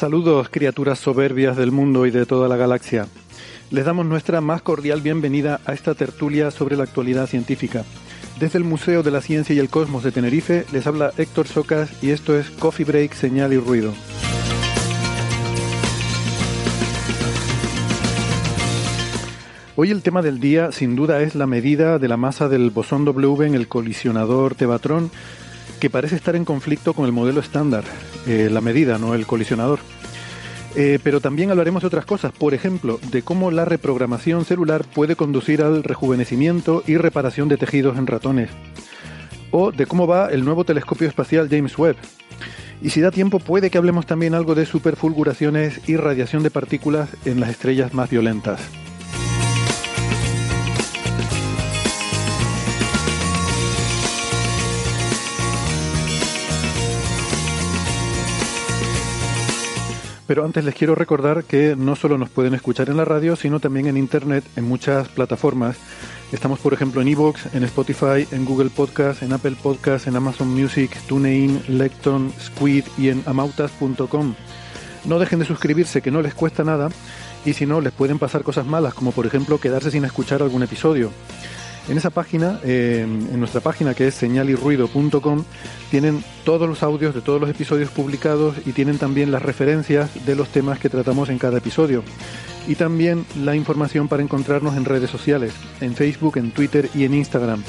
Saludos, criaturas soberbias del mundo y de toda la galaxia. Les damos nuestra más cordial bienvenida a esta tertulia sobre la actualidad científica. Desde el Museo de la Ciencia y el Cosmos de Tenerife les habla Héctor Socas y esto es Coffee Break, Señal y Ruido. Hoy el tema del día sin duda es la medida de la masa del bosón W en el colisionador Tevatron que parece estar en conflicto con el modelo estándar, eh, la medida, no el colisionador. Eh, pero también hablaremos de otras cosas, por ejemplo, de cómo la reprogramación celular puede conducir al rejuvenecimiento y reparación de tejidos en ratones, o de cómo va el nuevo telescopio espacial James Webb. Y si da tiempo, puede que hablemos también algo de superfulguraciones y radiación de partículas en las estrellas más violentas. Pero antes les quiero recordar que no solo nos pueden escuchar en la radio, sino también en Internet, en muchas plataformas. Estamos, por ejemplo, en Evox, en Spotify, en Google Podcast, en Apple Podcast, en Amazon Music, TuneIn, Lecton, Squid y en amautas.com. No dejen de suscribirse, que no les cuesta nada, y si no, les pueden pasar cosas malas, como por ejemplo quedarse sin escuchar algún episodio. En esa página, eh, en nuestra página que es señalirruido.com, tienen todos los audios de todos los episodios publicados y tienen también las referencias de los temas que tratamos en cada episodio. Y también la información para encontrarnos en redes sociales, en Facebook, en Twitter y en Instagram.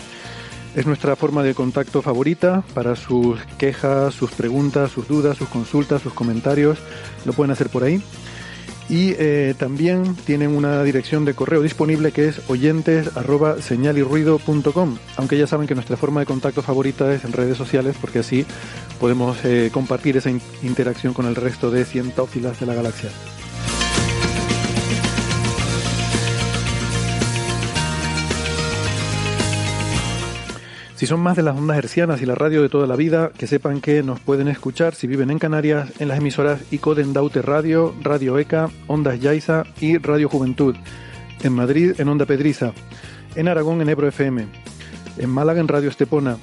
Es nuestra forma de contacto favorita para sus quejas, sus preguntas, sus dudas, sus consultas, sus comentarios. Lo pueden hacer por ahí. Y eh, también tienen una dirección de correo disponible que es oyentes arroba aunque ya saben que nuestra forma de contacto favorita es en redes sociales porque así podemos eh, compartir esa interacción con el resto de cientófilas de la galaxia. Si son más de las ondas hercianas y la radio de toda la vida, que sepan que nos pueden escuchar si viven en Canarias en las emisoras ICODEN Daute Radio, Radio ECA, Ondas Yaiza y Radio Juventud. En Madrid en Onda Pedriza. En Aragón en Ebro FM. En Málaga en Radio Estepona.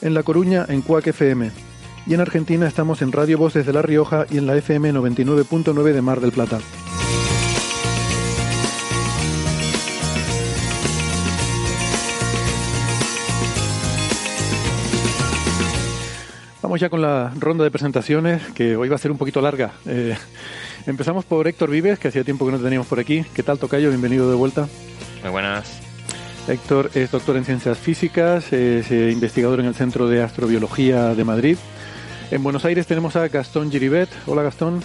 En La Coruña en Cuac FM. Y en Argentina estamos en Radio Voces de La Rioja y en la FM 99.9 de Mar del Plata. Vamos ya con la ronda de presentaciones, que hoy va a ser un poquito larga. Eh, empezamos por Héctor Vives, que hacía tiempo que no teníamos por aquí. ¿Qué tal, Tocayo? Bienvenido de vuelta. Muy buenas. Héctor es doctor en ciencias físicas, es eh, investigador en el Centro de Astrobiología de Madrid. En Buenos Aires tenemos a Gastón Giribet. Hola, Gastón.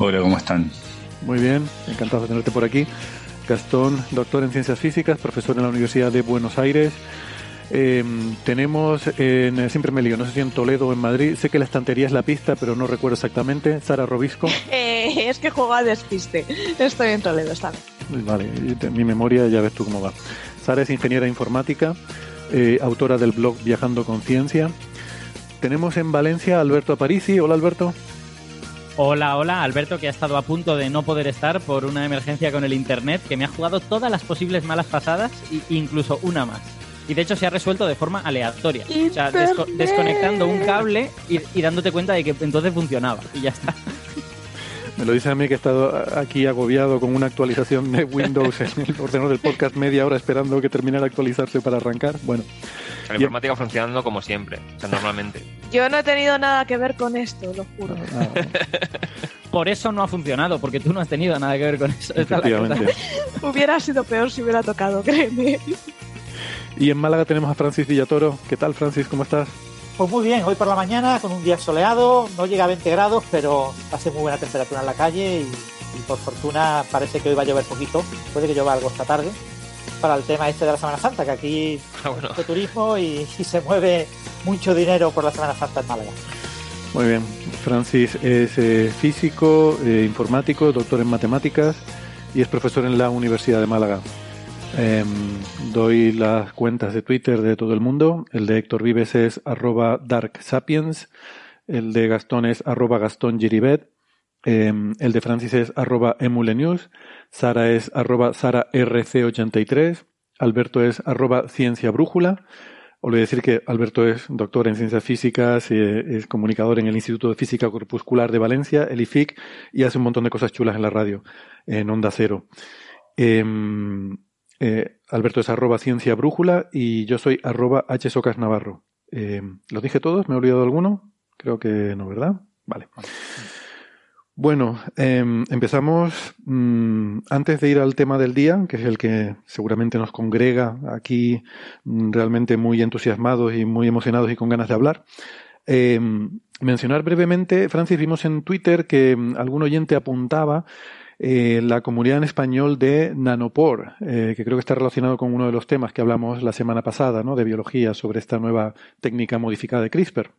Hola, ¿cómo están? Muy bien, encantado de tenerte por aquí. Gastón, doctor en ciencias físicas, profesor en la Universidad de Buenos Aires. Eh, tenemos en, siempre me lío, no sé si en Toledo o en Madrid, sé que la estantería es la pista, pero no recuerdo exactamente. Sara Robisco. Eh, es que juego a despiste. Estoy en Toledo, está Vale, mi memoria ya ves tú cómo va. Sara es ingeniera informática, eh, autora del blog Viajando con Ciencia. Tenemos en Valencia a Alberto Aparici. Hola Alberto. Hola, hola, Alberto, que ha estado a punto de no poder estar por una emergencia con el internet que me ha jugado todas las posibles malas pasadas e incluso una más. Y de hecho se ha resuelto de forma aleatoria. O sea, desco- desconectando un cable y, y dándote cuenta de que entonces funcionaba. Y ya está. Me lo dice a mí que he estado aquí agobiado con una actualización de Windows en el ordenador del podcast media hora esperando que terminara de actualizarse para arrancar. Bueno, La informática funcionando como siempre, o sea, normalmente. Yo no he tenido nada que ver con esto, lo juro. ah, Por eso no ha funcionado, porque tú no has tenido nada que ver con eso. Efectivamente. Hubiera sido peor si hubiera tocado, créeme. Y en Málaga tenemos a Francis Villatoro. ¿Qué tal, Francis? ¿Cómo estás? Pues muy bien, hoy por la mañana con un día soleado, no llega a 20 grados, pero hace muy buena temperatura en la calle y, y por fortuna parece que hoy va a llover poquito, puede que llueva algo esta tarde, para el tema este de la Semana Santa, que aquí Ah, bueno. hay turismo y, y se mueve mucho dinero por la Semana Santa en Málaga. Muy bien. Francis es eh, físico, eh, informático, doctor en matemáticas y es profesor en la Universidad de Málaga. Em, doy las cuentas de Twitter de todo el mundo. El de Héctor Vives es arroba darksapiens. El de Gastón es arroba Gastón Giribet. Em, el de Francis es arroba emulenews. Sara es arroba SaraRC83. Alberto es arroba Ciencia Brújula. A decir que Alberto es doctor en ciencias físicas, eh, es comunicador en el Instituto de Física Corpuscular de Valencia, el IFIC, y hace un montón de cosas chulas en la radio, en Onda Cero. Em, eh, Alberto es arroba ciencia brújula y yo soy arroba hsocas navarro. Em, ¿Los dije todos? ¿Me he olvidado alguno? Creo que no, ¿verdad? Vale. Bueno, em, empezamos mm, antes de ir al tema del día, que es el que seguramente nos congrega aquí mm, realmente muy entusiasmados y muy emocionados y con ganas de hablar. em, mencionar brevemente, Francis, vimos en Twitter que mm, algún oyente apuntaba eh, la comunidad en español de Nanopor, eh, que creo que está relacionado con uno de los temas que hablamos la semana pasada, ¿no? De biología sobre esta nueva técnica modificada de CRISPR.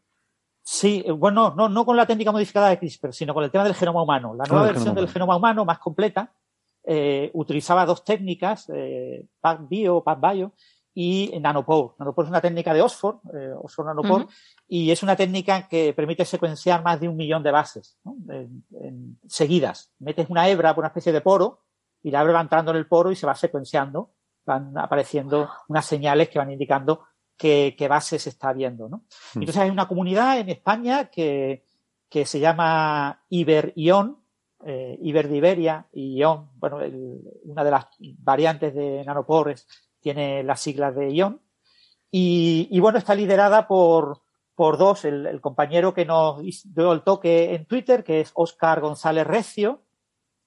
Sí, eh, bueno, no, no con la técnica modificada de CRISPR, sino con el tema del genoma humano. La nueva del versión genoma del genoma humano, más completa, eh, utilizaba dos técnicas, eh, PacBio, PacBio y Nanopore. Nanopore es una técnica de Oxford, eh, Oxford Nanopore. Y es una técnica que permite secuenciar más de un millón de bases ¿no? En- en- seguidas. Metes una hebra por una especie de poro y la hebra va entrando en el poro y se va secuenciando, van apareciendo unas señales que van indicando qué, qué base se está viendo. ¿no? Mm. Entonces hay una comunidad en España que, que se llama Iberion, eh, Iber de Iberia y Ion, bueno, el- una de las variantes de nanopores tiene las siglas de Ion. Y, y bueno, está liderada por, por dos, el, compañero que nos dio el toque en Twitter, que es Óscar González Recio,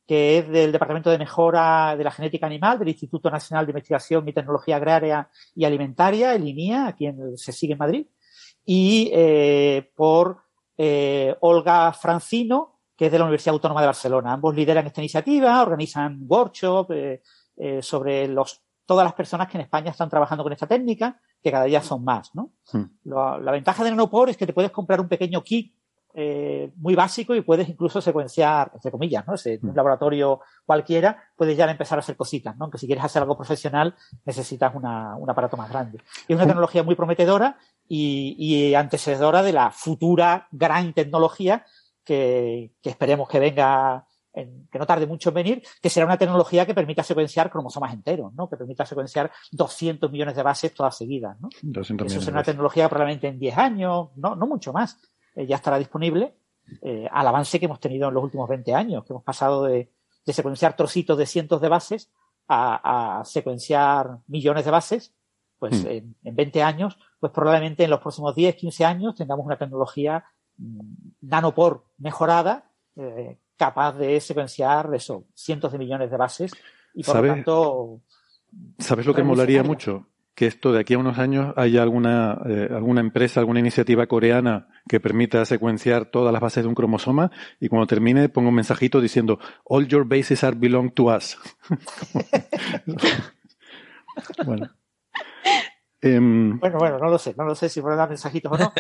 que es del Departamento de Mejora de la Genética Animal del Instituto Nacional de Investigación y Tecnología Agraria y Alimentaria, el INIA, aquí se sigue en Madrid, y eh, por eh, Olga Francino, que es de la Universidad Autónoma de Barcelona. Ambos lideran esta iniciativa, organizan workshops eh, sobre los, todas las personas que en España están trabajando con esta técnica, que cada día son más. ¿no? Hmm. La, la ventaja de Nanopore es que te puedes comprar un pequeño kit eh, muy básico y puedes incluso secuenciar, entre comillas, ¿no? Si en un Mm. laboratorio cualquiera, puedes ya empezar a hacer cositas, ¿no? Aunque si quieres hacer algo profesional, necesitas una, un aparato más grande. Es una Mm. tecnología muy prometedora y, y antecedora de la futura gran tecnología que, que esperemos que venga, en- que no tarde mucho en venir, que será una tecnología que permita secuenciar cromosomas enteros, ¿no? Que permita secuenciar 200 millones de bases todas seguidas, ¿no? 200 Eso será una tecnología que probablemente en 10 años, no, no mucho más, eh, ya estará disponible eh, al avance que hemos tenido en los últimos 20 años, que hemos pasado de, de secuenciar trocitos de cientos de bases a, a secuenciar millones de bases, pues Hmm. en, en 20 años, pues probablemente en los próximos 10, 15 años tengamos una tecnología mm, nanopor mejorada, eh, capaz de secuenciar eso, cientos de millones de bases y por ¿Sabes? lo tanto ¿Sabes lo que molaría mucho? Que esto de aquí a unos años haya alguna, eh, alguna empresa, alguna iniciativa coreana que permita secuenciar todas las bases de un cromosoma y cuando termine ponga un mensajito diciendo All your bases are belong to us. bueno. Em, Bueno, bueno, no lo sé, no lo sé si dar mensajitos o no,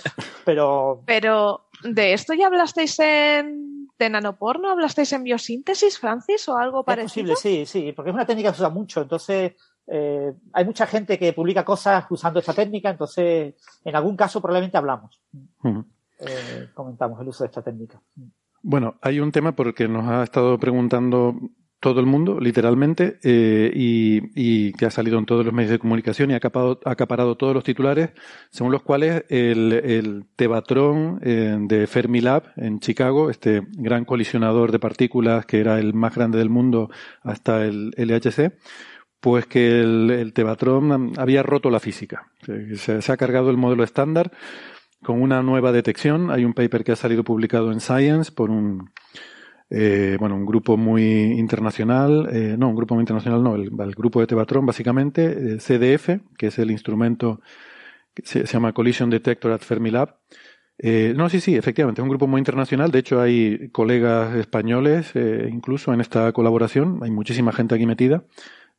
pero Pero, ¿de esto ya hablasteis en. De nanoporno? ¿Hablasteis en biosíntesis, Francis, o algo es parecido? posible, sí, sí, porque es una técnica que se usa mucho, entonces eh, hay mucha gente que publica cosas usando esta técnica, entonces en algún caso probablemente hablamos, eh, comentamos el uso de esta técnica. Bueno, hay un tema porque nos ha estado preguntando todo el mundo, literalmente, eh, y, que ha salido en todos los medios de comunicación y ha acaparado, todos los titulares, según los cuales el, el eh, de Fermilab en Chicago, este gran colisionador de partículas que era el más grande del mundo hasta el LHC, pues que el, el Tevatron había roto la física. Se ha cargado el modelo estándar con una nueva detección. Hay un paper que ha salido publicado en Science por un eh, bueno, un grupo muy internacional, eh, no, un grupo muy internacional no, el, grupo de Tevatron básicamente, eh, CDF, que es el instrumento que se, llama Collision Detector at Fermilab. Eh, no, sí, sí, efectivamente, es un grupo muy internacional. De hecho, hay colegas españoles incluso en esta colaboración. Hay muchísima gente aquí metida.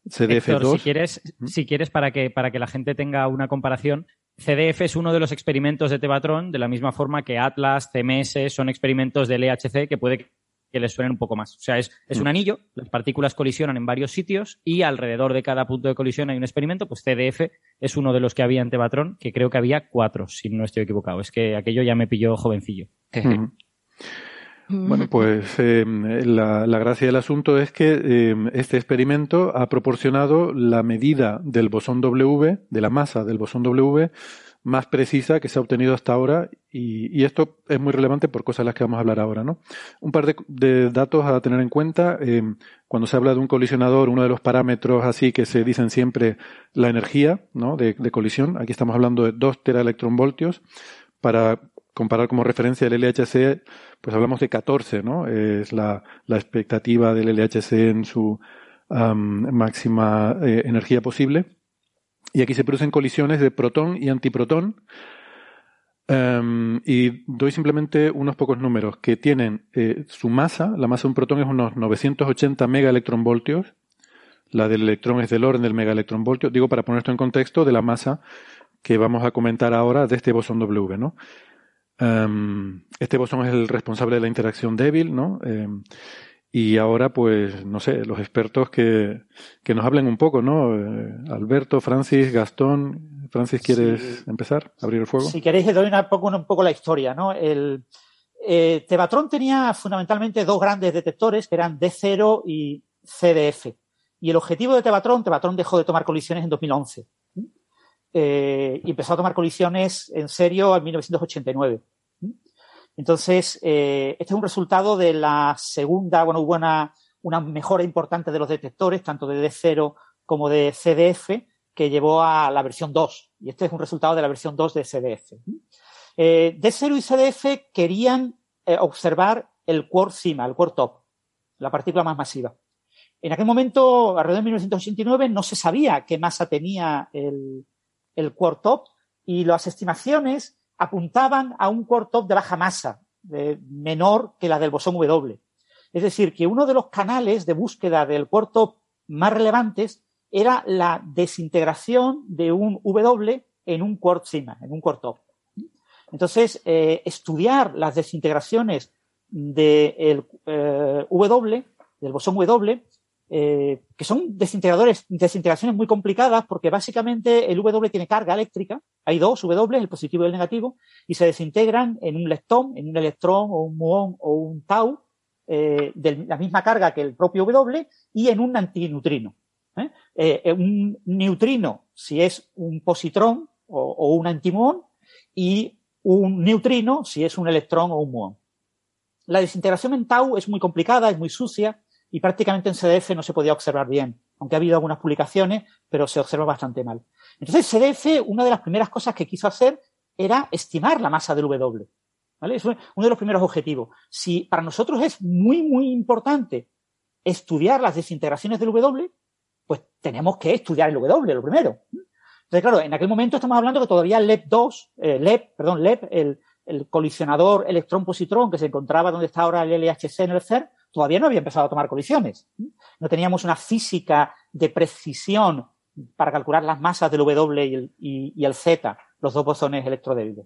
CDF2. si quieres, si quieres para que para que la gente tenga una comparación, CDF es uno de los experimentos de Tevatron, de la misma forma que Atlas, CMS son experimentos del LHC que puede que les suenen un poco más. O sea, es, es un mm. anillo, las partículas colisionan en varios sitios y alrededor de cada punto de colisión hay un experimento, pues CDF es uno de los que había en Tevatron, que creo que había cuatro, si no estoy equivocado. Es que aquello ya me pilló jovencillo. Bueno, pues eh, la, la, gracia del asunto es que eh, este experimento ha proporcionado la medida del bosón W, de la masa del bosón W, más precisa que se ha obtenido hasta ahora y, esto es muy relevante por cosas de las que vamos a hablar ahora. ¿no? Un par de, datos a tener en cuenta. Eh, cuando se habla de un colisionador, uno de los parámetros así que se dicen siempre la energía ¿no? de, colisión. Aquí estamos hablando de 2 teraelectronvoltios. Para comparar como referencia el LHC, pues hablamos de 14, ¿no? Es la, la expectativa del LHC en su máxima eh, energía posible. Y aquí se producen colisiones de protón y antiprotón. Em, y doy simplemente unos pocos números que tienen eh, su masa, la masa de un protón es unos 980 megaelectronvoltios, la del electrón es del orden del megaelectronvoltio, digo para poner esto en contexto de la masa que vamos a comentar ahora de este bosón W, ¿no? Em, este bosón es el responsable de la interacción débil, ¿no? Em, y ahora, pues, no sé, los expertos que, que nos hablen un poco, ¿no? Eh, Alberto, Francis, Gastón. Francis, ¿quieres empezar? ¿Abrir el fuego? Si queréis, le doy un poco, un poco la historia, ¿no? El, eh, Tevatron tenía fundamentalmente dos grandes detectores, que eran D0 y CDF. Y el objetivo de Tevatron, Tevatron dejó de tomar colisiones en 2011. Eh, y empezó a tomar colisiones en serio en 1989. Entonces, eh, este es un resultado de la segunda, bueno, hubo una, mejora importante de los detectores, tanto de D0 como de CDF, que llevó a la versión 2. Y este es un resultado de la versión 2 de CDF. Eh, D0 y CDF querían eh, observar el quark CIMA, el quark top, la partícula más masiva. En aquel momento, alrededor de 1989, no se sabía qué masa tenía el, el quark top y las estimaciones apuntaban a un quark top de baja masa, menor que la del bosón W. Es decir, que uno de los canales de búsqueda del quark top más relevantes era la desintegración de un W en un quark sigma, en un quark top. Entonces, eh, estudiar las desintegraciones del eh, W, del bosón W, eh, que son desintegradores, desintegraciones muy complicadas porque básicamente el W tiene carga eléctrica, hay dos W, el positivo y el negativo, y se desintegran en un leptón, en un electrón o un muón o un tau eh, de la misma carga que el propio W y en un antineutrino. ¿eh? un neutrino si es un positrón o, o un antimuón y un neutrino si es un electrón o un muón. La desintegración en tau es muy complicada, es muy sucia, y prácticamente en CDF no se podía observar bien, aunque ha habido algunas publicaciones, pero se observa bastante mal. Entonces, CDF, una de las primeras cosas que quiso hacer era estimar la masa del W. ¿Vale? Es uno de los primeros objetivos. Si para nosotros es muy, muy importante estudiar las desintegraciones del W, pues tenemos que estudiar el W, lo primero. Entonces, claro, en aquel momento estamos hablando que todavía LEP2, eh, LEP, perdón, LEP, el, el colisionador electrón-positrón que se encontraba donde está ahora el LHC en el CERN, todavía no había empezado a tomar colisiones. No teníamos una física de precisión para calcular las masas del W y el, Z, los dos bosones electrodébiles.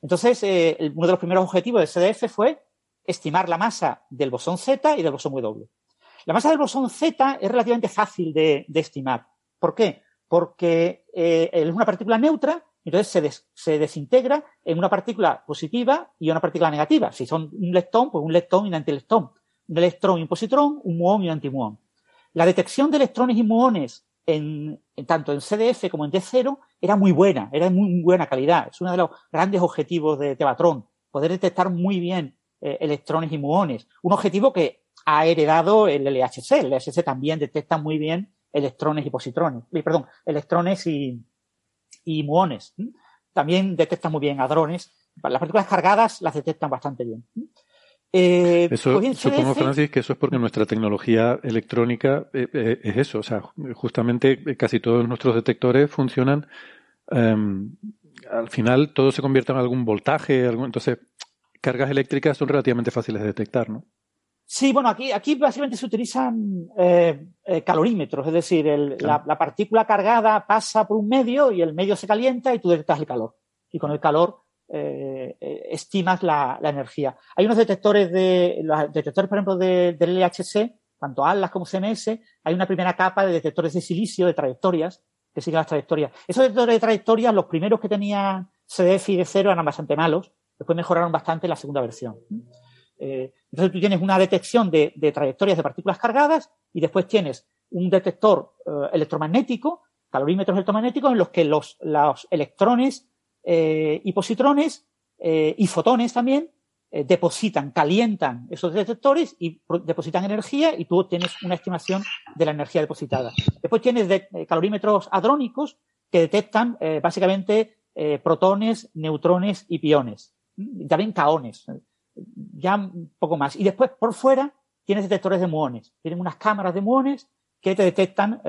Entonces, eh, uno de los primeros objetivos de CDF fue estimar la masa del bosón Z y del bosón W. La masa del bosón Z es relativamente fácil de, estimar. ¿Por qué? Porque eh, es una partícula neutra, entonces se, desintegra en una partícula positiva y una partícula negativa. Si son un leptón, pues un leptón y un antileptón electrón y un positrón, un muón y un antimuón. la detección de electrones y muones en, tanto en CDF como en D0 era muy buena, era de muy, buena calidad. Es uno de los grandes objetivos de Tevatron, poder detectar muy bien eh, electrones y muones. Un objetivo que ha heredado el LHC. El LHC también detecta muy bien electrones y positrones, perdón, electrones y, y muones. También detecta muy bien hadrones. Las partículas cargadas las detectan bastante bien. Eh, eso, pues supongo, Francis, que eso es porque nuestra tecnología electrónica eh, eh, es eso. O sea, justamente casi todos nuestros detectores funcionan. Em, al final todo se convierte en algún voltaje. entonces, cargas eléctricas son relativamente fáciles de detectar, ¿no? Sí, bueno, aquí, aquí básicamente se utilizan calorímetros, es decir, la, la, partícula cargada pasa por un medio y el medio se calienta y tú detectas el calor. Y con el calor eh, eh, estimas la, energía. Hay unos detectores de, los detectores, por ejemplo, del LHC, tanto ALAS como CMS, hay una primera capa de detectores de silicio, de trayectorias, que siguen las trayectorias. Esos detectores de trayectorias, los primeros que tenía CDF y D0 eran bastante malos, después mejoraron bastante la segunda versión. Eh, entonces tú tienes una detección de, trayectorias de partículas cargadas y después tienes un detector electromagnético, calorímetros electromagnéticos, en los que los, los electrones eh, y positrones eh, y fotones también eh, depositan, calientan esos detectores y depositan energía y tú tienes una estimación de la energía depositada. Después tienes calorímetros hadrónicos que detectan básicamente protones, neutrones y piones. También caones. Ya un poco más. Y después por fuera tienes detectores de muones. Tienen unas cámaras de muones que te detectan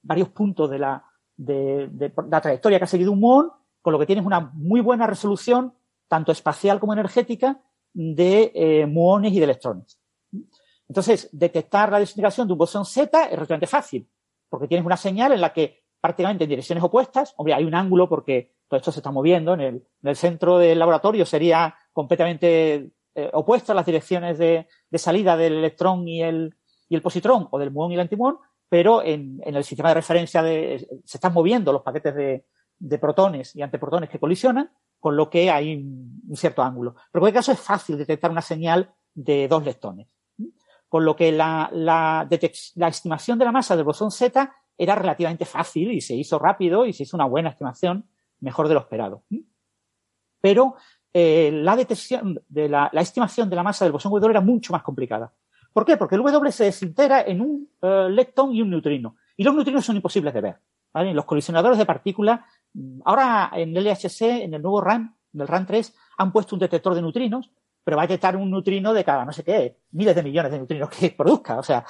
varios puntos de la, de, de, la trayectoria que ha seguido un muón con lo que tienes una muy buena resolución, tanto espacial como energética, de eh, muones y de electrones. Entonces, detectar la desintegración de un bosón Z es relativamente fácil, porque tienes una señal en la que prácticamente en direcciones opuestas, hombre, hay un ángulo porque todo esto se está moviendo, en el, centro del laboratorio sería completamente eh, opuesto a las direcciones de, salida del electrón y el, positrón, o del muón y el antimuón, pero en, el sistema de referencia se están moviendo los paquetes de, de protones y antiprotones que colisionan, con lo que hay un cierto ángulo. Pero en cualquier caso es fácil detectar una señal de dos leptones. Con lo que la, estimación de la masa del bosón Z era relativamente fácil y se hizo rápido y se hizo una buena estimación, mejor de lo esperado. Pero eh, la estimación de la masa del bosón W era mucho más complicada. ¿Por qué? Porque el W se desintegra en un uh, y un neutrino. Y los neutrinos son imposibles de ver. ¿vale? Los colisionadores de partículas Ahora en el LHC, en el nuevo RAM, en el RAM 3, han puesto un detector de neutrinos, pero va a detectar un neutrino de cada no sé qué, miles de millones de neutrinos que produzca. O sea,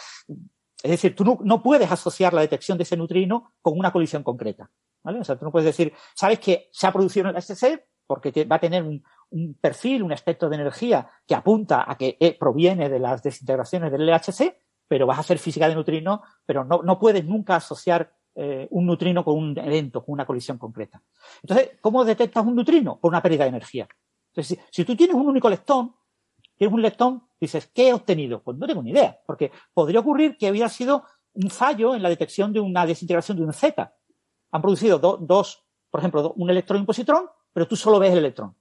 es decir, tú no, puedes asociar la detección de ese neutrino con una colisión concreta. ¿vale? O sea, tú no puedes decir, sabes que se ha producido en el LHC porque va a tener un, perfil, un aspecto de energía que apunta a que eh, proviene de las desintegraciones del LHC, pero vas a hacer física de neutrinos, pero no, no puedes nunca asociar eh, un neutrino con un evento, con una colisión concreta. Entonces, ¿cómo detectas un neutrino? Por una pérdida de energía. Entonces, si, tú tienes un único leptón, tienes un leptón, dices, ¿qué he obtenido? Pues no tengo ni idea, porque podría ocurrir que hubiera sido un fallo en la detección de una desintegración de un Z. Han producido dos, por ejemplo, un electrón y un positrón, pero tú solo ves el electrón.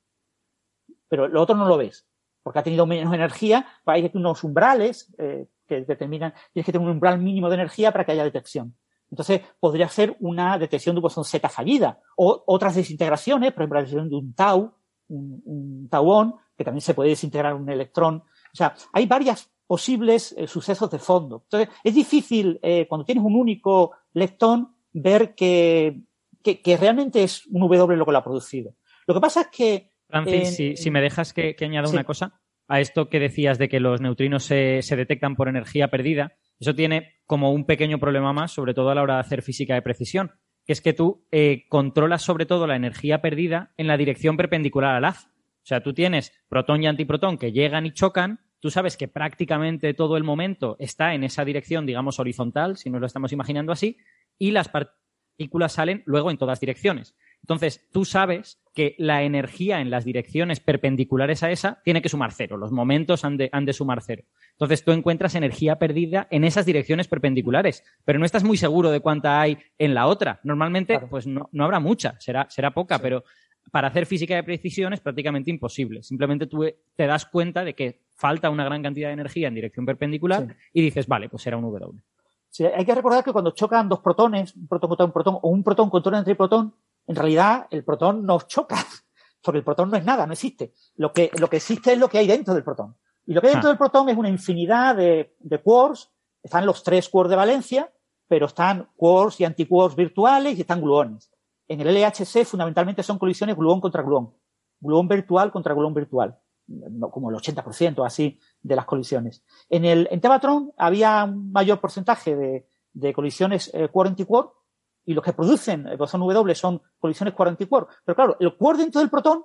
Pero lo otro no lo ves, porque ha tenido menos energía, hay unos umbrales eh, que determinan, tienes que tener un umbral mínimo de energía para que haya detección. Entonces, podría ser una detección de un bosón Z fallida. O otras desintegraciones, por ejemplo, la detección de un tau, un, tauón, que también se puede desintegrar un electrón. O sea, hay varias posibles eh, sucesos de fondo. Entonces, es difícil, eh, cuando tienes un único leptón, ver que, que, realmente es un W lo que lo ha producido. Lo que pasa es que... Francis, si, me dejas que, añada una cosa a esto que decías de que los neutrinos se, se detectan por energía perdida, eso tiene como un pequeño problema más, sobre todo a la hora de hacer física de precisión, que es que tú eh, controlas sobre todo la energía perdida en la dirección perpendicular al haz. O sea, tú tienes protón y antiprotón que llegan y chocan, tú sabes que prácticamente todo el momento está en esa dirección, digamos, horizontal, si nos lo estamos imaginando así, y las partículas salen luego en todas direcciones. Entonces, tú sabes que la energía en las direcciones perpendiculares a esa tiene que sumar cero, los momentos han de, han de sumar cero. Entonces, tú encuentras energía perdida en esas direcciones perpendiculares, pero no estás muy seguro de cuánta hay en la otra. Normalmente, pues no, no, habrá mucha, será, será poca, pero para hacer física de precisión es prácticamente imposible. Simplemente tú te das cuenta de que falta una gran cantidad de energía en dirección perpendicular y dices, vale, pues será un W. hay que recordar que cuando chocan dos protones, un protón contra un protón, o un protón contra un antiprotón, en realidad el protón no choca, porque el protón no es nada, no existe. Lo que, lo que existe es lo que hay dentro del protón. Y lo que hay dentro ah. del protón es una infinidad de, de quarks, están los tres quarks de valencia, pero están quarks y antiquarks virtuales y están gluones. En el LHC fundamentalmente son colisiones gluón contra gluón, gluón virtual contra gluón virtual, como el 80% así de las colisiones. En el en Tevatron había un mayor porcentaje de, de colisiones eh, quark antiquark y los que producen el bosón W son colisiones quark antiquark. Pero claro, el quark dentro del protón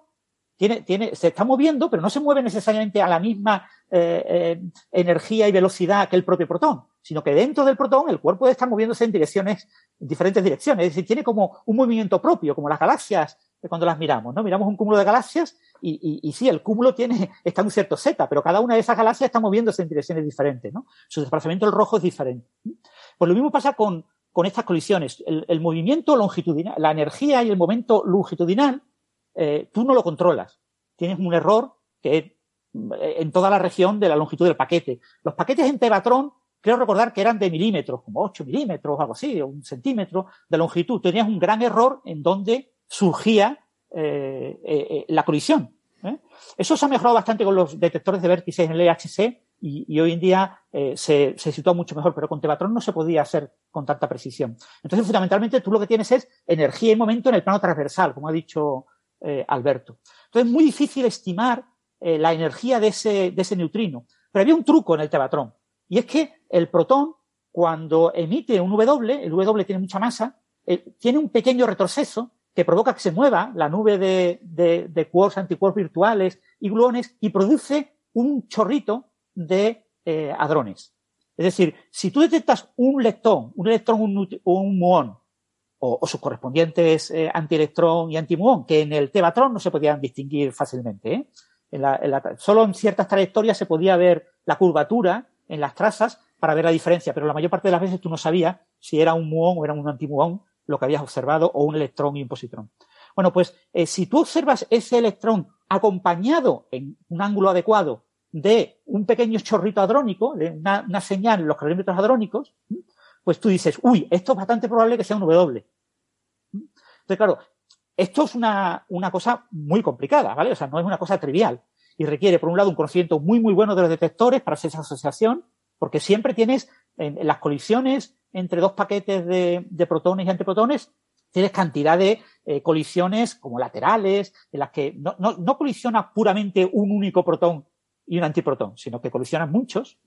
tiene, tiene, se está moviendo, pero no se mueve necesariamente a la misma eh, eh, energía y velocidad que el propio protón, sino que dentro del protón el cuerpo está moviéndose en direcciones, en diferentes direcciones, es decir, tiene como un movimiento propio, como las galaxias cuando las miramos, ¿no? Miramos un cúmulo de galaxias y, y, y sí, el cúmulo tiene, está en un cierto Z, pero cada una de esas galaxias está moviéndose en direcciones diferentes, ¿no? Su desplazamiento del rojo es diferente. Pues lo mismo pasa con, con estas colisiones. El, movimiento longitudinal, la energía y el momento longitudinal eh, tú no lo controlas. Tienes un error que eh, en toda la región de la longitud del paquete. Los paquetes en Tevatron, creo recordar que eran de milímetros, como 8 milímetros, algo así, un centímetro de longitud. Tenías un gran error en donde surgía eh, la colisión. Eso se ha mejorado bastante con los detectores de vértices en el EHC y, hoy en día se, se sitúa mucho mejor, pero con Tevatron no se podía hacer con tanta precisión. Entonces, fundamentalmente, tú lo que tienes es energía y momento en el plano transversal, como ha dicho eh, Alberto. Entonces es muy difícil estimar eh, la energía de ese, neutrino. Pero había un truco en el tevatrón. Y es que el protón, cuando emite un W, el W tiene mucha masa, eh, tiene un pequeño retroceso que provoca que se mueva la nube de, de, de quarks, antiquarks virtuales y gluones y produce un chorrito de eh, hadrones. Es decir, si tú detectas un leptón, un electrón, un, un muón o, sus correspondientes eh, antielectrón y antimuón, que en el tevatron no se podían distinguir fácilmente. ¿eh? En la, solo en ciertas trayectorias se podía ver la curvatura en las trazas para ver la diferencia, pero la mayor parte de las veces tú no sabías si era un muón o era un antimuón lo que habías observado, o un electrón y un positrón. Bueno, pues eh, si tú observas ese electrón acompañado en un ángulo adecuado de un pequeño chorrito hadrónico, de una, señal en los calómetros hadrónicos, pues tú dices, uy, esto es bastante probable que sea un W. Entonces, claro, esto es una, una cosa muy complicada, ¿vale? O sea, no es una cosa trivial. Y requiere, por un lado, un conocimiento muy, muy bueno de los detectores para hacer esa asociación, porque siempre tienes en, las colisiones entre dos paquetes de, protones y antiprotones, tienes cantidad de eh, colisiones como laterales, en las que no, no, colisiona puramente un único protón y un antiprotón, sino que colisionan muchos.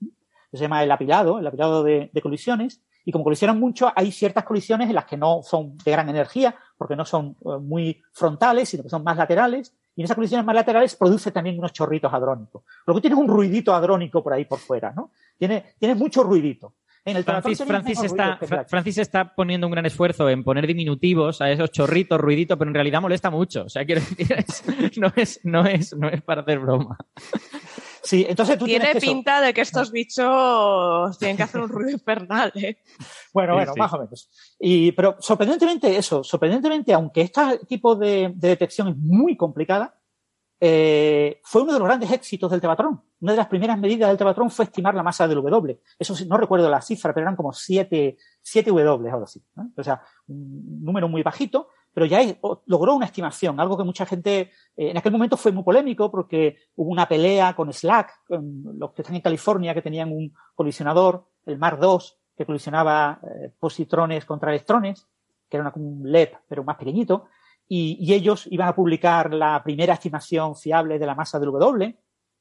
Se llama el apilado, el apilado de, de colisiones. Y como colisionan mucho, hay ciertas colisiones en las que no son de gran energía, porque no son eh, muy frontales, sino que son más laterales. Y en esas colisiones más laterales produce también unos chorritos hadrónicos. Lo que tiene es un ruidito hadrónico por ahí por fuera, ¿no? Tiene, tiene mucho ruidito. En el Francis, Francis está, Francis está poniendo un gran esfuerzo en poner diminutivos a esos chorritos, ruidito, pero en realidad molesta mucho. O sea, quiero decir, no, es, no, es, no es para hacer broma. Sí, entonces tú Tiene pinta de que estos bichos tienen que hacer un ruido infernal, ¿eh? Bueno, bueno, más o menos. Y, pero sorprendentemente eso, sorprendentemente, aunque este tipo de, de detección es muy complicada, eh, fue uno de los grandes éxitos del Tevatron. Una de las primeras medidas del Tevatron fue estimar la masa del W. Eso no recuerdo la cifra, pero eran como 7, 7 W, algo así. ¿no? O sea, un número muy bajito, pero ya logró una estimación, algo que mucha gente eh, en aquel momento fue muy polémico porque hubo una pelea con Slack, con los que están en California que tenían un colisionador, el Mar 2, que colisionaba eh, positrones contra electrones, que era una, un LED pero más pequeñito, y, y, ellos iban a publicar la primera estimación fiable de la masa del W,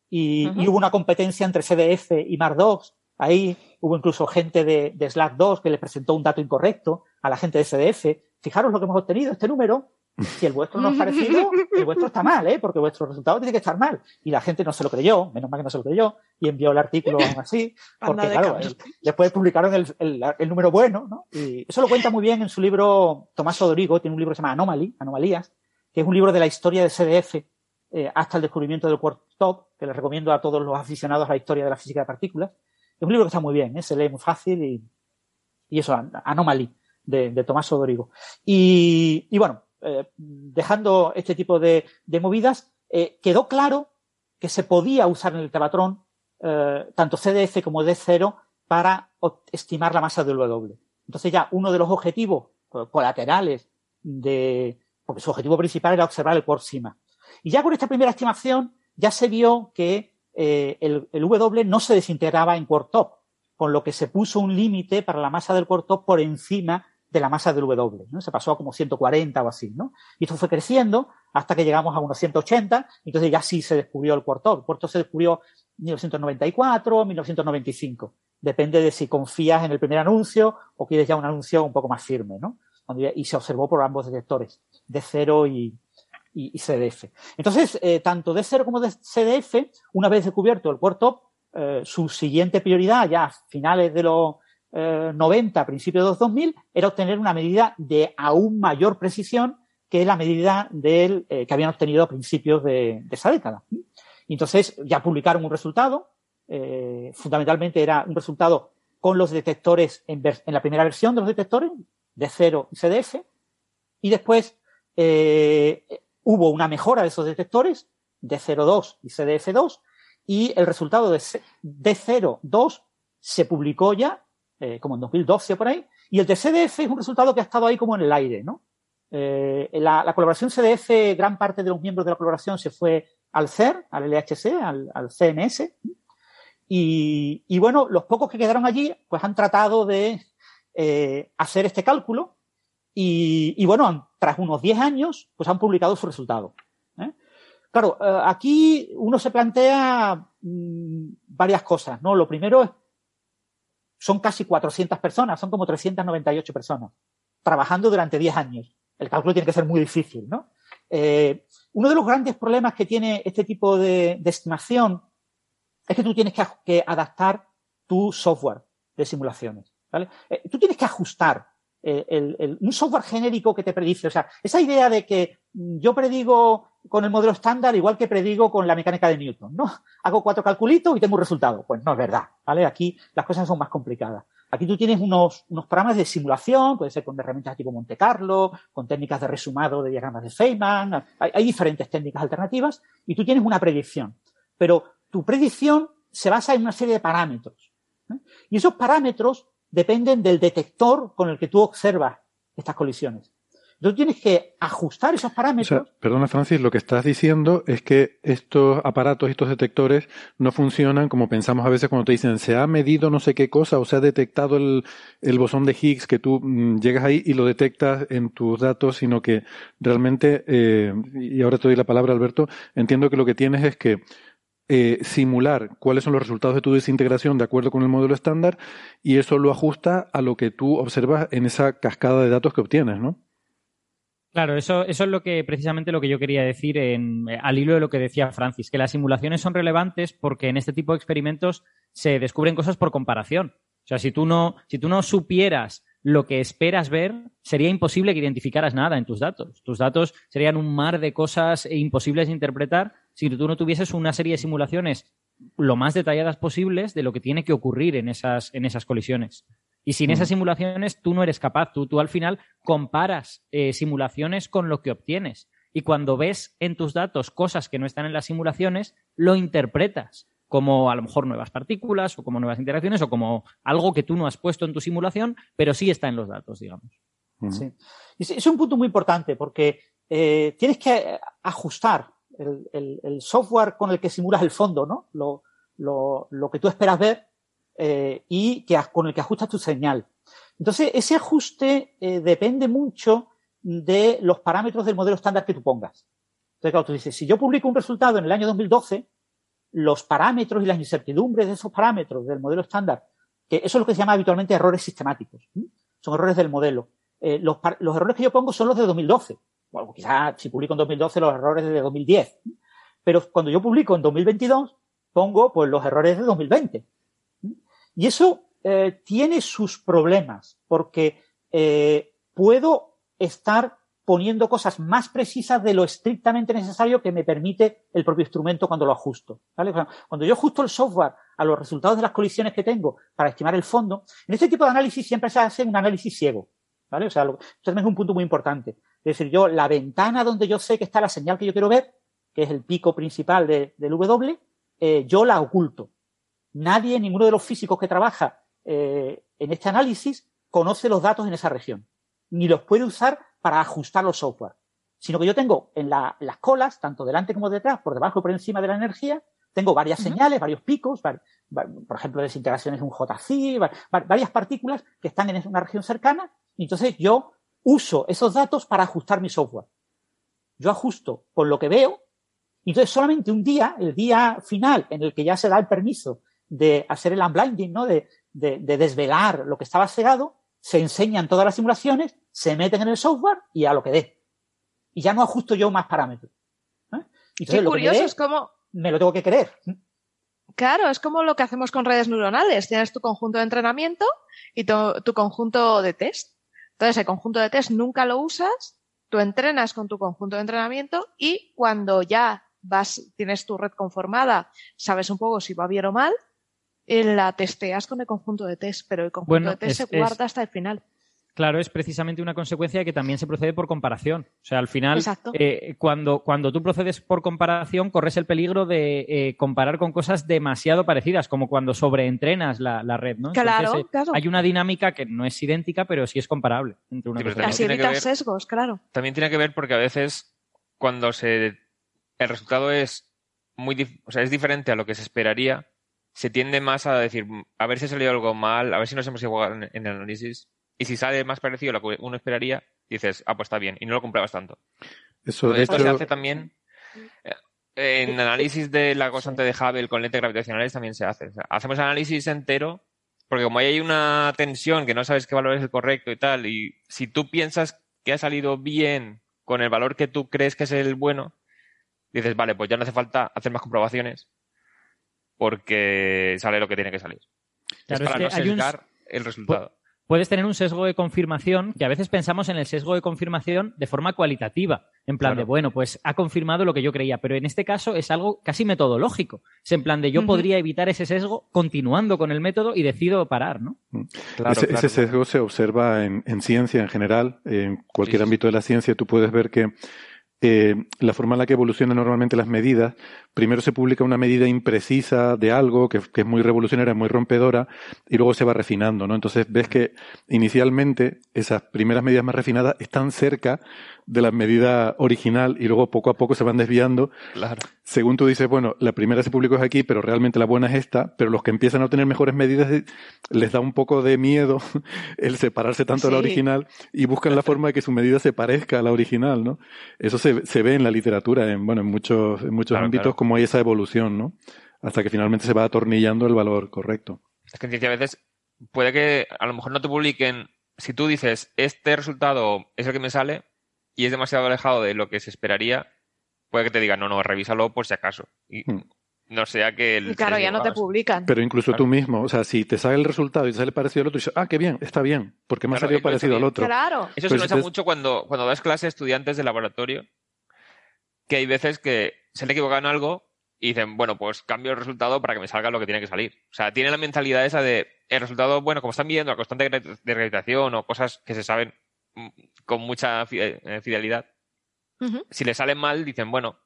y, uh -huh. y hubo una competencia entre CDF y Mar 2 Ahí hubo incluso gente de, de Slack 2 que le presentó un dato incorrecto a la gente de CDF fijaros lo que hemos obtenido, este número, si el vuestro no es parecido, el vuestro está mal, ¿eh? porque vuestro resultado tiene que estar mal. Y la gente no se lo creyó, menos mal que no se lo creyó, y envió el artículo aún así, porque claro, el, después publicaron el, el, el, número bueno, ¿no? Y eso lo cuenta muy bien en su libro Tomás Odorigo, tiene un libro que se llama Anomaly, Anomalías, que es un libro de la historia de CDF eh, hasta el descubrimiento del quark top, que les recomiendo a todos los aficionados a la historia de la física de partículas. Es un libro que está muy bien, ¿eh? se lee muy fácil y, y eso, Anomaly de, Tomás Odorigo. Y, y bueno, eh, dejando este tipo de, movidas, eh, quedó claro que se podía usar en el Tevatron eh, tanto CDF como D0 para estimar la masa del W. Entonces ya uno de los objetivos colaterales de, porque su objetivo principal era observar el SIMA. Y ya con esta primera estimación ya se vio que el, W no se desintegraba en quark top, con lo que se puso un límite para la masa del quark top por encima de la masa del W, ¿no? Se pasó a como 140 o así, ¿no? Y esto fue creciendo hasta que llegamos a unos 180, entonces ya sí se descubrió el quark top. El quark top se descubrió en 1994 1995. Depende de si confías en el primer anuncio o quieres ya un anuncio un poco más firme, ¿no? Y se observó por ambos detectores, D0 y, y, CDF. Entonces, eh, tanto D0 como de CDF, una vez descubierto el quark top, eh, su siguiente prioridad ya a finales de los eh, 90, principios de los 2000, era obtener una medida de aún mayor precisión que la medida del, eh, que habían obtenido a principios de, esa década. Y entonces ya publicaron un resultado, eh, fundamentalmente era un resultado con los detectores en, en, la primera versión de los detectores, de 0 y CDF, y después eh, hubo una mejora de esos detectores, de 0,2 y CDF2, y el resultado de, de 0,2 se publicó ya eh, como en 2012 por ahí, y el de CDF es un resultado que ha estado ahí como en el aire, ¿no? Eh, la, la, colaboración CDF, gran parte de los miembros de la colaboración se fue al CER, al LHC, al, al CNS, y, bueno, los pocos que quedaron allí, pues han tratado de eh, hacer este cálculo, y, bueno, tras unos 10 años, pues han publicado su resultado. Claro, aquí uno se plantea mmm, varias cosas, ¿no? Lo primero es son casi 400 personas, son como 398 personas, trabajando durante 10 años. El cálculo tiene que ser muy difícil, ¿no? Eh, uno de los grandes problemas que tiene este tipo de, estimación es que tú tienes que, adaptar tu software de simulaciones, ¿vale? Eh, tú tienes que ajustar eh, el, el, un software genérico que te predice. O sea, esa idea de que yo predigo con el modelo estándar igual que predigo con la mecánica de Newton, ¿no? Hago cuatro calculitos y tengo un resultado. Pues no es verdad, ¿vale? Aquí las cosas son más complicadas. Aquí tú tienes unos, unos programas de simulación, puede ser con herramientas tipo Monte Carlo, con técnicas de resumado de diagramas de Feynman, hay, diferentes técnicas alternativas y tú tienes una predicción. Pero tu predicción se basa en una serie de parámetros. ¿eh? Y esos parámetros dependen del detector con el que tú observas estas colisiones. Tú tienes que ajustar esos parámetros. O sea, perdona, Francis, lo que estás diciendo es que estos aparatos, estos detectores, no funcionan como pensamos a veces cuando te dicen se ha medido no sé qué cosa o se ha detectado el, el bosón de Higgs, que tú mmm, llegas ahí y lo detectas en tus datos, sino que realmente, eh, y ahora te doy la palabra, Alberto, entiendo que lo que tienes es que eh, simular cuáles son los resultados de tu desintegración de acuerdo con el modelo estándar y eso lo ajusta a lo que tú observas en esa cascada de datos que obtienes, ¿no? Claro, eso, eso es lo que precisamente lo que yo quería decir en, al hilo de lo que decía Francis, que las simulaciones son relevantes porque en este tipo de experimentos se descubren cosas por comparación. O sea, si tú no, si no supieras lo que esperas ver, sería imposible que identificaras nada en tus datos. Tus datos serían un mar de cosas imposibles de interpretar si tú no tuvieses una serie de simulaciones lo más detalladas posibles de lo que tiene que ocurrir en esas, en esas colisiones. Y sin esas simulaciones tú no eres capaz, tú, tú al final comparas eh, simulaciones con lo que obtienes. Y cuando ves en tus datos cosas que no están en las simulaciones, lo interpretas como a lo mejor nuevas partículas o como nuevas interacciones o como algo que tú no has puesto en tu simulación, pero sí está en los datos, digamos. Sí. Es un punto muy importante porque eh, tienes que ajustar el, el, el, software con el que simulas el fondo, ¿no? Lo, lo, lo que tú esperas ver eh, y que, con el que ajustas tu señal. Entonces, ese ajuste eh, depende mucho de los parámetros del modelo estándar que tú pongas. Entonces, claro, tú dices, si yo publico un resultado en el año 2012, los parámetros y las incertidumbres de esos parámetros del modelo estándar, que eso es lo que se llama habitualmente errores sistemáticos, ¿sí? son errores del modelo. Eh, los, errores que yo pongo son los de 2012. Bueno, quizás si publico en 2012 los errores de 2010. Pero cuando yo publico en 2022, pongo pues los errores de 2020. Y eso eh, tiene sus problemas, porque eh, puedo estar poniendo cosas más precisas de lo estrictamente necesario que me permite el propio instrumento cuando lo ajusto. Cuando yo ajusto el software a los resultados de las colisiones que tengo para estimar el fondo, en este tipo de análisis siempre se hace un análisis ciego. ¿vale? O sea, lo, esto también es un punto muy importante. Es decir, yo, la ventana donde yo sé que está la señal que yo quiero ver, que es el pico principal de, del W, eh, yo la oculto. Nadie, ninguno de los físicos que trabaja eh, en este análisis conoce los datos en esa región, ni los puede usar para ajustar los software, sino que yo tengo en las colas, tanto delante como detrás, por debajo y por encima de la energía, tengo varias señales, varios picos, por ejemplo, desintegraciones de un JC, varias partículas que están en una región cercana, y entonces yo uso esos datos para ajustar mi software. Yo ajusto con lo que veo, y entonces solamente un día, el día final, en el que ya se da el permiso de hacer el unblinding, ¿no? De, de, desvelar lo que estaba cegado, se enseñan todas las simulaciones, se meten en el software y a lo que dé. Y ya no ajusto yo más parámetros. ¿eh? Qué curioso, es como... Me lo tengo que creer. Claro, es como lo que hacemos con redes neuronales. Tienes tu conjunto de entrenamiento y tu, conjunto de test. Entonces, el conjunto de test nunca lo usas, tú entrenas con tu conjunto de entrenamiento y cuando ya vas, tienes tu red conformada, sabes un poco si va bien o mal, la testeas con el conjunto de test, pero el conjunto de test se guarda hasta el final. Claro, es precisamente una consecuencia de que también se procede por comparación. O sea, al final, eh, cuando, cuando tú procedes por comparación, corres el peligro de eh, comparar con cosas demasiado parecidas, como cuando sobreentrenas la, la red, ¿no? Claro, claro. Hay una dinámica que no es idéntica, pero sí es comparable entre una Así evitas sesgos, claro. También tiene que ver porque a veces cuando se el resultado es muy o sea, es diferente a lo que se esperaría, se tiende más a decir, a ver si ha salido algo mal, a ver si nos hemos equivocado en, el análisis. Y si sale más parecido a lo que uno esperaría, dices, ah, pues está bien, y no lo comprabas tanto. Eso, de Esto se hace también. Eh, en análisis de la constante de Hubble con lentes gravitacionales también se hace. hacemos análisis entero, porque como hay una tensión que no sabes qué valor es el correcto y tal, y si tú piensas que ha salido bien con el valor que tú crees que es el bueno, dices, vale, pues ya no hace falta hacer más comprobaciones porque sale lo que tiene que salir. es para no sesgar el resultado. Puedes tener un sesgo de confirmación que a veces pensamos en el sesgo de confirmación de forma cualitativa, en plan de, bueno, pues ha confirmado lo que yo creía, pero en este caso es algo casi metodológico. Es en plan de, yo podría evitar ese sesgo continuando con el método y decido parar, ¿no? Mm. ese, sesgo se observa en, ciencia en general, en cualquier ámbito de la ciencia tú puedes ver que eh, la forma en la que evolucionan normalmente las medidas, primero se publica una medida imprecisa de algo que, es muy revolucionaria, muy rompedora, y luego se va refinando, ¿no? Entonces ves que inicialmente esas primeras medidas más refinadas están cerca de la medida original y luego poco a poco se van desviando. Claro. Según tú dices, bueno, la primera se publicó aquí, pero realmente la buena es esta, pero los que empiezan a tener mejores medidas les da un poco de miedo el separarse tanto de la original y buscan la forma de que su medida se parezca a la original, ¿no? Eso se, se ve en la literatura, en, bueno, en muchos, en muchos ámbitos, como hay esa evolución, ¿no? Hasta que finalmente se va atornillando el valor correcto. Es que en ciencia a veces puede que a lo mejor no te publiquen, si tú dices, este resultado es el que me sale, y es demasiado alejado de lo que se esperaría, puede que te digan, no, no, revísalo por si acaso. Y hmm. no sea que el. claro, ya no te publican. Pero incluso tú mismo, o sea, si te sale el resultado y te sale parecido al otro, dices, ah, qué bien, está bien, porque me ha salido parecido al otro. Claro. Eso se pues nota mucho cuando, cuando das clase a estudiantes de laboratorio, que hay veces que se le equivocan algo y dicen, bueno, pues cambio el resultado para que me salga lo que tiene que salir. O sea, tiene la mentalidad esa de el resultado, bueno, como están viendo la constante de gravitación o cosas que se saben con mucha eh, fidelidad. Si le salen mal, dicen, bueno,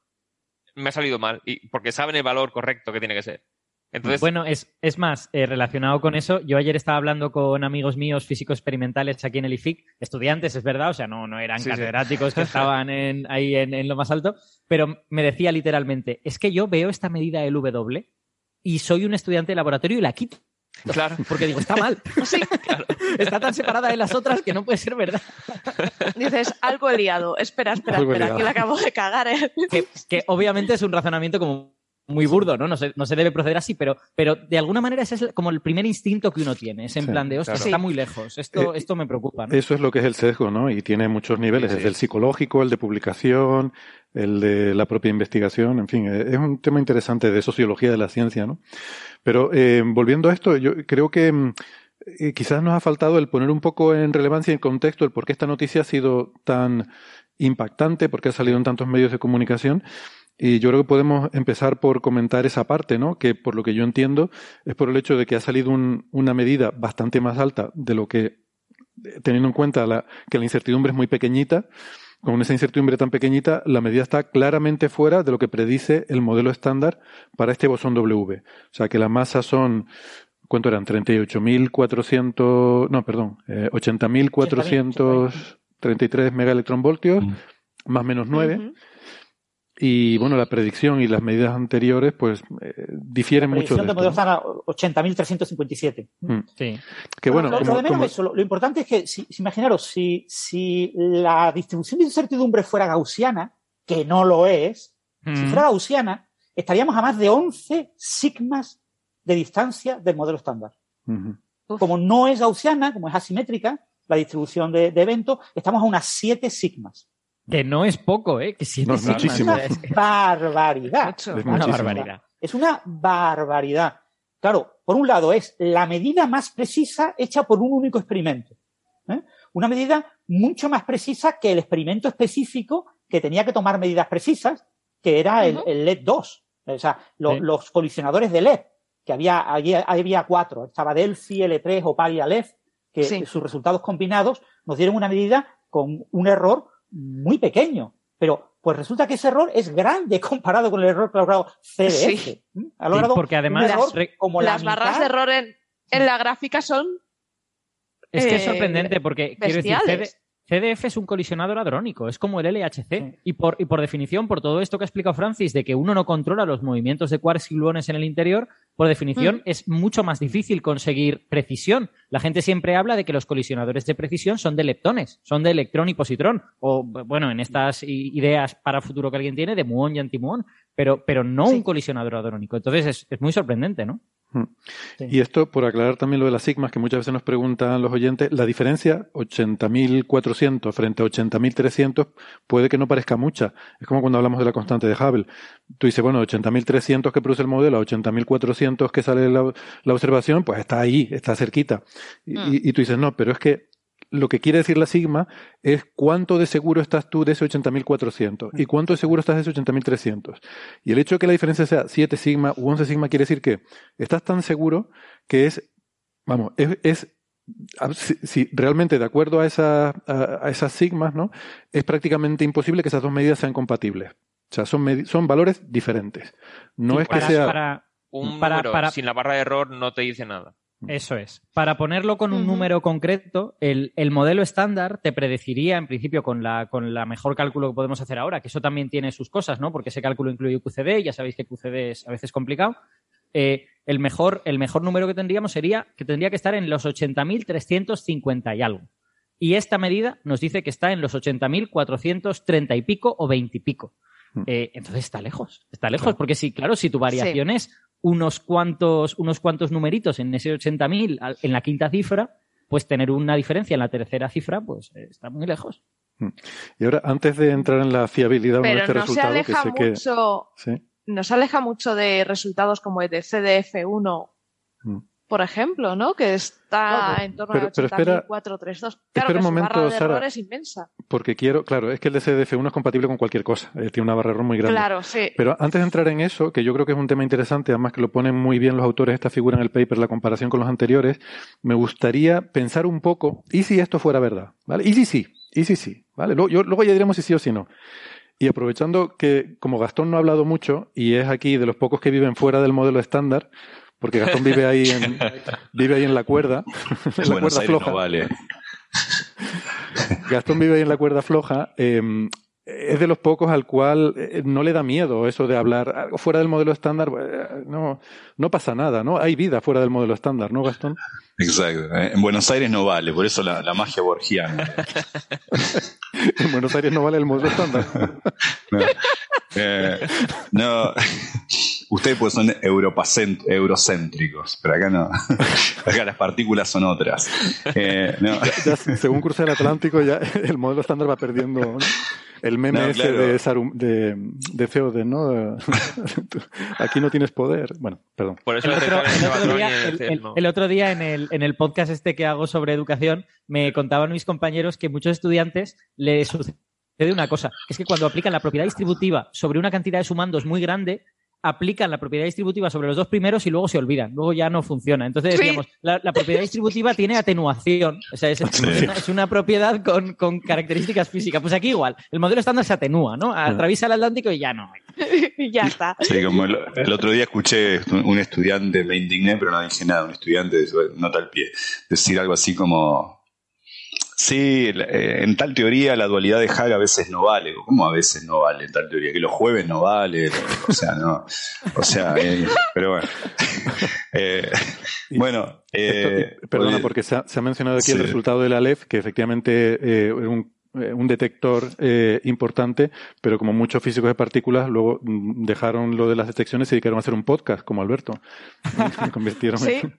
me ha salido mal, y porque saben el valor correcto que tiene que ser. Entonces... Bueno, es, es más, eh, relacionado con eso, yo ayer estaba hablando con amigos míos físicos experimentales aquí en el IFIC, estudiantes, es verdad, o sea, no, no eran catedráticos que estaban en, ahí en, en, lo más alto, pero me decía literalmente, es que yo veo esta medida del W y soy un estudiante de laboratorio y la quito. Claro. Porque digo, está mal. Sí. Está tan separada de las otras que no puede ser verdad. Dices, algo he liado. Espera, espera, espera, que la acabo de cagar. ¿eh? Que, obviamente es un razonamiento como muy burdo, ¿no? No se, no se debe proceder así, pero, pero de alguna manera ese es como el primer instinto que uno tiene. Es en plan de, hostia, está muy lejos. Esto, eh, esto me preocupa. Eso es lo que es el sesgo, ¿no? Y tiene muchos niveles. Es el psicológico, el de publicación, el de la propia investigación. En fin, es un tema interesante de sociología de la ciencia, ¿no? Pero eh, volviendo a esto, yo creo que mm, eh, quizás nos ha faltado el poner un poco en relevancia y en contexto el por qué esta noticia ha sido tan impactante, por qué ha salido en tantos medios de comunicación. Y yo creo que podemos empezar por comentar esa parte, ¿no? Que por lo que yo entiendo es por el hecho de que ha salido una medida bastante más alta de lo que, teniendo en cuenta la, que la incertidumbre es muy pequeñita, con esa incertidumbre tan pequeñita, la medida está claramente fuera de lo que predice el modelo estándar para este bosón W. O sea, que la masa son ¿cuánto eran? 38.400, no, perdón, eh, 80.433 megaelectronvoltios, Mm. más o menos 9. Ujú. Y bueno, la predicción y las medidas anteriores, pues, eh, difieren mucho de Predicción de esto, modelo ¿no? estándar 80.357. Sí. Que bueno, lo, lo como- menos como- es eso. Lo, lo importante es que, si, si imaginaros, si, si la distribución de incertidumbre fuera gaussiana, que no lo es, si Mm. fuera gaussiana, estaríamos a más de 11 sigmas de distancia del modelo estándar. Como no es gaussiana, como es asimétrica, la distribución de, de eventos, estamos a unas 7 sigmas. Que no es poco, ¿eh? Que siete No, es muchísimo. es que- Barbaridad. Es una muchísimo. barbaridad. Es una barbaridad. Claro, por un lado es la medida más precisa hecha por un único experimento. ¿eh? Una medida mucho más precisa que el experimento específico que tenía que tomar medidas precisas, que era el, LED 2. O sea, lo- Sí. los colisionadores de LED, que había, había, había cuatro. Estaba Delphi, L3, Opal y Aleph, que Sí. sus resultados combinados nos dieron una medida con un error muy pequeño. Pero pues resulta que ese error es grande comparado con el error que ha logrado CDF. Sí. Ha logrado porque además un error re- como la Las barras mitad. de error en, en la gráfica son Es que es eh, sorprendente porque, quiero decir. CD CDF es un colisionador hadrónico, es como el LHC. Sí. Y, por, y por definición, por todo esto que ha explicado Francis, de que uno no controla los movimientos de quarks y gluones en el interior, por definición Mm. es mucho más difícil conseguir precisión. La gente siempre habla de que los colisionadores de precisión son de leptones, son de electrón y positrón. O, bueno, en estas ideas para futuro que alguien tiene, de muón y antimuón, pero, pero no Sí. un colisionador hadrónico. Entonces es, es muy sorprendente, ¿no? Sí. Y esto, por aclarar también lo de las sigmas, que muchas veces nos preguntan los oyentes, la diferencia 80.400 frente a 80.300 puede que no parezca mucha. Es como cuando hablamos de la constante de Hubble. Tú dices, bueno, 80.300 que produce el modelo a 80.400 que sale la, la observación, pues está ahí, está cerquita. Y, Mm. y- y tú dices, no, pero es que lo que quiere decir la sigma es cuánto de seguro estás tú de ese 80.400 y cuánto de seguro estás de ese 80.300. Y el hecho de que la diferencia sea 7 sigma u 11 sigma quiere decir que estás tan seguro que es, vamos, es, es a- si, si realmente de acuerdo a, esa, a, a esas sigmas, ¿no? Es prácticamente imposible que esas dos medidas sean compatibles. O sea, son, son valores diferentes. No Sí, es que para- sea... para- Un Para- número para- sin la barra de error no te dice nada. Eso es. Para ponerlo con un número concreto, el, el modelo estándar te predeciría, en principio, con la, con la mejor cálculo que podemos hacer ahora, que eso también tiene sus cosas, ¿no? Porque ese cálculo incluye QCD, ya sabéis que QCD es a veces complicado. Eh, el, mejor, el mejor número que tendríamos sería que tendría que estar en los 80.350 y algo. Y esta medida nos dice que está en los 80.430 y pico o 20 y pico. Mm. Eh, entonces está lejos, está lejos, Claro. porque si, claro, si tu variación es unos cuantos, unos cuantos numeritos en ese 80.000 al- en la quinta cifra, pues tener una diferencia en la tercera cifra, pues eh, está muy lejos. Y ahora, antes de entrar en la fiabilidad de este no se resultado, que aleja sé que... mucho, Sí. nos aleja mucho de resultados como el de CDF1, Mm. Por ejemplo, ¿no? Que está Claro, en torno pero- a pero espera- 80.432. Claro espera que un su momento, barra de Sara. error es inmensa. Porque quiero, claro, es que el de CDF1 es compatible con cualquier cosa, eh, tiene una barra de error muy grande. Claro, sí. Pero antes de entrar en eso, que yo creo que es un tema interesante, además que lo ponen muy bien los autores, esta figura en el paper, la comparación con los anteriores, me gustaría pensar un poco, ¿y si esto fuera verdad? ¿Vale? ¿Y si sí? ¿Y si sí? ¿Vale? Luego, yo- luego ya diremos si sí o si no. Y aprovechando que, como Gastón no ha hablado mucho, y es aquí de los pocos que viven fuera del modelo estándar, porque Gastón vive ahí en, vive ahí en la cuerda, en la cuerda floja. no vale. Gastón vive ahí en la cuerda floja. eh, es de los pocos al cual eh, no le da miedo eso de hablar fuera del modelo estándar. eh, No, no pasa nada, ¿no? Hay vida fuera del modelo estándar, ¿no, Gastón? Exacto. Eh, En Buenos Aires no vale, por eso la, la magia borgiana. En Buenos Aires no vale el modelo estándar. No, Eh, no. Ustedes pues son eurocéntricos, pero acá no. Acá las partículas son otras. Eh, no. Ya, según cruza el Atlántico, ya el modelo estándar va perdiendo ¿no? el meme No, ese claro. de, Sarum- de, de Theoden, ¿no? Aquí no tienes poder. Bueno, perdón. Por eso El otro, el otro día, el el otro día en el, en el podcast este que hago sobre educación, me contaban mis compañeros que muchos estudiantes les sucede una cosa, que es que cuando aplican la propiedad distributiva sobre una cantidad de sumandos muy grande, aplican la propiedad distributiva sobre los dos primeros y luego se olvidan, luego ya no funciona. Entonces Sí. decíamos, la, la propiedad distributiva tiene atenuación, o sea, es, es una, es una propiedad con, con características físicas. Pues aquí igual, el modelo estándar se atenúa, ¿no? Atraviesa el Atlántico y ya no. y ya está. Sí, como el, el otro día escuché un estudiante, me indigné, pero no dije nada, un estudiante, nota al pie, decir algo así como, Sí, eh, en tal teoría la dualidad de Hag a veces no vale. ¿Cómo a veces no vale en tal teoría? Que los jueves no vale. O sea, no. O sea, eh, pero bueno. Eh, bueno. perdona, porque se ha, mencionado aquí el resultado de la LEF, que efectivamente es un, un, detector importante, pero como muchos físicos de partículas, luego mm, dejaron lo de las detecciones y dedicaron a hacer un podcast, como Alberto. Se convirtieron en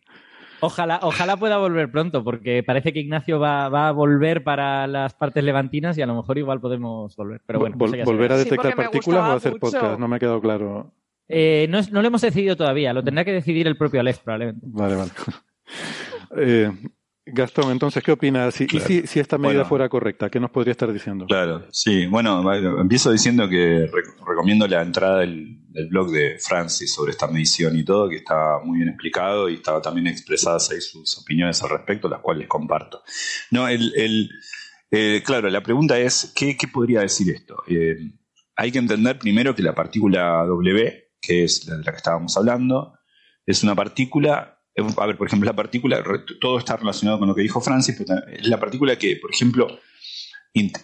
Ojalá, ojalá pueda volver pronto, porque parece que Ignacio va, a volver para las partes levantinas y a lo mejor igual podemos volver. Pero bueno, ¿Volver a detectar partículas o hacer podcast? No me ha quedado claro. Eh, no, no, lo hemos decidido todavía, lo tendrá que decidir el propio Alex probablemente. Vale, vale. Eh, Gastón, entonces, ¿qué opinas? ¿Y si, esta medida fuera correcta? ¿Qué nos podría estar diciendo? Claro, sí. Bueno, empiezo diciendo que recomiendo la entrada del, blog de Francis sobre esta medición y todo, que está muy bien explicado y estaba también expresadas ahí sus opiniones al respecto, las cuales comparto. No, el, eh, claro, la pregunta es, ¿qué, podría decir esto? Eh, hay que entender primero que la partícula W, que es la de la que estábamos hablando, es una partícula a ver, por ejemplo, la partícula, todo está relacionado con lo que dijo Francis, pero es la partícula que, por ejemplo,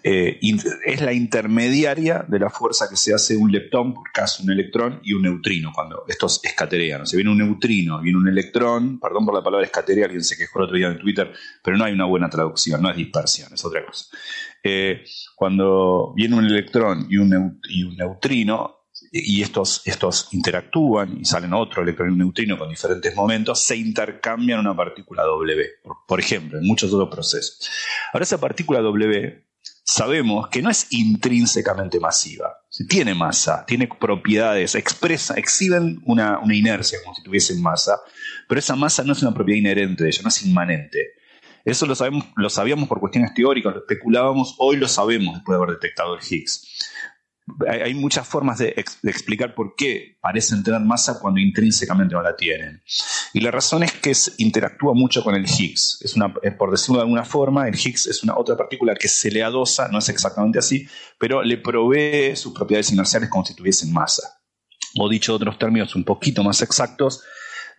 eh, es la intermediaria de la fuerza que se hace un leptón, por caso un electrón, y un neutrino, cuando estos escaterean. O sea, viene un neutrino, viene un electrón, perdón por la palabra escaterea, alguien se quejó el otro día en Twitter, pero no hay una buena traducción, no es dispersión, es otra cosa. Eh, cuando viene un electrón y un neutrino, y estos, estos interactúan y salen otro electrón y neutrino con diferentes momentos, se intercambian una partícula W, por, ejemplo, en muchos otros procesos. Ahora esa partícula W sabemos que no es intrínsecamente masiva, tiene masa, tiene propiedades, expresa, exhiben una, una inercia como si tuviesen masa, pero esa masa no es una propiedad inherente de ella, no es inmanente. Eso lo, sabemos, lo sabíamos por cuestiones teóricas, lo especulábamos, hoy lo sabemos después de haber detectado el Higgs hay muchas formas de, explicar por qué parecen tener masa cuando intrínsecamente no la tienen. Y la razón es que interactúa mucho con el Higgs. Es por decirlo de alguna forma, el Higgs es una otra partícula que se le adosa, no es exactamente así, pero le provee sus propiedades inerciales como si tuviesen masa. O dicho de otros términos un poquito más exactos,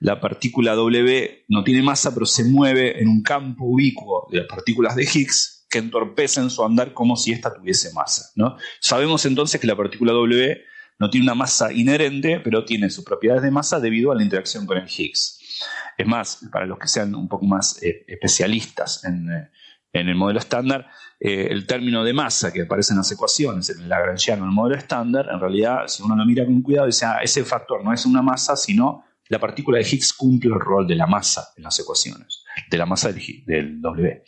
la partícula W no tiene masa, pero se mueve en un campo ubicuo de las partículas de Higgs que entorpecen su andar como si ésta tuviese masa. Sabemos entonces que la partícula W no tiene una masa inherente, pero tiene sus propiedades de masa debido a la interacción con el Higgs. Es más, para los que sean un poco más eh, especialistas en, eh, el modelo estándar, eh, el término de masa que aparece en las ecuaciones, en el Lagrangiano, en el modelo estándar, en realidad, si uno lo mira con cuidado, dice, ah, ese factor no es una masa, sino la partícula de Higgs cumple el rol de la masa en las ecuaciones, de la masa del W.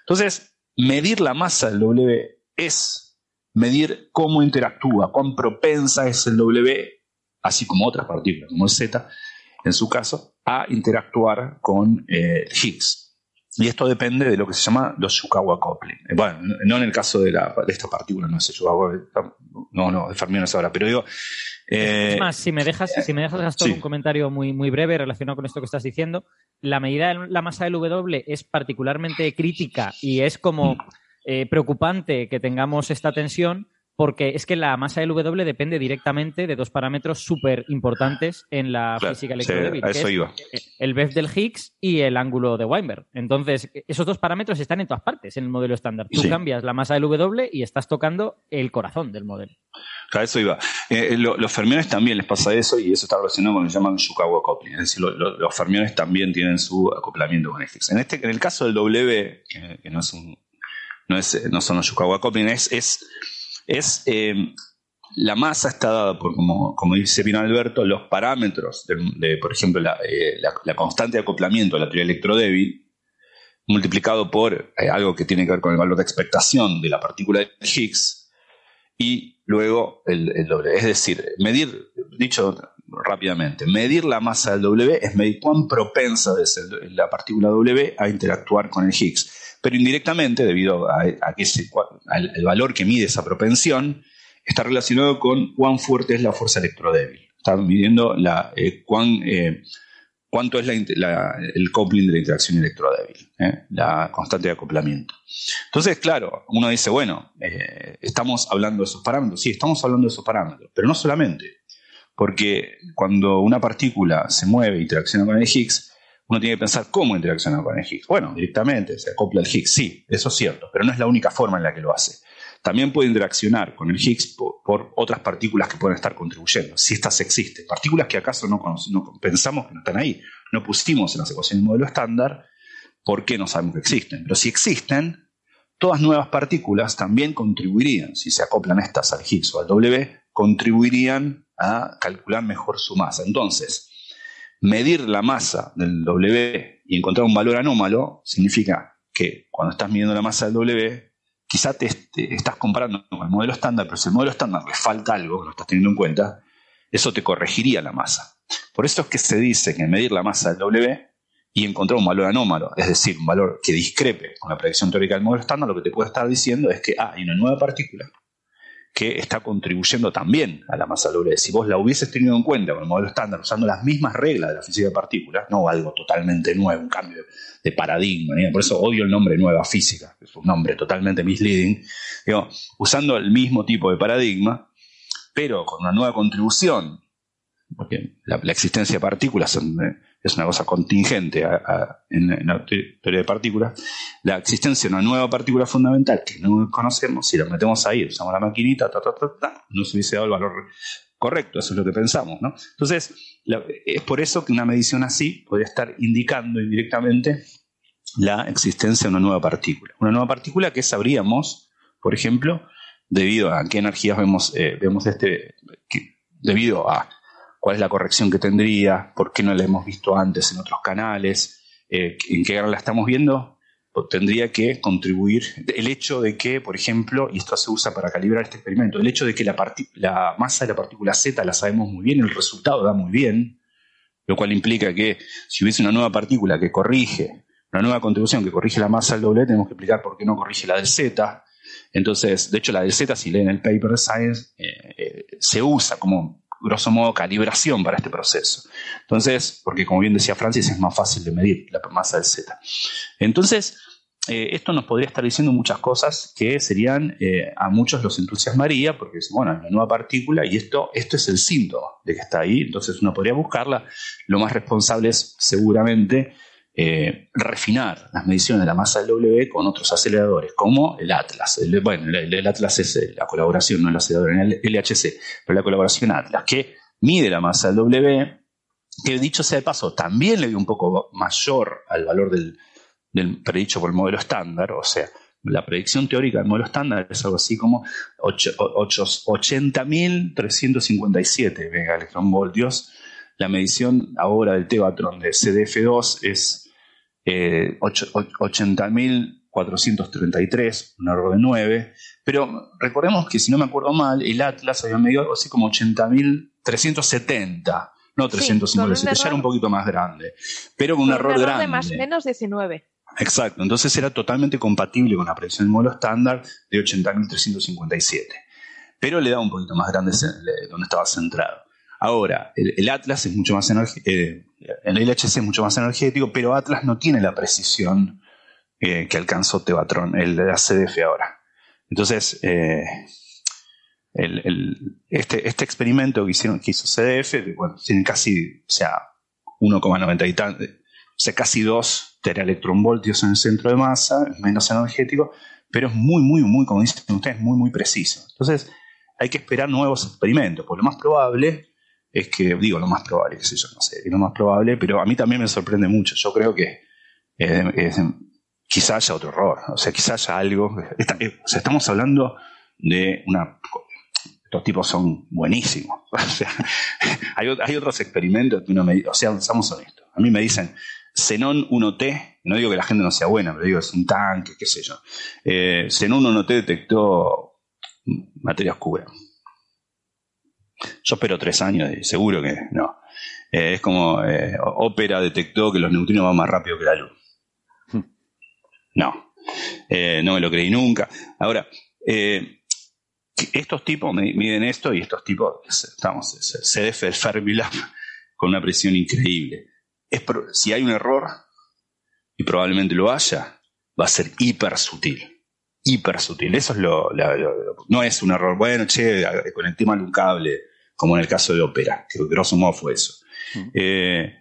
Entonces, medir la masa del W es medir cómo interactúa, cuán propensa es el W, así como otras partículas, como el Z, en su caso, a interactuar con eh, Higgs. Y esto depende de lo que se llama los Yukawa coupling. Eh, bueno, no en el caso de, esta partícula, no es Yukawa, no, no, de fermiones ahora, pero digo... Eh, es más, si me dejas, si me dejas gastar un comentario muy, muy breve relacionado con esto que estás diciendo, la medida de la masa del W es particularmente crítica y es como eh, preocupante que tengamos esta tensión porque es que la masa del W depende directamente de dos parámetros súper importantes en la física electrodébil, el BEF del Higgs y el ángulo de Weinberg. Entonces, esos dos parámetros están en todas partes en el modelo estándar. Tú cambias la masa del W y estás tocando el corazón del modelo. A eso iba. Eh, los fermiones también les pasa eso y eso está relacionado con lo que llaman Yukawa coupling. Es decir, los fermiones también tienen su acoplamiento con el Higgs. En, este, en el caso del W, que, no, es un, no, es, no son los Yukawa coupling, es, es es eh, la masa está dada por, como, como dice bien Alberto, los parámetros de, por ejemplo, eh, la, constante de acoplamiento de la teoría electrodébil, multiplicado por eh, algo que tiene que ver con el valor de expectación de la partícula de Higgs, y luego el, W. Es decir, medir, dicho rápidamente, medir la masa del W es medir cuán propensa es la partícula W a interactuar con el Higgs pero indirectamente, debido a, que al, valor que mide esa propensión, está relacionado con cuán fuerte es la fuerza electrodébil. Está midiendo la, eh, cuán, eh, cuánto es el coupling de la interacción electrodébil, ¿eh? la constante de acoplamiento. Entonces, claro, uno dice, bueno, estamos hablando de esos parámetros. Sí, estamos hablando de esos parámetros, pero no solamente, porque cuando una partícula se mueve e interacciona con el Higgs, uno tiene que pensar cómo interacciona con el Higgs. Bueno, directamente se acopla al Higgs, sí, eso es cierto, pero no es la única forma en la que lo hace. También puede interaccionar con el Higgs por, otras partículas que pueden estar contribuyendo, si estas existen. Partículas que acaso no, pensamos que no están ahí, no pusimos en las ecuaciones del modelo estándar, porque no sabemos que existen. Pero si existen, todas nuevas partículas también contribuirían, si se acoplan estas al Higgs o al W, contribuirían a calcular mejor su masa. Entonces, medir la masa del W y encontrar un valor anómalo significa que cuando estás midiendo la masa del W, quizá te, estás comparando con el modelo estándar, pero si el modelo estándar le falta algo, que lo estás teniendo en cuenta, eso te corregiría la masa. Por eso es que se dice que medir la masa del W y encontrar un valor anómalo, es decir, un valor que discrepe con la predicción teórica del modelo estándar, lo que te puede estar diciendo es que ah, hay una nueva partícula que está contribuyendo también a la masa W. Si vos la hubieses tenido en cuenta con el modelo estándar, usando las mismas reglas de la física de partículas, no algo totalmente nuevo, un cambio de paradigma, por eso odio el nombre nueva física, es un nombre totalmente misleading, usando el mismo tipo de paradigma, pero con una nueva contribución, porque la, existencia de partículas es una cosa contingente en, la teoría de partículas, la existencia de una nueva partícula fundamental que no conocemos, si la metemos ahí, usamos la maquinita, no se hubiese dado el valor correcto, eso es lo que pensamos. ¿no? Entonces, es por eso que una medición así podría estar indicando indirectamente la existencia de una nueva partícula. Una nueva partícula que sabríamos, por ejemplo, debido a qué energías vemos, eh, vemos este, debido a cuál es la corrección que tendría, por qué no la hemos visto antes en otros canales, eh, en qué la estamos viendo, tendría que contribuir el hecho de que, por ejemplo, y esto se usa para calibrar este experimento, el hecho de que la, la masa de la partícula Z la sabemos muy bien, el resultado da muy bien, lo cual implica que si hubiese una nueva partícula que corrige, una nueva contribución que corrige la masa del doble, tenemos que explicar por qué no corrige la del Z. Entonces, de hecho, la del Z, si leen el paper de Science, eh, eh, se usa como grosso modo, calibración para este proceso. Entonces, porque como bien decía Francis, es más fácil de medir la masa del Z. Entonces, eh, esto nos podría estar diciendo muchas cosas que serían, eh, a muchos los entusiasmaría, porque es, bueno, una nueva partícula y esto, esto es el síntoma de que está ahí, entonces uno podría buscarla. Lo más responsable es seguramente eh, refinar las mediciones de la masa del W con otros aceleradores, como el Atlas. bueno, el, Atlas es eh, la colaboración, no el acelerador en el LHC, pero la colaboración Atlas, que mide la masa del W, que dicho sea de paso, también le dio un poco mayor al valor del, predicho por el modelo estándar, o sea, la predicción teórica del modelo estándar es algo así como 80.357 megaelectronvoltios. La medición ahora del Tevatron de CDF2 es eh, 80.433, un error de 9. Pero recordemos que, si no me acuerdo mal, el Atlas había medido así como 80.370. No 357, ya era un poquito más grande. Pero con un error, grande. de más menos 19. Exacto, entonces era totalmente compatible con la predicción del modelo estándar de 80.357. Pero le da un poquito más grande donde estaba centrado. Ahora, el, Atlas es mucho más eh, el LHC es mucho más energético, pero Atlas no tiene la precisión eh, que alcanzó Tevatron, el la CDF ahora. Entonces, eh, este, este, experimento que, hicieron, que hizo CDF, tiene casi, o sea, 1,90 y tanto, o sea, casi 2 teraelectronvoltios en el centro de masa, menos energético, pero es muy, muy, muy, como dicen ustedes, muy, muy preciso. Entonces, hay que esperar nuevos experimentos, por lo más probable es que, digo, lo más probable, qué sé yo, no sé, lo más probable, pero a mí también me sorprende mucho. Yo creo que eh, quizá haya otro error, o sea, quizá haya algo. Eh, estamos hablando de una. Estos tipos son buenísimos. O sea, hay, hay, otros experimentos que uno me O sea, seamos honestos. A mí me dicen Xenon 1T, no digo que la gente no sea buena, pero digo es un tanque, qué sé yo. Eh, Xenon 1T detectó materia oscura. Yo espero tres años y seguro que no. Eh, es como eh, Opera detectó que los neutrinos van más rápido que la luz. Hmm. No, eh, no me lo creí nunca. Ahora, estos tipos miden esto y estos tipos, estamos, CDF del Fermilab con una presión increíble. es si hay un error, y probablemente lo haya, va a ser hiper sutil. Hiper sutil. Eso es lo, No es un error. Bueno, che, conecté mal un cable, como en el caso de Opera, que grosso modo fue eso. Mm. Eh,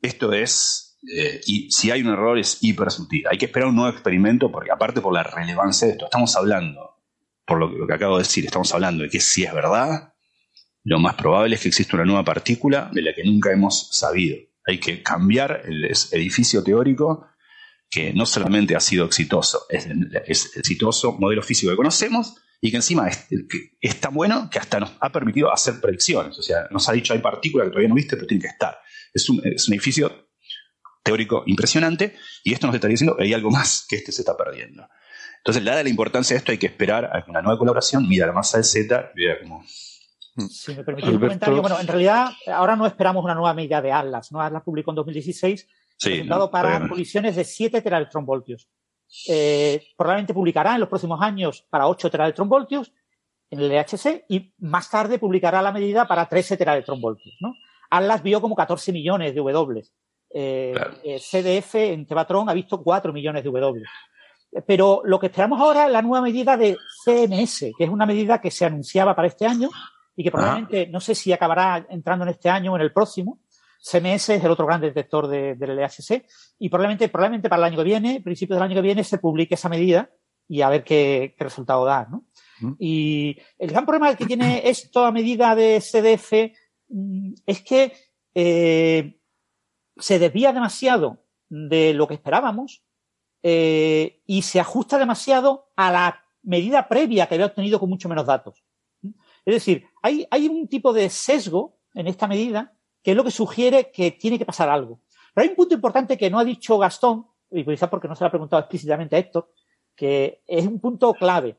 esto es. Eh, y si hay un error, es hiper sutil. Hay que esperar un nuevo experimento, porque aparte por la relevancia de esto, estamos hablando, por lo que, lo que acabo de decir, estamos hablando de que si es verdad, lo más probable es que exista una nueva partícula de la que nunca hemos sabido. Hay que cambiar el edificio teórico que no solamente ha sido exitoso, es, el exitoso modelo físico que conocemos y que encima es, tan bueno que hasta nos ha permitido hacer predicciones. O sea, nos ha dicho hay partículas que todavía no viste, pero tienen que estar. Es un, edificio teórico impresionante y esto nos está diciendo que hay algo más que este se está perdiendo. Entonces, dada la importancia de esto, hay que esperar a que una nueva colaboración mida la masa de Z y vea cómo Mm. Si me permitís un comentario, bueno, en realidad ahora no esperamos una nueva medida de Atlas, ¿no? Atlas publicó en 2016 sí, para colisiones de 7 teraelectronvoltios. Eh, probablemente publicará en los próximos años para 8 teraelectronvoltios en el LHC y más tarde publicará la medida para 13 teraelectronvoltios, ¿no? Atlas vio como 14 millones de W. Eh, eh CDF en Tevatron ha visto 4 millones de W. Pero lo que esperamos ahora es la nueva medida de CMS, que es una medida que se anunciaba para este año, y que probablemente, no sé si acabará entrando en este año o en el próximo. CMS es el otro gran detector del LHC y probablemente, probablemente para el año que viene, principios del año que viene, se publique esa medida y a ver qué, resultado da. ¿no? Y el gran problema que tiene esta medida de CDF mm, es que eh, se desvía demasiado de lo que esperábamos eh, y se ajusta demasiado a la medida previa que había obtenido con mucho menos datos. Es decir, hay, hay un tipo de sesgo en esta medida que es lo que sugiere que tiene que pasar algo. Pero hay un punto importante que no ha dicho Gastón, y quizás porque no se lo ha preguntado explícitamente a Héctor, que es un punto clave.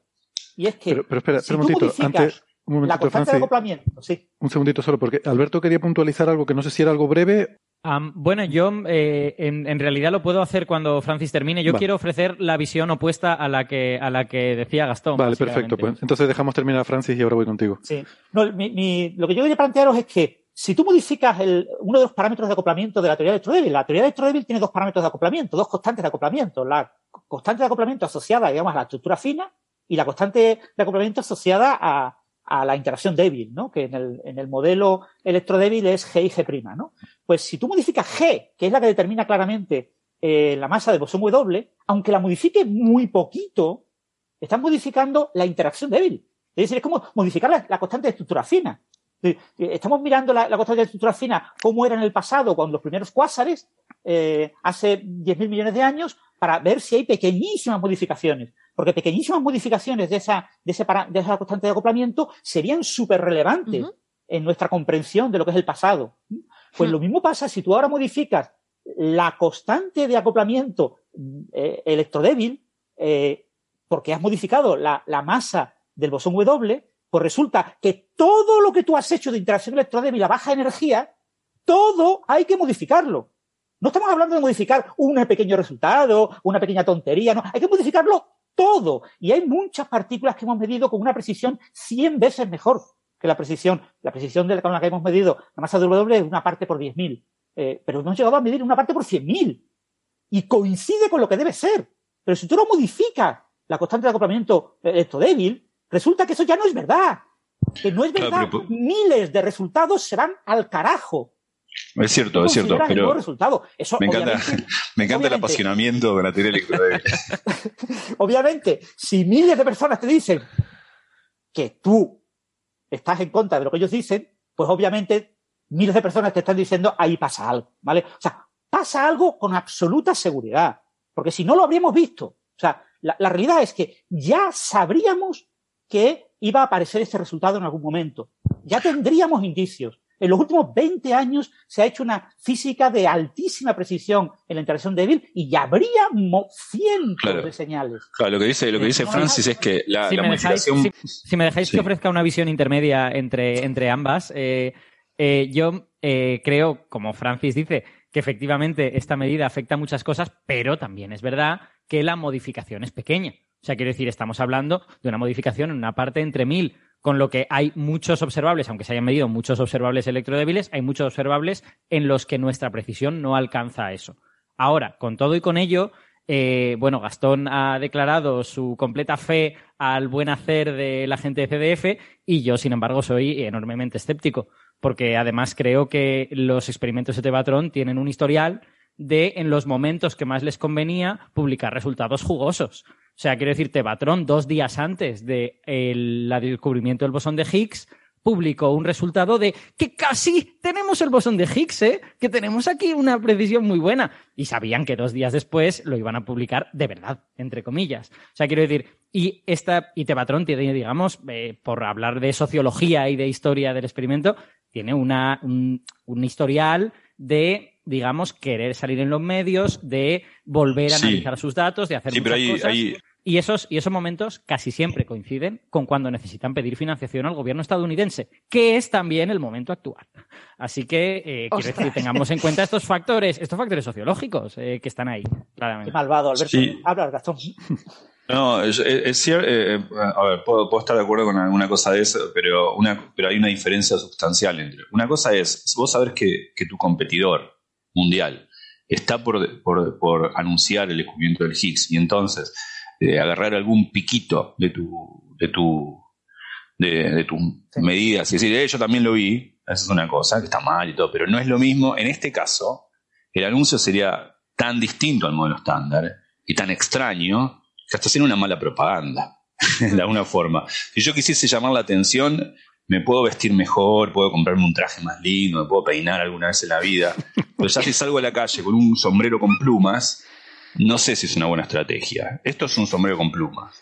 Y es que. Pero, espera, un momentito, antes. Un momentito, la constante de acoplamiento, sí. Un segundito solo, porque Alberto quería puntualizar algo que no sé si era algo breve bueno, yo eh, en, realidad lo puedo hacer cuando Francis termine. Yo quiero ofrecer la visión opuesta a la que, a la que decía Gastón. Vale, perfecto. Pues entonces dejamos terminar a Francis y ahora voy contigo. Sí. No, lo que yo quería plantearos es que si tú modificas el, uno de los parámetros de acoplamiento de la teoría de Electrodébil, la teoría de Electrodébil tiene dos parámetros de acoplamiento, dos constantes de acoplamiento. La constante de acoplamiento asociada, digamos, a la estructura fina y la constante de acoplamiento asociada a, a la interacción débil, ¿no? Que en el, en el modelo electrodébil es G y G', ¿no? Pues si tú modificas G, que es la que determina claramente eh, la masa del bosón W, aunque la modifique muy poquito, estás modificando la interacción débil. Es decir, es como modificar la, constante de estructura fina. Estamos mirando la, constante de estructura fina, cómo era en el pasado con los primeros cuásares, eh, hace 10.000 millones de años, para ver si hay pequeñísimas modificaciones. Porque pequeñísimas modificaciones de esa, de, ese de esa constante de acoplamiento serían súper relevantes en nuestra comprensión de lo que es el pasado. Pues lo mismo pasa si tú ahora modificas la constante de acoplamiento eh, electrodébil, eh, porque has modificado la, masa del bosón W, pues resulta que todo lo que tú has hecho de interacción electrodébil a baja energía, todo hay que modificarlo. No estamos hablando de modificar un pequeño resultado, una pequeña tontería, no, hay que modificarlo todo. Y hay muchas partículas que hemos medido con una precisión 100 veces mejor que la precisión, la precisión de la, con la que hemos medido la masa de W es una parte por 10.000. Eh, pero hemos llegado a medir una parte por 100.000. Y coincide con lo que debe ser. Pero si tú no modificas la constante de acoplamiento débil, resulta que eso ya no es verdad. Que no es verdad. Miles de resultados se van al carajo. Es cierto, es cierto, pero resultado. Eso, me encanta, me encanta el apasionamiento de la teoría obviamente, si miles de personas te dicen que tú estás en contra de lo que ellos dicen, pues obviamente miles de personas te están diciendo ahí pasa algo, ¿vale? O sea, pasa algo con absoluta seguridad, porque si no lo habríamos visto. O sea, la, realidad es que ya sabríamos que iba a aparecer este resultado en algún momento. Ya tendríamos indicios. En los últimos 20 años se ha hecho una física de altísima precisión en la interacción débil y ya habría cientos de señales. Claro, lo que dice, lo que dice Francis es que la, si, me dejáis, si, me dejáis que ofrezca una visión intermedia entre, entre ambas, eh, eh, yo eh, creo, como Francis dice, que efectivamente esta medida afecta a muchas cosas, pero también es verdad que la modificación es pequeña. O sea, quiero decir, estamos hablando de una modificación en una parte entre mil Con lo que hay muchos observables, aunque se hayan medido muchos observables electrodébiles, hay muchos observables en los que nuestra precisión no alcanza eso. Ahora, con todo y con ello, eh, bueno, Gastón ha declarado su completa fe al buen hacer de la gente de CDF y yo, sin embargo, soy enormemente escéptico, porque además creo que los experimentos de Tevatron tienen un historial de, en los momentos que más les convenía, publicar resultados jugosos. O sea, quiero decir, Tevatron, dos días antes de descubrimiento del bosón de Higgs, publicó un resultado de que casi tenemos el bosón de Higgs, ¿eh? que tenemos aquí una precisión muy buena. Y sabían que dos días después lo iban a publicar de verdad, entre comillas. O sea, quiero decir, y esta, y Tevatron tiene, digamos, eh, por hablar de sociología y de historia del experimento, tiene una, un, historial de, digamos, querer salir en los medios, de volver a analizar sus datos, de hacer muchas cosas. Y esos, y esos momentos casi siempre coinciden con cuando necesitan pedir financiación al gobierno estadounidense, que es también el momento actual. Así que eh, quiero decir, tengamos en cuenta estos factores, estos factores sociológicos eh, que están ahí, claramente. Qué malvado, Alberto. Habla, Gastón. No, es, cierto. Eh, a ver, puedo, puedo, estar de acuerdo con alguna cosa de eso, pero, una, pero hay una diferencia sustancial entre. Una cosa es, vos sabés que, que tu competidor mundial está por, por, por anunciar el descubrimiento del Higgs y entonces agarrar algún piquito de tu, de tu, de, tu medidas y decir, eh, yo también lo vi, eso es una cosa que está mal y todo, pero no es lo mismo. En este caso, el anuncio sería tan distinto al modelo estándar y tan extraño que hasta sería una mala propaganda, de alguna forma. Si yo quisiese llamar la atención, me puedo vestir mejor, puedo comprarme un traje más lindo, me puedo peinar alguna vez en la vida, pero ya si salgo a la calle con un sombrero con plumas, no sé si es una buena estrategia. Esto es un sombrero con plumas.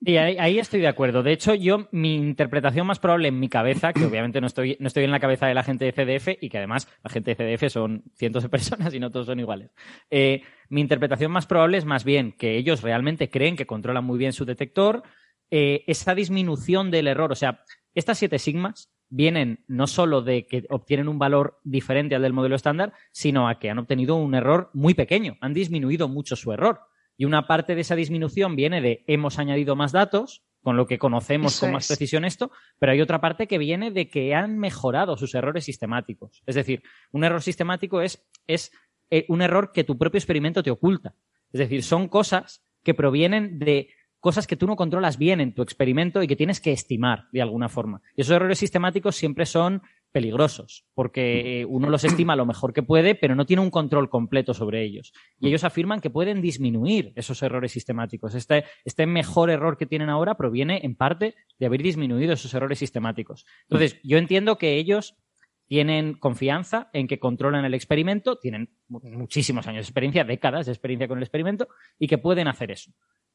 Y ahí, estoy de acuerdo. De hecho, yo, mi interpretación más probable en mi cabeza, que obviamente no estoy, no estoy en la cabeza de la gente de CDF y que además la gente de CDF son cientos de personas y no todos son iguales. Eh, mi interpretación más probable es más bien que ellos realmente creen que controlan muy bien su detector. Eh, esa disminución del error, o sea, estas siete sigmas vienen no solo de que obtienen un valor diferente al del modelo estándar, sino a que han obtenido un error muy pequeño, han disminuido mucho su error. Y una parte de esa disminución viene de hemos añadido más datos, con lo que conocemos con más precisión esto, pero hay otra parte que viene de que han mejorado sus errores sistemáticos. Es decir, un error sistemático es, es eh, un error que tu propio experimento te oculta. Es decir, son cosas que provienen de cosas que tú no controlas bien en tu experimento y que tienes que estimar de alguna forma. Y esos errores sistemáticos siempre son peligrosos, porque eh, uno los estima lo mejor que puede, pero no tiene un control completo sobre ellos. Y ellos afirman que pueden disminuir esos errores sistemáticos. Este, este mejor error que tienen ahora proviene en parte de haber disminuido esos errores sistemáticos. Entonces, yo entiendo que ellos tienen confianza en que controlan el experimento, tienen muchísimos años de experiencia, décadas de experiencia con el experimento, y que pueden hacer eso.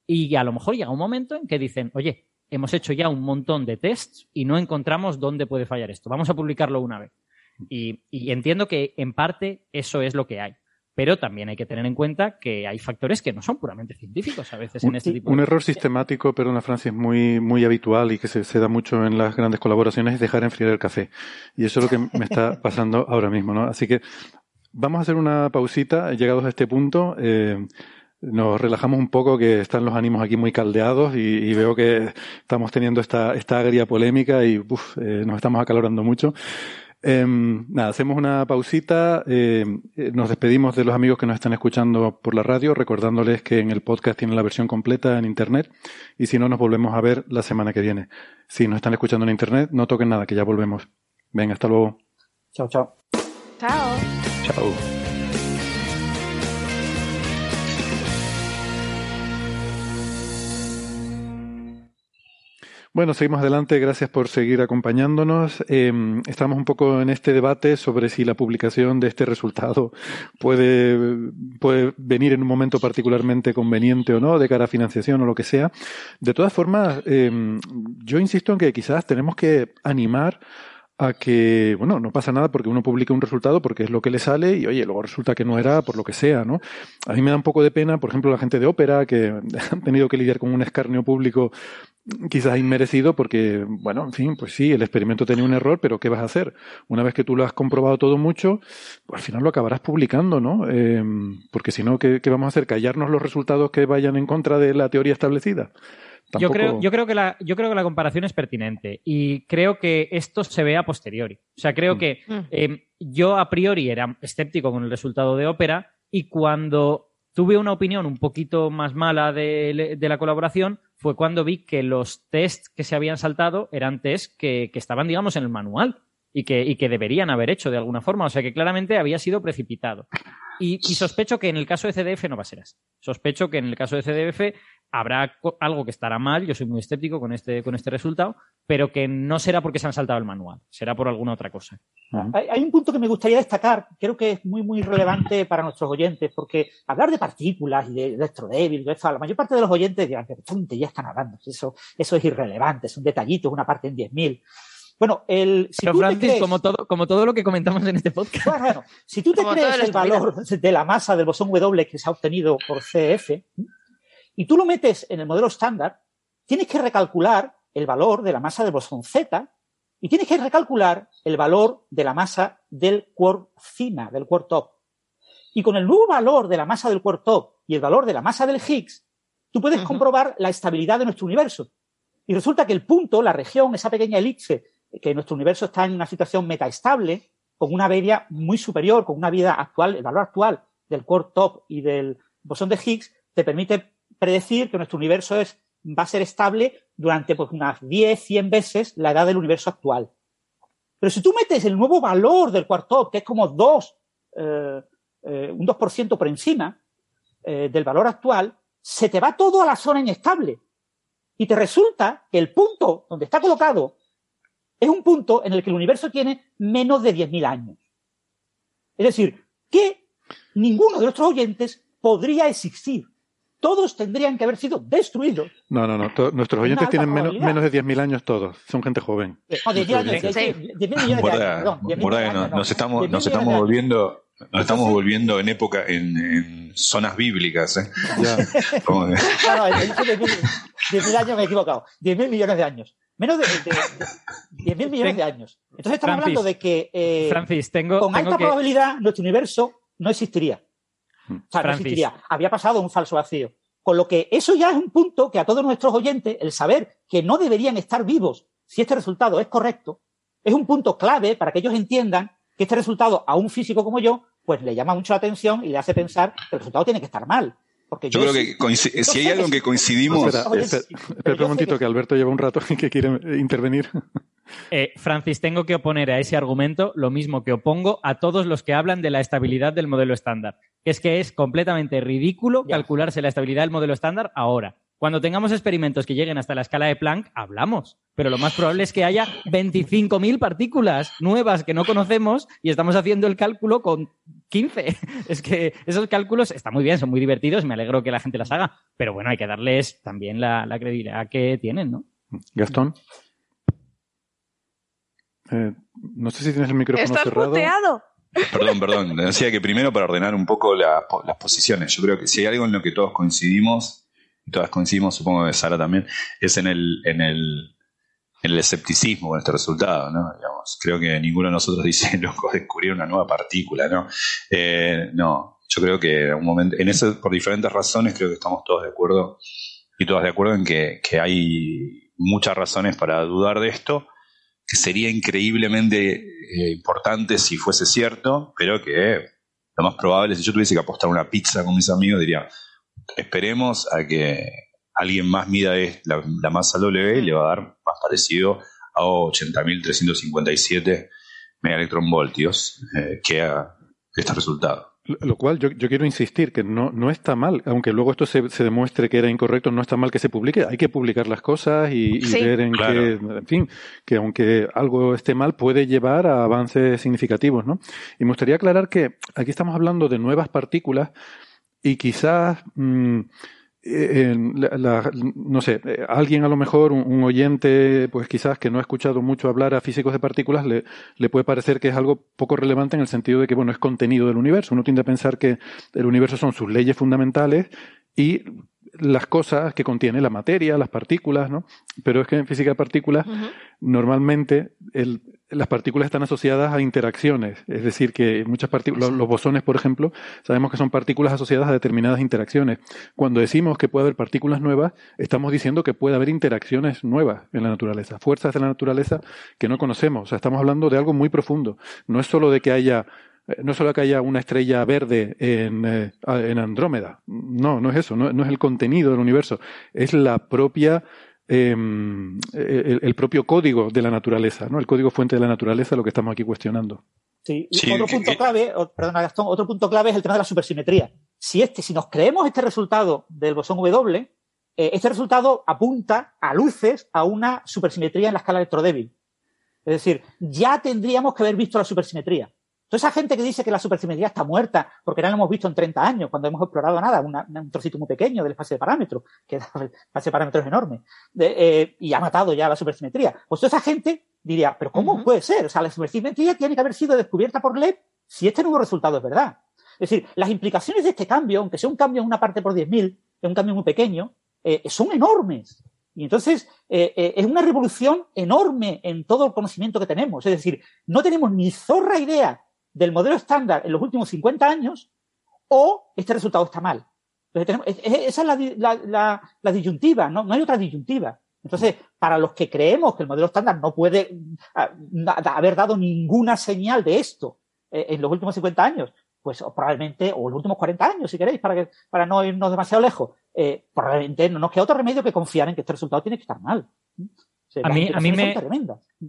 Y a lo mejor llega un momento en que dicen, oye, hemos hecho ya un montón de tests y no encontramos dónde puede fallar esto. Vamos a publicarlo una vez. Y, entiendo que en parte eso es lo que hay. Pero también hay que tener en cuenta que hay factores que no son puramente científicos a veces en este tipo Un error sistemático, perdona Francis, muy, muy habitual y que se, se, da mucho en las grandes colaboraciones es dejar enfriar el café. Y eso es lo que me está pasando ahora mismo, ¿no? Así que vamos a hacer una pausita, llegados a este punto. Eh, nos relajamos un poco, que están los ánimos aquí muy caldeados y, veo que estamos teniendo esta, esta agria polémica y eh, nos estamos acalorando mucho. Em, nada, hacemos una pausita. Em, eh, nos despedimos de los amigos que nos están escuchando por la radio, recordándoles que en el podcast tienen la versión completa en Internet y si no, nos volvemos a ver la semana que viene. Si nos están escuchando en Internet, no toquen nada, que ya volvemos. Venga, hasta luego. Chao, chao. Chao. Chao. Bueno, seguimos adelante. Gracias por seguir acompañándonos. Em, estamos un poco en este debate sobre si la publicación de este resultado puede, puede venir en un momento particularmente conveniente o no, de cara a financiación o lo que sea. De todas formas, em, yo insisto en que quizás tenemos que animar a que, bueno, no pasa nada porque uno publica un resultado porque es lo que le sale y, oye, luego resulta que no era por lo que sea, ¿no? A mí me da un poco de pena, por ejemplo, la gente de ópera que han tenido que lidiar con un escarnio público quizás inmerecido porque, bueno, en fin, pues sí, el experimento tenía un error, pero ¿qué vas a hacer? Una vez que tú lo has comprobado todo mucho, pues al final lo acabarás publicando, ¿no? Em, porque si no, ¿qué, ¿qué, vamos a hacer? ¿Callarnos los resultados que vayan en contra de la teoría establecida? Yo, creo, yo, creo que la, yo creo que la comparación es pertinente y creo que esto se ve a posteriori. O sea, creo mm. que mm. Em, yo a priori era escéptico con el resultado de ópera y cuando tuve una opinión un poquito más mala de, la colaboración fue cuando vi que los tests que se habían saltado eran tests que, que estaban, digamos, en el manual y que, y que deberían haber hecho de alguna forma. O sea que claramente había sido precipitado. Y, sospecho que en el caso de CDF no va a ser así. Sospecho que en el caso de CDF habrá algo que estará mal, yo soy muy escéptico con este, con este resultado, pero que no será porque se han saltado el manual, será por alguna otra cosa. Hay, un punto que me gustaría destacar, creo que es muy, muy relevante para nuestros oyentes, porque hablar de partículas y de electrodébil, la mayor parte de los oyentes dirán, ¿qué ya están hablando? Eso, eso es irrelevante, es un detallito, es una parte en 10.000. Bueno, el. Si Pero Francis, como, todo, como todo lo que comentamos en este podcast. Bueno, si tú te crees el valor de la masa del bosón W que se ha obtenido por CF y tú lo metes en el modelo estándar, tienes que recalcular el valor de la masa del bosón Z y tienes que recalcular el valor de la masa del quark cima, del quark top. Y con el nuevo valor de la masa del quark top y el valor de la masa del Higgs, tú puedes comprobar la estabilidad de nuestro universo. Y resulta que el punto, la región, esa pequeña elipse que nuestro universo está en una situación metaestable, con una vida muy superior, con una vida actual, el valor actual del core top y del bosón de Higgs, te permite predecir que nuestro universo es, va a ser estable durante pues, unas 10, 100 veces la edad del universo actual. Pero si tú metes el nuevo valor del core top, que es como 2, eh, eh, un 2% por encima eh, del valor actual, se te va todo a la zona inestable. Y te resulta que el punto donde está colocado es un punto en el que el universo tiene menos de 10.000 años. Es decir, que ninguno de nuestros oyentes podría existir. Todos tendrían que haber sido destruidos. No, no, no. nuestros oyentes tienen menos, menos de 10.000 años todos. Son gente joven. No, 10.000 años. 10.000 millones de años. nos estamos, nos estamos volviendo nos estamos volviendo en época, en, zonas bíblicas. ¿eh? Ya. no, no, 10.000 años me he equivocado. 10.000 millones de años. Menos de, de, 10.000 millones de años. Entonces estamos hablando de que eh, Francis, tengo, con alta probabilidad nuestro universo no existiría. O sea, no existiría. Había pasado un falso vacío. Con lo que eso ya es un punto que a todos nuestros oyentes, el saber que no deberían estar vivos si este resultado es correcto, es un punto clave para que ellos entiendan que este resultado a un físico como yo, pues le llama mucho la atención y le hace pensar que el resultado tiene que estar mal. Porque yo, creo que si hay algo en que coincidimos. Espera, un momentito, que... Alberto lleva un rato y que quiere intervenir. Eh, Francis, tengo que oponer a ese argumento lo mismo que opongo a todos los que hablan de la estabilidad del modelo estándar. Que es que es completamente ridículo calcularse la estabilidad del modelo estándar ahora. Cuando tengamos experimentos que lleguen hasta la escala de Planck, hablamos. Pero lo más probable es que haya 25.000 partículas nuevas que no conocemos y estamos haciendo el cálculo con 15. Es que esos cálculos están muy bien, son muy divertidos, me alegro que la gente las haga. Pero bueno, hay que darles también la, credibilidad que tienen, ¿no? Gastón. Eh, no sé si tienes el micrófono ¿Estás cerrado. Puteado? Perdón, perdón. Decía que primero para ordenar un poco las posiciones. Yo creo que si hay algo en lo que todos coincidimos y todas coincidimos, supongo que Sara también, es en el, en el, el escepticismo con este resultado, ¿no? Digamos, creo que ninguno de nosotros dice, loco, descubrir una nueva partícula, ¿no? Eh, no, yo creo que en un eso, por diferentes razones, creo que estamos todos de acuerdo y todas de acuerdo en que, que hay muchas razones para dudar de esto, que sería increíblemente eh, importante si fuese cierto, pero que lo más probable, si yo tuviese que apostar una pizza con mis amigos, diría, esperemos a que alguien más mida la, la masa W y le va a dar más parecido a 80.357 megaelectronvoltios eh, que a este resultado. Lo cual yo, quiero insistir que no, no está mal, aunque luego esto se, demuestre que era incorrecto, no está mal que se publique. Hay que publicar las cosas y, ver en qué, en fin, que aunque algo esté mal puede llevar a avances significativos, ¿no? Y me gustaría aclarar que aquí estamos hablando de nuevas partículas y quizás, eh, no sé, eh, alguien a lo mejor, un, oyente, pues quizás que no ha escuchado mucho hablar a físicos de partículas, le, le, puede parecer que es algo poco relevante en el sentido de que, bueno, es contenido del universo. Uno tiende a pensar que el universo son sus leyes fundamentales y las cosas que contiene la materia, las partículas, ¿no? Pero es que en física de partículas, normalmente el, las partículas están asociadas a interacciones, es decir, que muchas partículas, los bosones, por ejemplo, sabemos que son partículas asociadas a determinadas interacciones. Cuando decimos que puede haber partículas nuevas, estamos diciendo que puede haber interacciones nuevas en la naturaleza, fuerzas de la naturaleza que no conocemos. O sea, estamos hablando de algo muy profundo. No es solo de que haya eh, no solo que haya una estrella verde en, eh, en Andrómeda, no, no es eso, no, no, es el contenido del universo, es la propia Em, el, propio código de la naturaleza, ¿no? El código fuente de la naturaleza, lo que estamos aquí cuestionando. Sí, otro punto clave, perdona Gastón, otro punto clave es el tema de la supersimetría. Si este, si nos creemos este resultado del bosón W, eh, este resultado apunta a luces a una supersimetría en la escala electrodébil. Es decir, ya tendríamos que haber visto la supersimetría. Toda esa gente que dice que la supersimetría está muerta porque no la hemos visto en 30 años, cuando hemos explorado nada, un trocito muy pequeño del espacio de parámetros, que el espacio de parámetros es enorme, eh, y ha matado ya la supersimetría. Pues toda esa gente diría, pero ¿cómo puede ser? O sea, la supersimetría tiene que haber sido descubierta por LED si este nuevo resultado es verdad. Es decir, las implicaciones de este cambio, aunque sea un cambio en una parte por 10.000, es un cambio muy pequeño, eh, son enormes. Y entonces eh, es una revolución enorme en todo el conocimiento que tenemos. Es decir, no tenemos ni zorra idea del modelo estándar en los últimos 50 años o este resultado está mal. esa es la, disyuntiva, ¿no? no hay otra disyuntiva. Entonces, para los que creemos que el modelo estándar no puede ah, haber dado ninguna señal de esto eh, en los últimos 50 años, pues probablemente, o los últimos 40 años, si queréis, para, que, para no irnos demasiado lejos, eh, probablemente no nos queda otro remedio que confiar en que este resultado tiene que estar mal a mí, a mí me,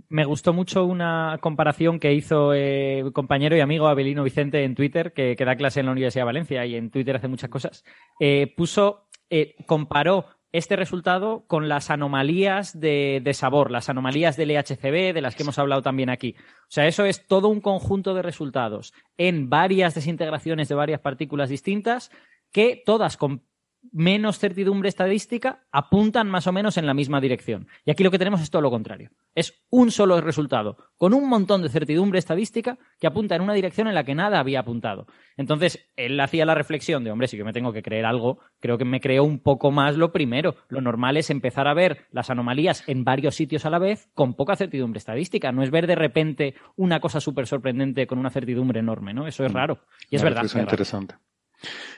me, gustó mucho una comparación que hizo eh, compañero y amigo Abelino Vicente en Twitter, que, da clase en la Universidad de Valencia y en Twitter hace muchas cosas. Eh, puso, eh, comparó este resultado con las anomalías de, sabor, las anomalías del EHCB, de las que hemos hablado también aquí. O sea, eso es todo un conjunto de resultados en varias desintegraciones de varias partículas distintas que todas con menos certidumbre estadística apuntan más o menos en la misma dirección. Y aquí lo que tenemos es todo lo contrario. Es un solo resultado, con un montón de certidumbre estadística que apunta en una dirección en la que nada había apuntado. Entonces, él hacía la reflexión de, hombre, si yo me tengo que creer algo, creo que me creo un poco más lo primero. Lo normal es empezar a ver las anomalías en varios sitios a la vez con poca certidumbre estadística. No es ver de repente una cosa súper sorprendente con una certidumbre enorme, ¿no? Eso es mm. raro. Y es verdad. Es interesante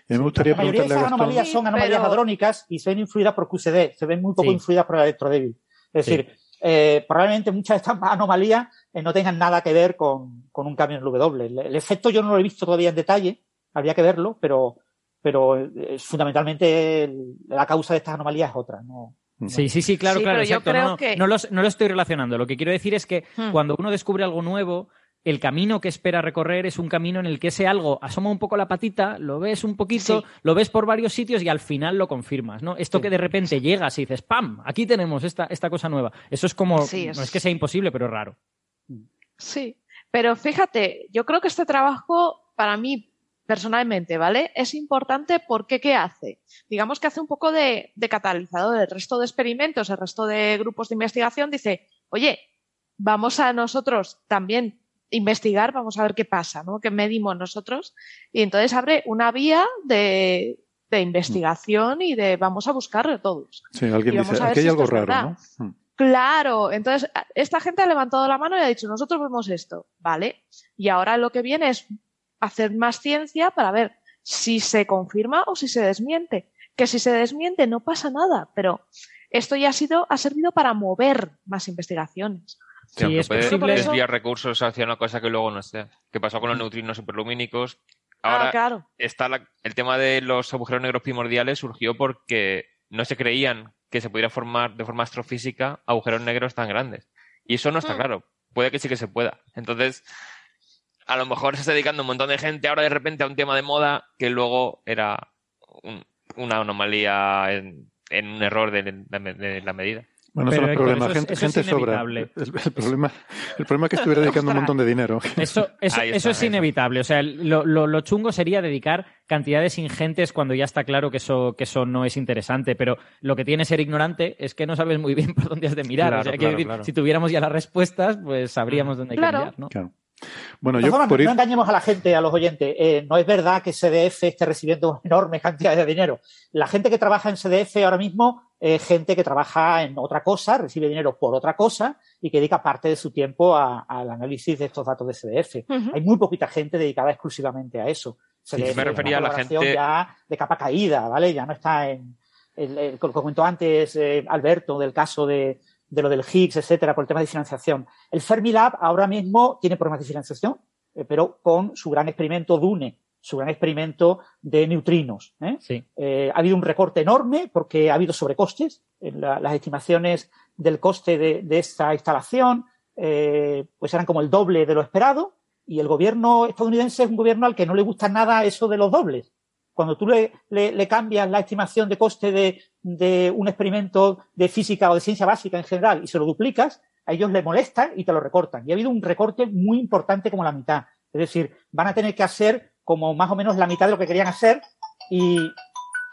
me gustaría la mayoría de esas anomalías son anomalías hadrónicas y se ven influidas por QCD, se ven muy poco influidas por el electrodébil. Es decir, eh, probablemente muchas de estas anomalías eh, no tengan nada que ver con, con un cambio en el W. El, efecto yo no lo he visto todavía en detalle, habría que verlo, pero, pero eh, fundamentalmente la causa de estas anomalías es otra. No, Sí, sí, sí, claro, claro. Yo creo no, que... no, no, lo estoy relacionando. Lo que quiero decir es que hmm. cuando uno descubre algo nuevo, el camino que espera recorrer es un camino en el que ese algo asoma un poco la patita, lo ves un poquito, lo ves por varios sitios y al final lo confirmas, ¿no? Esto que de repente llegas y dices, ¡pam! Aquí tenemos esta, esta cosa nueva. Eso es como, no es que sea imposible, pero es raro. Sí, pero fíjate, yo creo que este trabajo, para mí, personalmente, ¿vale? Es importante porque ¿qué hace? Digamos que hace un poco de, de catalizador del resto de experimentos, el resto de grupos de investigación, dice, oye, vamos a nosotros también investigar, vamos a ver qué pasa, ¿no? ¿Qué medimos nosotros? Y entonces abre una vía de, de investigación y de vamos a buscarlo todos. Sí, alguien dice, aquí hay algo raro, ¿no? Hmm. Claro, entonces esta gente ha levantado la mano y ha dicho, nosotros vemos esto, ¿vale? Y ahora lo que viene es hacer más ciencia para ver si se confirma o si se desmiente. Que si se desmiente no pasa nada, pero esto ya ha sido, ha servido para mover más investigaciones. Sí, es puede desviar recursos hacia una cosa que luego no esté. ¿Qué pasó con los neutrinos superlumínicos? Ahora ah, está el tema de los agujeros negros primordiales surgió porque no se creían que se pudiera formar de forma astrofísica agujeros negros tan grandes. Y eso no está hmm. claro. Puede que sí que se pueda. Entonces, a lo mejor se está dedicando un montón de gente ahora de repente a un tema de moda que luego era una anomalía en, un error de la medida. Bueno, son los problemas. gente, sobra. El, problema, el problema es que estuviera dedicando un montón de dinero. Eso, eso, es inevitable. O sea, lo, lo, chungo sería dedicar cantidades ingentes cuando ya está claro que eso, que eso no es interesante. Pero lo que tiene ser ignorante es que no sabes muy bien por dónde has de mirar. o sea, si tuviéramos ya las respuestas, pues sabríamos dónde hay que mirar, ¿no? Bueno, yo no engañemos a la gente, a los oyentes. Eh, no es verdad que CDF esté recibiendo enormes cantidades de dinero. La gente que trabaja en CDF ahora mismo eh, gente que trabaja en otra cosa, recibe dinero por otra cosa y que dedica parte de su tiempo al análisis de estos datos de CDF. Hay muy poquita gente dedicada exclusivamente a eso. CDF, me refería a la gente ya de capa caída, ¿vale? Ya no está en, el, como comentó antes eh, Alberto del caso de, de lo del Higgs, etcétera, por el tema de financiación. El Fermilab ahora mismo tiene problemas de financiación, eh, pero con su gran experimento DUNE, su gran experimento de neutrinos. ¿eh? Eh, ha habido un recorte enorme porque ha habido sobrecostes. En las estimaciones del coste de, de esta instalación pues eran como el doble de lo esperado y el gobierno estadounidense es un gobierno al que no le gusta nada eso de los dobles. Cuando tú le, le, cambias la estimación de coste de, de, un experimento de física o de ciencia básica en general y se lo duplicas, a ellos les molesta y te lo recortan. Y ha habido un recorte muy importante como la mitad. Es decir, van a tener que hacer como más o menos la mitad de lo que querían hacer y,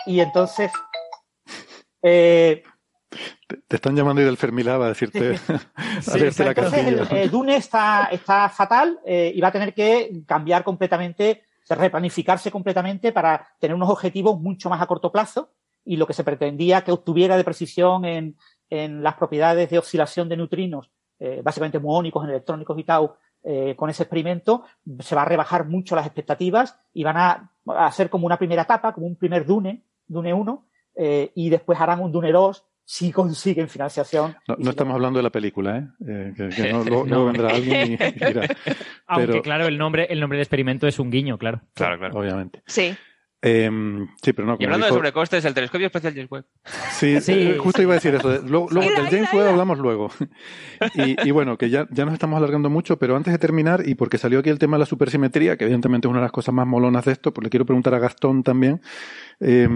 y entonces... Eh, te, están llamando y del Fermilab a decirte, la entonces el, Dune está, está fatal eh, y va a tener que cambiar completamente replanificarse completamente para tener unos objetivos mucho más a corto plazo y lo que se pretendía que obtuviera de precisión en, en las propiedades de oscilación de neutrinos, eh, básicamente muónicos, electrónicos y tau, eh, con ese experimento, se va a rebajar mucho las expectativas y van a, hacer como una primera etapa, como un primer Dune, Dune 1, eh, y después harán un Dune 2 si consiguen financiación. No, estamos hablando de la película, ¿eh? eh que, no, vendrá alguien y, Aunque claro, el nombre, el nombre del experimento es un guiño, claro. Claro, claro. Obviamente. Sí. Em, sí, pero no. Y hablando de sobrecostes, el telescopio especial James Webb. Sí, sí. Eh, justo iba a decir eso. Luego, del James Webb hablamos luego. Y, y, bueno, que ya, ya nos estamos alargando mucho, pero antes de terminar, y porque salió aquí el tema de la supersimetría, que evidentemente es una de las cosas más molonas de esto, pues le quiero preguntar a Gastón también. Eh,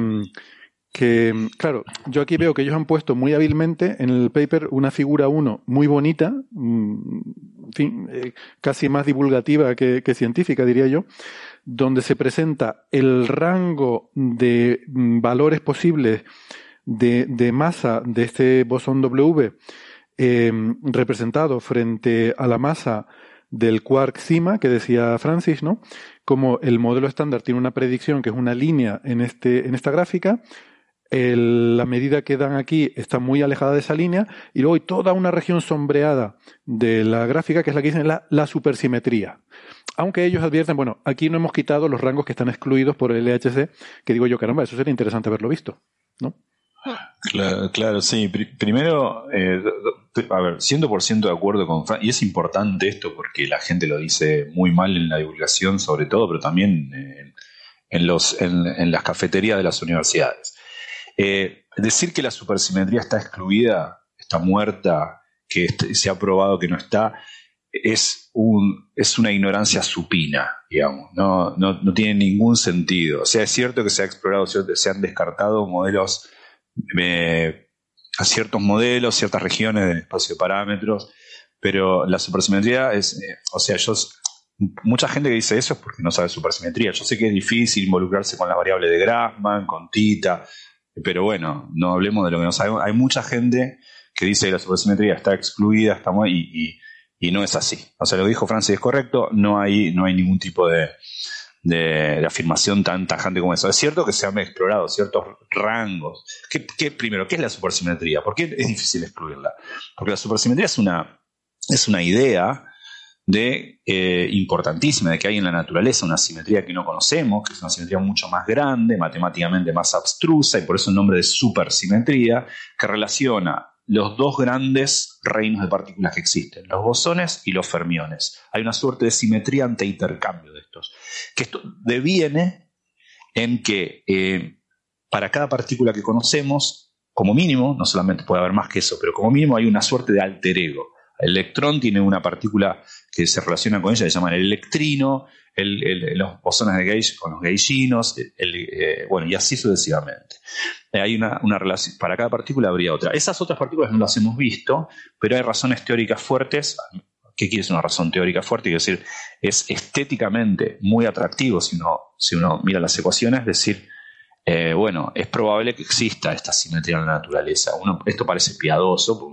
que, claro, yo aquí veo que ellos han puesto muy hábilmente en el paper una figura 1 muy bonita, mm, en fin, eh, casi más divulgativa que, científica, diría yo, donde se presenta el rango de mm, valores posibles de, de, masa de este bosón W eh, representado frente a la masa del quark CIMA que decía Francis, ¿no? Como el modelo estándar tiene una predicción que es una línea en, este, en esta gráfica, la medida que dan aquí está muy alejada de esa línea y luego hay toda una región sombreada de la gráfica que es la que dicen la, supersimetría. Aunque ellos advierten, bueno, aquí no hemos quitado los rangos que están excluidos por el LHC, que digo yo, caramba, eso sería interesante haberlo visto, ¿no? Claro, sí. primero, eh, a ver, 100% de acuerdo con Fran, y es importante esto porque la gente lo dice muy mal en la divulgación, sobre todo, pero también en, los, en las cafeterías de las universidades. Eh, decir que la supersimetría está excluida, está muerta, que este, se ha probado que no está, es, un, es una ignorancia supina, digamos, no, no, tiene ningún sentido. O sea, es cierto que se ha explorado, se han descartado modelos, eh, a ciertos modelos, ciertas regiones del espacio de parámetros, pero la supersimetría es, eh, o sea, yo, mucha gente que dice eso es porque no sabe supersimetría. Yo sé que es difícil involucrarse con la variable de Grassmann, con Tita, pero bueno, no hablemos de lo que no sabemos. Hay mucha gente que dice que la supersimetría está excluida está y, y, no es así. O sea, lo que dijo Francis es correcto, no hay, no hay ningún tipo de, de, afirmación tan tajante como eso. Es cierto que se han explorado ciertos rangos. ¿Qué, primero, ¿qué es la supersimetría? ¿Por qué es difícil excluirla? Porque la supersimetría es una, es una idea de eh, importantísima, de que hay en la naturaleza una simetría que no conocemos, que es una simetría mucho más grande, matemáticamente más abstrusa, y por eso el nombre de supersimetría, que relaciona los dos grandes reinos de partículas que existen, los bosones y los fermiones. Hay una suerte de simetría ante intercambio de estos. Que esto deviene en que eh, para cada partícula que conocemos, como mínimo, no solamente puede haber más que eso, pero como mínimo hay una suerte de alter ego. El electrón tiene una partícula que se relaciona con ella, se llama el electrino, los bosones de Gauge con los gauginos, eh, bueno, y así sucesivamente. Eh, hay una, relación, para cada partícula habría otra. Esas otras partículas no las hemos visto, pero hay razones teóricas fuertes. ¿Qué quiere decir una razón teórica fuerte? Quiere decir, es estéticamente muy atractivo si uno, si uno mira las ecuaciones, es decir, eh, bueno, es probable que exista esta simetría en la naturaleza. Esto parece piadoso,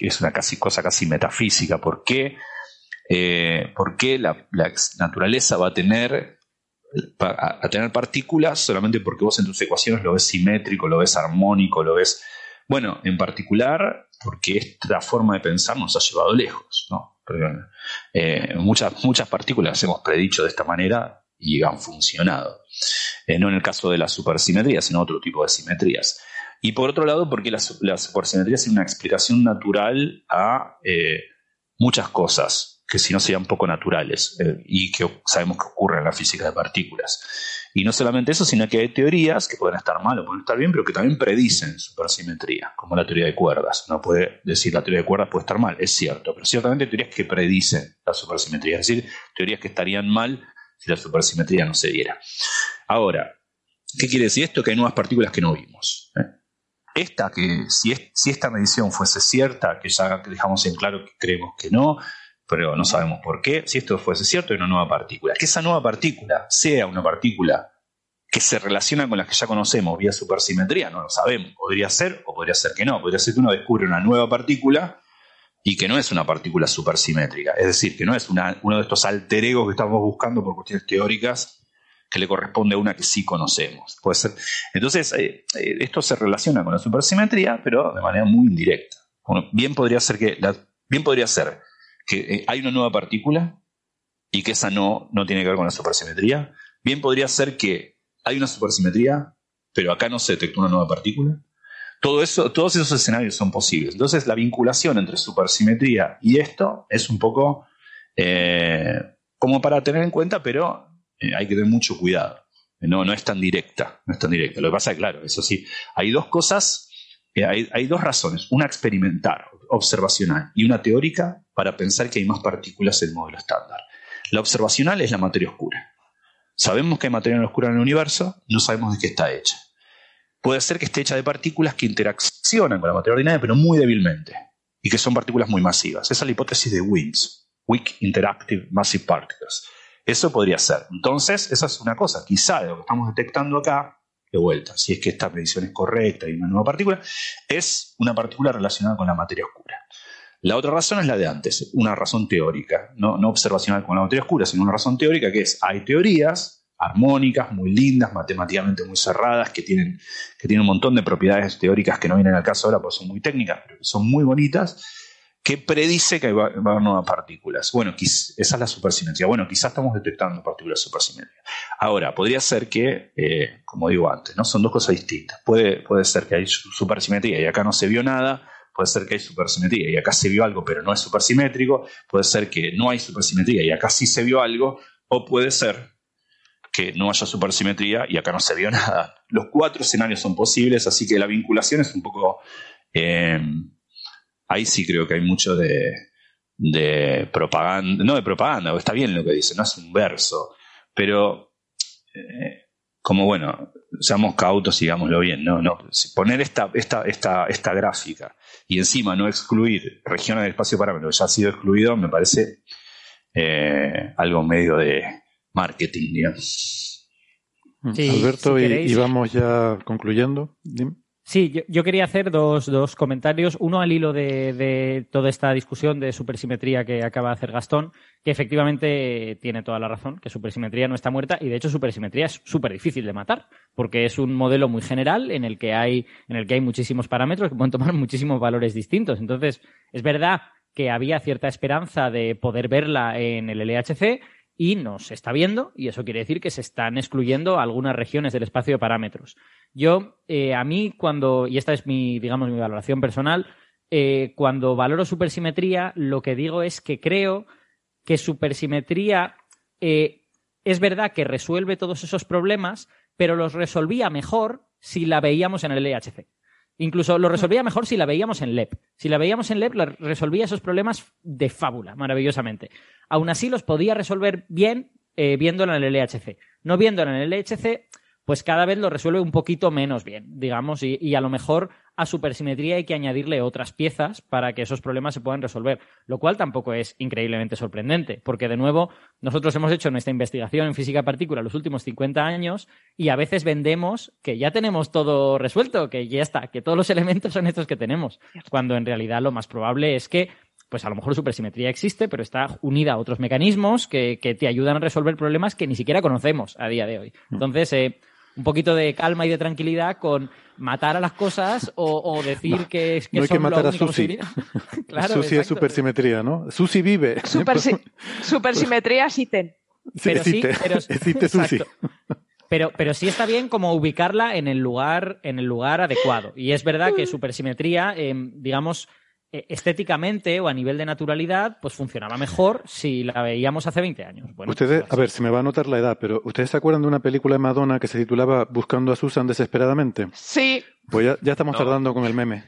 es una casi, cosa casi metafísica. ¿Por qué? Eh, ¿Por qué la, naturaleza va a tener, a, tener partículas solamente porque vos en tus ecuaciones lo ves simétrico, lo ves armónico, lo ves... Bueno, en particular porque esta forma de pensar nos ha llevado lejos. Eh, muchas, muchas partículas hemos predicho de esta manera y han funcionado. Eh, no en el caso de la supersimetría, sino otro tipo de simetrías. Y por otro lado, porque la, la supersimetría es una explicación natural a eh, muchas cosas que si no serían poco naturales y que sabemos que ocurren en la física de partículas. Y no solamente eso, sino que hay teorías que pueden estar mal o pueden estar bien, pero que también predicen supersimetría, como la teoría de cuerdas. No puede decir la teoría de cuerdas puede estar mal, es cierto, pero ciertamente hay teorías que predicen la supersimetría, es decir, teorías que estarían mal si la supersimetría no se diera. Ahora, ¿qué quiere decir esto? Que hay nuevas partículas que no vimos. ¿eh? Esta, que si, si esta medición fuese cierta, que ya dejamos en claro que creemos que no, pero no sabemos por qué. Si esto fuese cierto, hay una nueva partícula. Que esa nueva partícula sea una partícula que se relaciona con las que ya conocemos vía supersimetría, no lo sabemos. Podría ser o podría ser que no. Podría ser que uno descubre una nueva partícula y que no es una partícula supersimétrica. Es decir, que no es uno de estos alter egos que estamos buscando por cuestiones teóricas que le corresponde a una que sí conocemos. Puede ser. Entonces, eh, eh, esto se relaciona con la supersimetría, pero de manera muy indirecta. bien podría ser que bien podría ser que eh, hay una nueva partícula y que esa no, no tiene que ver con la supersimetría. Bien podría ser que hay una supersimetría, pero acá no se detectó una nueva partícula. Todos esos escenarios son posibles. Entonces, la vinculación entre supersimetría y esto es un poco eh, como para tener en cuenta, pero eh, hay que tener mucho cuidado. No, no es tan directa, no es tan directa. Lo que pasa es, claro, eso sí, hay dos cosas, hay, hay dos razones. Una experimentar, observacional, y una teórica para pensar que hay más partículas en el modelo estándar. La observacional es la materia oscura. Sabemos que hay materia oscura en el universo, no sabemos de qué está hecha. Puede ser que esté hecha de partículas que interaccionan con la materia ordinaria, pero muy débilmente, y que son partículas muy masivas. Esa es la hipótesis de WIMS, Weak Interactive Massive Particles. Eso podría ser. Entonces, esa es una cosa. Quizá de lo que estamos detectando acá, de vuelta, si es que esta medición es correcta y una nueva partícula, es una partícula relacionada con la materia oscura. La otra razón es la de antes, una razón teórica, no, observacional con la materia oscura, sino una razón teórica que es, hay teorías armónicas, muy lindas, matemáticamente muy cerradas, que tienen, que tienen un montón de propiedades teóricas que no vienen al caso ahora porque son muy técnicas, pero son muy bonitas, que predice que va, a haber nuevas partículas. Bueno, esa es la supersimetría. Bueno, quizás estamos detectando partículas supersimétricas. Ahora, podría ser que, eh, como digo antes, ¿no? son dos cosas distintas. Puede, puede ser que hay supersimetría y acá no se vio nada, puede ser que hay supersimetría y acá se vio algo, pero no es supersimétrico, puede ser que no hay supersimetría y acá sí se vio algo, o puede ser que no haya supersimetría y acá no se vio nada. Los cuatro escenarios son posibles, así que la vinculación es un poco... Eh, ahí sí creo que hay mucho de, propaganda, no de propaganda, está bien lo que dice, no es un verso, pero eh, como bueno, seamos cautos, digámoslo bien, no, no, poner esta, esta, esta, esta gráfica y encima no excluir regiones del espacio parámetro que ya ha sido excluido, me parece eh, algo medio de marketing, digamos. Alberto, y, vamos ya concluyendo. Sí, yo, quería hacer dos, dos, comentarios. Uno al hilo de, toda esta discusión de supersimetría que acaba de hacer Gastón, que efectivamente tiene toda la razón, que supersimetría no está muerta y de hecho supersimetría es súper difícil de matar, porque es un modelo muy general en el que hay, en el que hay muchísimos parámetros que pueden tomar muchísimos valores distintos. Entonces, es verdad que había cierta esperanza de poder verla en el LHC y no se está viendo, y eso quiere decir que se están excluyendo algunas regiones del espacio de parámetros. Yo, eh, a mí, cuando, y esta es mi, digamos, mi valoración personal, eh, cuando valoro supersimetría, lo que digo es que creo que supersimetría eh, es verdad que resuelve todos esos problemas, pero los resolvía mejor si la veíamos en el LHC. Incluso lo resolvía mejor si la veíamos en LEP. Si la veíamos en LEP, resolvía esos problemas de fábula, maravillosamente. Aún así, los podía resolver bien eh, viéndola en el LHC. No viéndola en el LHC, pues cada vez lo resuelve un poquito menos bien, digamos, y, a lo mejor a supersimetría hay que añadirle otras piezas para que esos problemas se puedan resolver, lo cual tampoco es increíblemente sorprendente, porque de nuevo nosotros hemos hecho nuestra investigación en física partícula los últimos 50 años y a veces vendemos que ya tenemos todo resuelto, que ya está, que todos los elementos son estos que tenemos, cuando en realidad lo más probable es que pues a lo mejor supersimetría existe, pero está unida a otros mecanismos que, te ayudan a resolver problemas que ni siquiera conocemos a día de hoy. Mm. Entonces, eh, un poquito de calma y de tranquilidad con matar a las cosas o, decir que, es que no hay son que matar a Susi. claro, Susi es supersimetría, ¿no? Susi vive. Supersi- supersimetría sí ten. Sí, pero sí, existe, pero- existe Susi. Pero, pero sí está bien como ubicarla en el lugar, en el lugar adecuado. Y es verdad que supersimetría, eh, digamos, estéticamente o a nivel de naturalidad, pues funcionaba mejor si la veíamos hace 20 años. Bueno, ustedes, pues a ver, se me va a notar la edad, pero ¿ustedes se acuerdan de una película de Madonna que se titulaba Buscando a Susan desesperadamente? Sí, Pues ya, ya estamos No. tardando con el meme.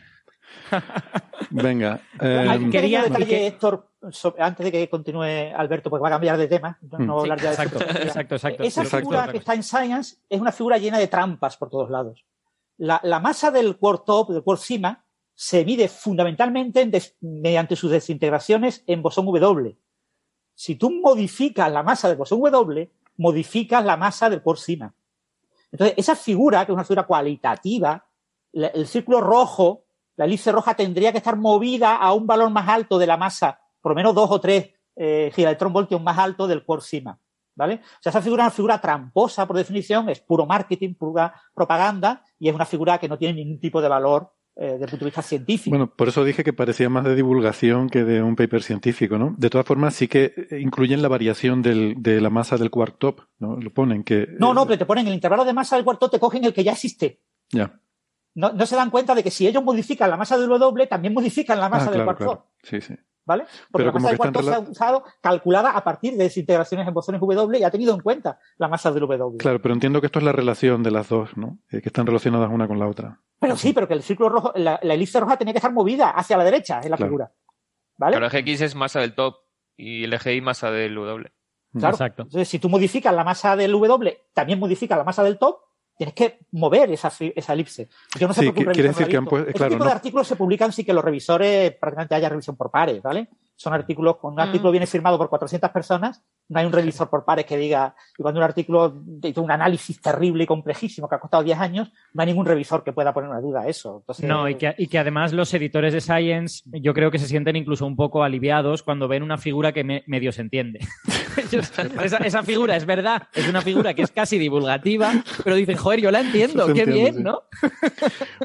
Venga. eh, Hay un quería- detalle, que- Héctor, sobre- antes de que continúe Alberto, porque va a cambiar de tema. No, no voy a hablar ya de exacto, exacto, exacto. Esa Exacto. figura que está en Science es una figura llena de trampas por todos lados. La, la masa del quark top, del quark cima, se mide fundamentalmente mediante sus desintegraciones en bosón W. Si tú modificas la masa del bosón W, modificas la masa del cima. Entonces, esa figura, que es una figura cualitativa, el círculo rojo, la elipse roja tendría que estar movida a un valor más alto de la masa, por lo menos dos o tres eh, gigaelectronvoltios más alto del cima. ¿Vale? O sea, esa figura es una figura tramposa por definición, es puro marketing, pura propaganda, y es una figura que no tiene ningún tipo de valor eh, desde el punto de vista científico. Bueno, por eso dije que parecía más de divulgación que de un paper científico, ¿no? De todas formas, sí que eh, incluyen la variación del, de la masa del quark top, ¿no? Lo ponen que... no, no, eh, pero te ponen el intervalo de masa del cuarto, te cogen el que ya existe. Ya. No, no se dan cuenta de que si ellos modifican la masa del W, también modifican la masa Ah, del claro, quark claro. top. Sí, sí. ¿Vale? Porque Pero la como masa quark top se ha usado calculada a partir de desintegraciones en bosones W y ha tenido en cuenta la masa del W. Claro, pero entiendo que esto es la relación de las dos, ¿no? Eh, que están relacionadas una con la otra. Pero sí, pero que el círculo rojo, la, la elipse roja tenía que estar movida hacia la derecha en la Claro. figura. ¿Vale? Claro, el X es masa del top y el eje Y masa del W. Claro. Exacto. Entonces, si tú modificas la masa del W, también modificas la masa del top, tienes que mover esa, esa elipse. Yo no sé Sí, por qué un qui- quiere decir que han visto. claro, Este tipo no- de artículos se publican sin que los revisores prácticamente haya revisión por pares, ¿vale? Son artículos, cuando un artículo viene firmado por 400 personas, no hay un revisor por pares que diga, y cuando un artículo hizo un análisis terrible y complejísimo que ha costado 10 años, no hay ningún revisor que pueda poner una duda a eso. Entonces, No, y que, y que además los editores de Science yo creo que se sienten incluso un poco aliviados cuando ven una figura que me- medio se entiende. Esa, esa figura es verdad, es una figura que es casi divulgativa, pero dicen, joder, yo la entiendo, Se qué bien, sí. ¿no?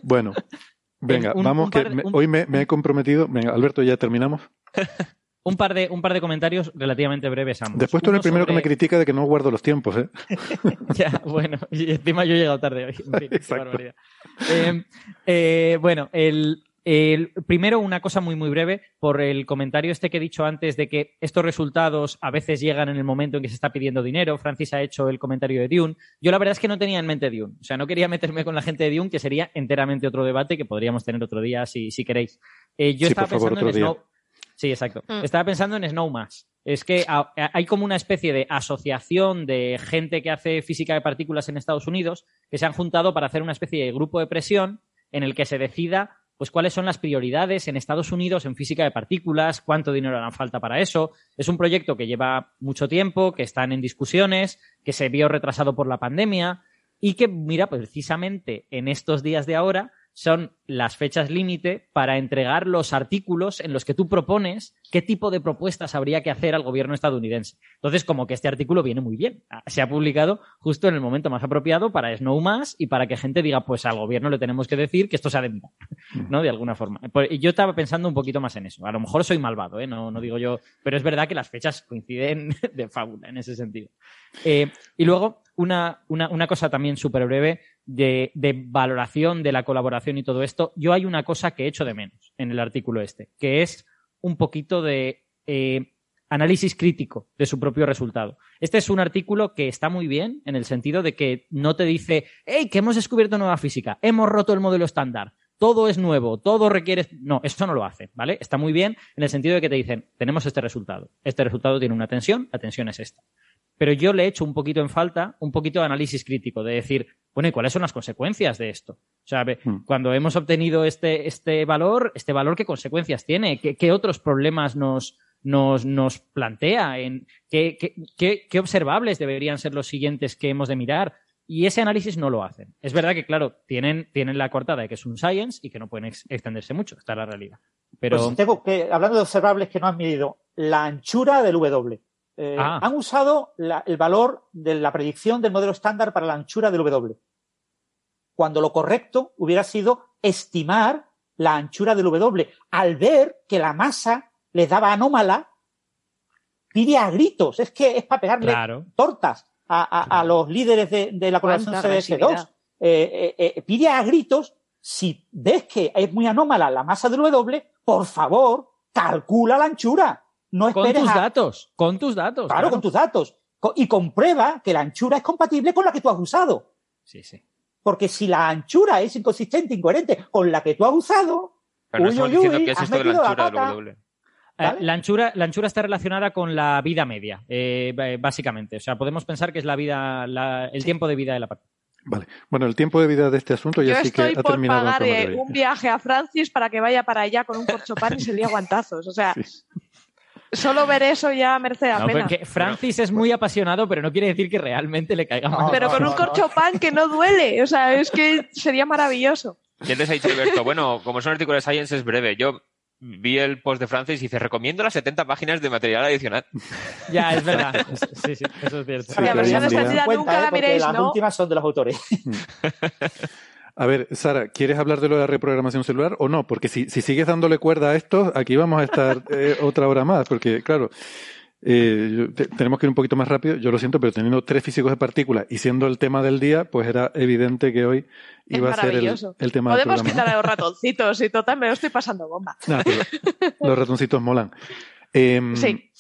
Bueno, venga, Un- vamos un que de- me- hoy me, me he comprometido. Venga, Alberto, ya terminamos. Un par de, un par de comentarios relativamente breves ambos. Después tú eres el primero que me critica de que no guardo los tiempos, ¿eh? Ya, bueno, y encima yo he llegado tarde hoy. En fin, qué barbaridad. Eh, eh, bueno, el, primero una cosa muy muy breve por el comentario este que he dicho antes de que estos resultados a veces llegan en el momento en que se está pidiendo dinero. Francis ha hecho el comentario de Dune. Yo la verdad es que no tenía en mente Dune. O sea, no quería meterme con la gente de Dune, que sería enteramente otro debate que podríamos tener otro día si, si queréis. Eh, yo Sí, estaba por favor, pensando en. Snow. Sí, exacto. Mm. Estaba pensando en Snowmass. Es que hay como una especie de asociación de gente que hace física de partículas en Estados Unidos que se han juntado para hacer una especie de grupo de presión en el que se decida pues cuáles son las prioridades en Estados Unidos en física de partículas, cuánto dinero hará falta para eso. Es un proyecto que lleva mucho tiempo, que están en discusiones, que se vio retrasado por la pandemia y que, mira, precisamente en estos días de ahora son las fechas límite para entregar los artículos en los que tú propones qué tipo de propuestas habría que hacer al gobierno estadounidense. Entonces, como que este artículo viene muy bien. Se ha publicado justo en el momento más apropiado para Snowmass y para que gente diga, pues al gobierno le tenemos que decir que esto se ha de mirar, ¿no? De alguna forma. Pues, y yo estaba pensando un poquito más en eso. A lo mejor soy malvado, ¿eh? No, no digo yo, pero es verdad que las fechas coinciden de fábula en ese sentido. Eh, y luego, una, una, una cosa también súper breve de, de valoración de la colaboración y todo esto. Yo hay una cosa que echo de menos en el artículo este, que es un poquito de eh, análisis crítico de su propio resultado. Este es un artículo que está muy bien en el sentido de que no te dice, hey, que hemos descubierto nueva física, hemos roto el modelo estándar, todo es nuevo, todo requiere... No, eso no lo hace, ¿vale? Está muy bien en el sentido de que te dicen, tenemos este resultado, este resultado tiene una tensión, la tensión es esta. Pero yo le echo un poquito en falta, un poquito de análisis crítico, de decir, bueno, ¿y cuáles son las consecuencias de esto? O sea, Hmm. cuando hemos obtenido este, este valor, ¿este valor qué consecuencias tiene? ¿Qué, qué otros problemas nos, nos, nos plantea? En, ¿qué, qué, qué, observables deberían ser los siguientes que hemos de mirar? Y ese análisis no lo hacen. Es verdad que, claro, tienen, tienen la coartada de que es un science y que no pueden ex- extenderse mucho. Está la realidad. Pero Pues tengo que, hablando de observables que no han medido, la anchura del W. Eh, Ah. Han usado la- el valor de la predicción del modelo estándar para la anchura del W. cuando lo correcto hubiera sido estimar la anchura del W. Al ver que la masa les daba anómala, pide a gritos. Es que es para pegarle tortas a, los líderes de, la colaboración CDS2. Eh, eh, eh, pide a gritos, si ves que es muy anómala la masa del W, por favor, calcula la anchura. No con tus datos, con tus datos. Claro, con tus datos. Y comprueba que la anchura es compatible con la que tú has usado. Sí, sí. Porque si la anchura es inconsistente, incoherente con la que tú has usado, Pero no uy, uy, que es esto de la anchura del W. la, anchura, la anchura está relacionada con la vida media, eh, básicamente. O sea, podemos pensar que es la vida, el tiempo de vida de la parte. Vale. Bueno, el tiempo de vida de este asunto ya sí que ha terminado. Yo estoy por pagar un viaje a Francis para que vaya para allá con un corchopán y se lía guantazos. O sea, solo ver eso ya merece la pena. Francis es muy apasionado, pero no quiere decir que realmente le caiga mal. pero con un corchopán que no duele. O sea, es que sería maravilloso. ¿Quién les ha dicho, Alberto? Bueno, como son artículos de Science es breve. Yo vi el post de Francis y dice, recomiendo las 70 páginas de material adicional. Ya, es verdad. Sí, sí, eso es cierto. la versión extendida nunca la miréis, Las últimas son de los autores. A ver, Sara, ¿quieres hablar de lo de la reprogramación celular o no? Porque si, si sigues dándole cuerda a esto, aquí vamos a estar eh, otra hora más, porque claro, eh, tenemos que ir un poquito más rápido, yo lo siento, pero teniendo tres físicos de partículas y siendo el tema del día, pues era evidente que hoy iba a ser el, tema del Podemos quitar a los ratoncitos y total, me lo estoy pasando bomba. los ratoncitos molan. Em, sí.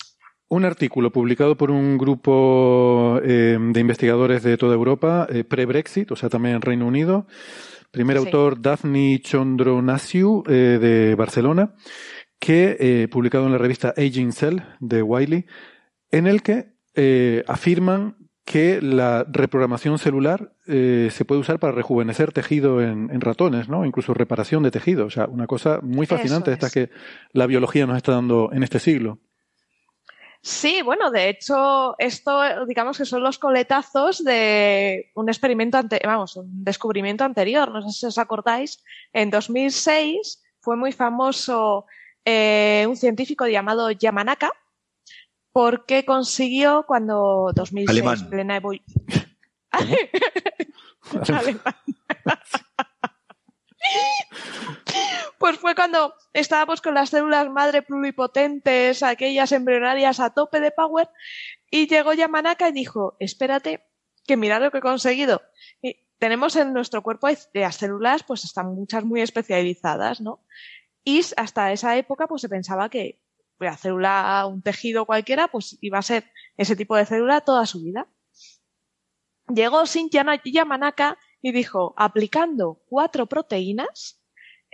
Un artículo publicado por un grupo em, de investigadores de toda Europa, eh, pre-Brexit, o sea, también en Reino Unido. Primer autor, Daphne Chondronasiu, eh, de Barcelona que eh, publicado en la revista Aging Cell de Wiley, en el que eh, afirman que la reprogramación celular eh, se puede usar para rejuvenecer tejido en, ratones, ¿no? Incluso reparación de tejido. O sea, una cosa muy fascinante esta que la biología nos está dando en este siglo. Sí, bueno, de hecho, esto, digamos que son los coletazos de un experimento, vamos, un descubrimiento anterior. No sé si os acordáis, en 2006 fue muy famoso eh, un científico llamado Yamanaka, porque consiguió cuando 2006 Alemán. plena pues fue cuando estábamos con las células madre pluripotentes, aquellas embrionarias a tope de power, y llegó Yamanaka y dijo, espérate, que mira lo que he conseguido. Y tenemos en nuestro cuerpo las células, pues están muchas muy especializadas, ¿no? Y hasta esa época, pues se pensaba que la célula, un tejido cualquiera, pues iba a ser ese tipo de célula toda su vida. Llegó Shin Yamanaka y dijo, aplicando cuatro proteínas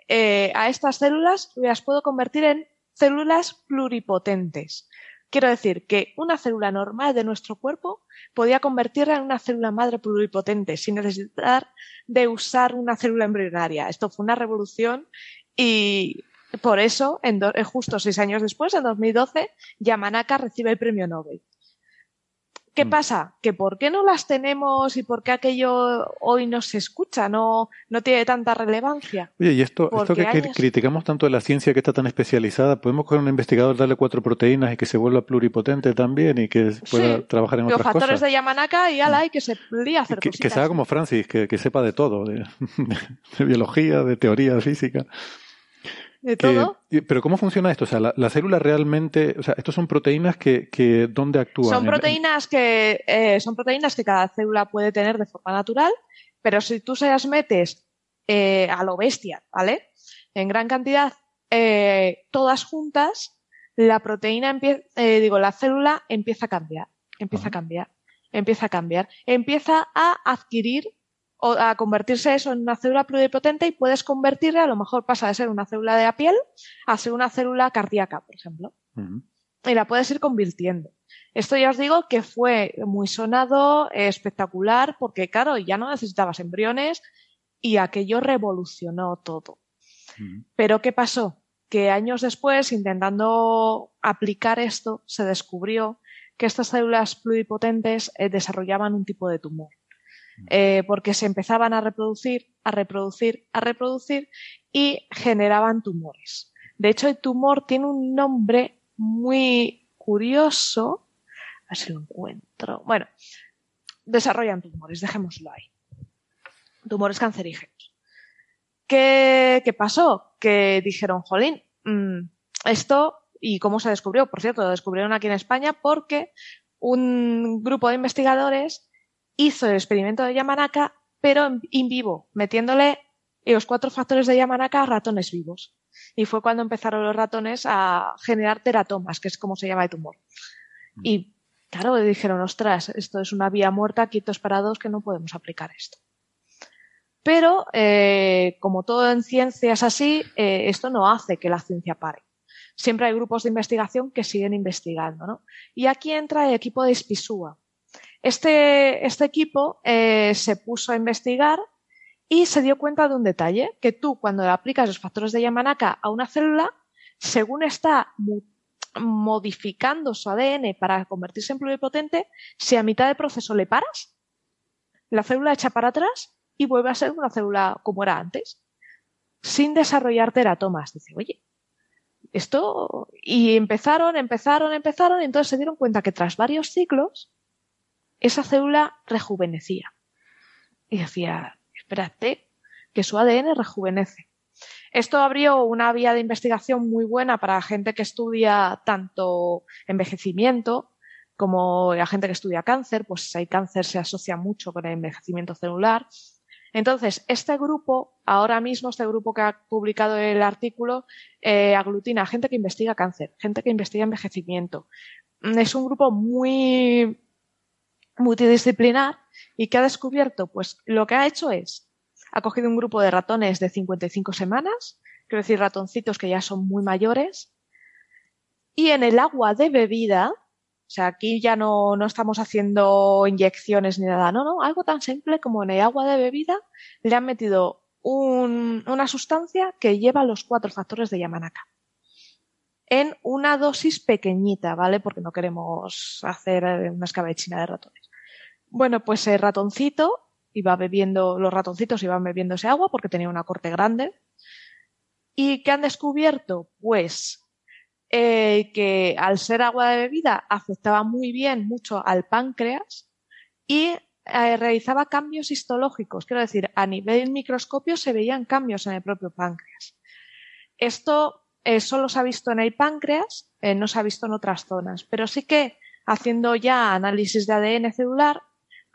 eh, a estas células, las puedo convertir en células pluripotentes. Quiero decir que una célula normal de nuestro cuerpo podía convertirla en una célula madre pluripotente sin necesitar de usar una célula embrionaria. Esto fue una revolución y por eso, en eh, justo seis años después, en 2012, Yamanaka recibe el premio Nobel. ¿Qué mm. pasa? Que por qué no las tenemos y por qué aquello hoy no se escucha, no, no tiene tanta relevancia. Oye, y esto, esto que, criticamos tanto de la ciencia que está tan especializada, podemos con un investigador darle cuatro proteínas y que se vuelva pluripotente también y que pueda trabajar en otras cosas. Los factores de Yamanaka y ala, y que se lía hacer que, que se haga como Francis, que, que sepa de todo, de, de biología, de teoría, de física de todo. pero ¿cómo funciona esto? O sea, la, célula realmente, o sea, estos son proteínas que, que ¿dónde actúan? Son proteínas que eh, son proteínas que cada célula puede tener de forma natural, pero si tú se las metes eh, a lo bestia, ¿vale? En gran cantidad, eh, todas juntas, la proteína empieza, digo, la célula empieza a cambiar, empieza a cambiar, empieza a cambiar, empieza a adquirir o a convertirse eso en una célula pluripotente y puedes convertirla, a lo mejor pasa de ser una célula de la piel a ser una célula cardíaca, por ejemplo. Y la puedes ir convirtiendo. Esto ya os digo que fue muy sonado, espectacular, porque claro, ya no necesitabas embriones y aquello revolucionó todo. Pero ¿qué pasó? Que años después, intentando aplicar esto, se descubrió que estas células pluripotentes eh, desarrollaban un tipo de tumor. Eh, porque se empezaban a reproducir, a reproducir, a reproducir y generaban tumores. De hecho, el tumor tiene un nombre muy curioso. A ver si lo encuentro. Bueno, desarrollan tumores, dejémoslo ahí. tumores cancerígenos. ¿Qué, qué pasó? Que dijeron, jolín, mm, esto, ¿y cómo se descubrió? Por cierto, lo descubrieron aquí en España porque un grupo de investigadores hizo el experimento de Yamanaka, pero en, in vivo, metiéndole los cuatro factores de Yamanaka a ratones vivos. Y fue cuando empezaron los ratones a generar teratomas, que es como se llama el tumor. Y claro, dijeron, ostras, esto es una vía muerta, quietos parados, que no podemos aplicar esto. Pero, eh, como todo en ciencia es así, eh, esto no hace que la ciencia pare. Siempre hay grupos de investigación que siguen investigando, ¿no? Y aquí entra el equipo de Spisua. Este, este equipo eh, se puso a investigar y se dio cuenta de un detalle, que tú cuando aplicas los factores de Yamanaka a una célula, según está modificando su ADN para convertirse en pluripotente, si a mitad del proceso le paras, la célula echa para atrás y vuelve a ser una célula como era antes, sin desarrollar teratomas. Dice, oye, esto... Y empezaron, empezaron, empezaron, y entonces se dieron cuenta que tras varios ciclos, esa célula rejuvenecía. Y decía, espérate, que su ADN rejuvenece. Esto abrió una vía de investigación muy buena para gente que estudia tanto envejecimiento como la gente que estudia cáncer, pues el cáncer se asocia mucho con el envejecimiento celular. Entonces, este grupo, ahora mismo, este grupo que ha publicado el artículo, eh, aglutina gente que investiga cáncer, gente que investiga envejecimiento. Es un grupo muy multidisciplinar y que ha descubierto, pues lo que ha hecho es ha cogido un grupo de ratones de 55 semanas, quiero decir ratoncitos que ya son muy mayores, y en el agua de bebida, o sea, aquí ya no, no estamos haciendo inyecciones ni nada, no, no, algo tan simple como en el agua de bebida le han metido un, una sustancia que lleva los cuatro factores de Yamanaka en una dosis pequeñita, ¿vale? Porque no queremos hacer una escabechina de ratones. Bueno, pues el ratoncito iba bebiendo, los ratoncitos iban bebiendo ese agua porque tenía una corte grande. ¿Y qué han descubierto? Pues eh, que al ser agua de bebida afectaba muy bien mucho al páncreas y eh, realizaba cambios histológicos. Quiero decir, a nivel microscopio se veían cambios en el propio páncreas. Esto eh, solo se ha visto en el páncreas, no se ha visto en otras zonas, pero sí que haciendo ya análisis de ADN celular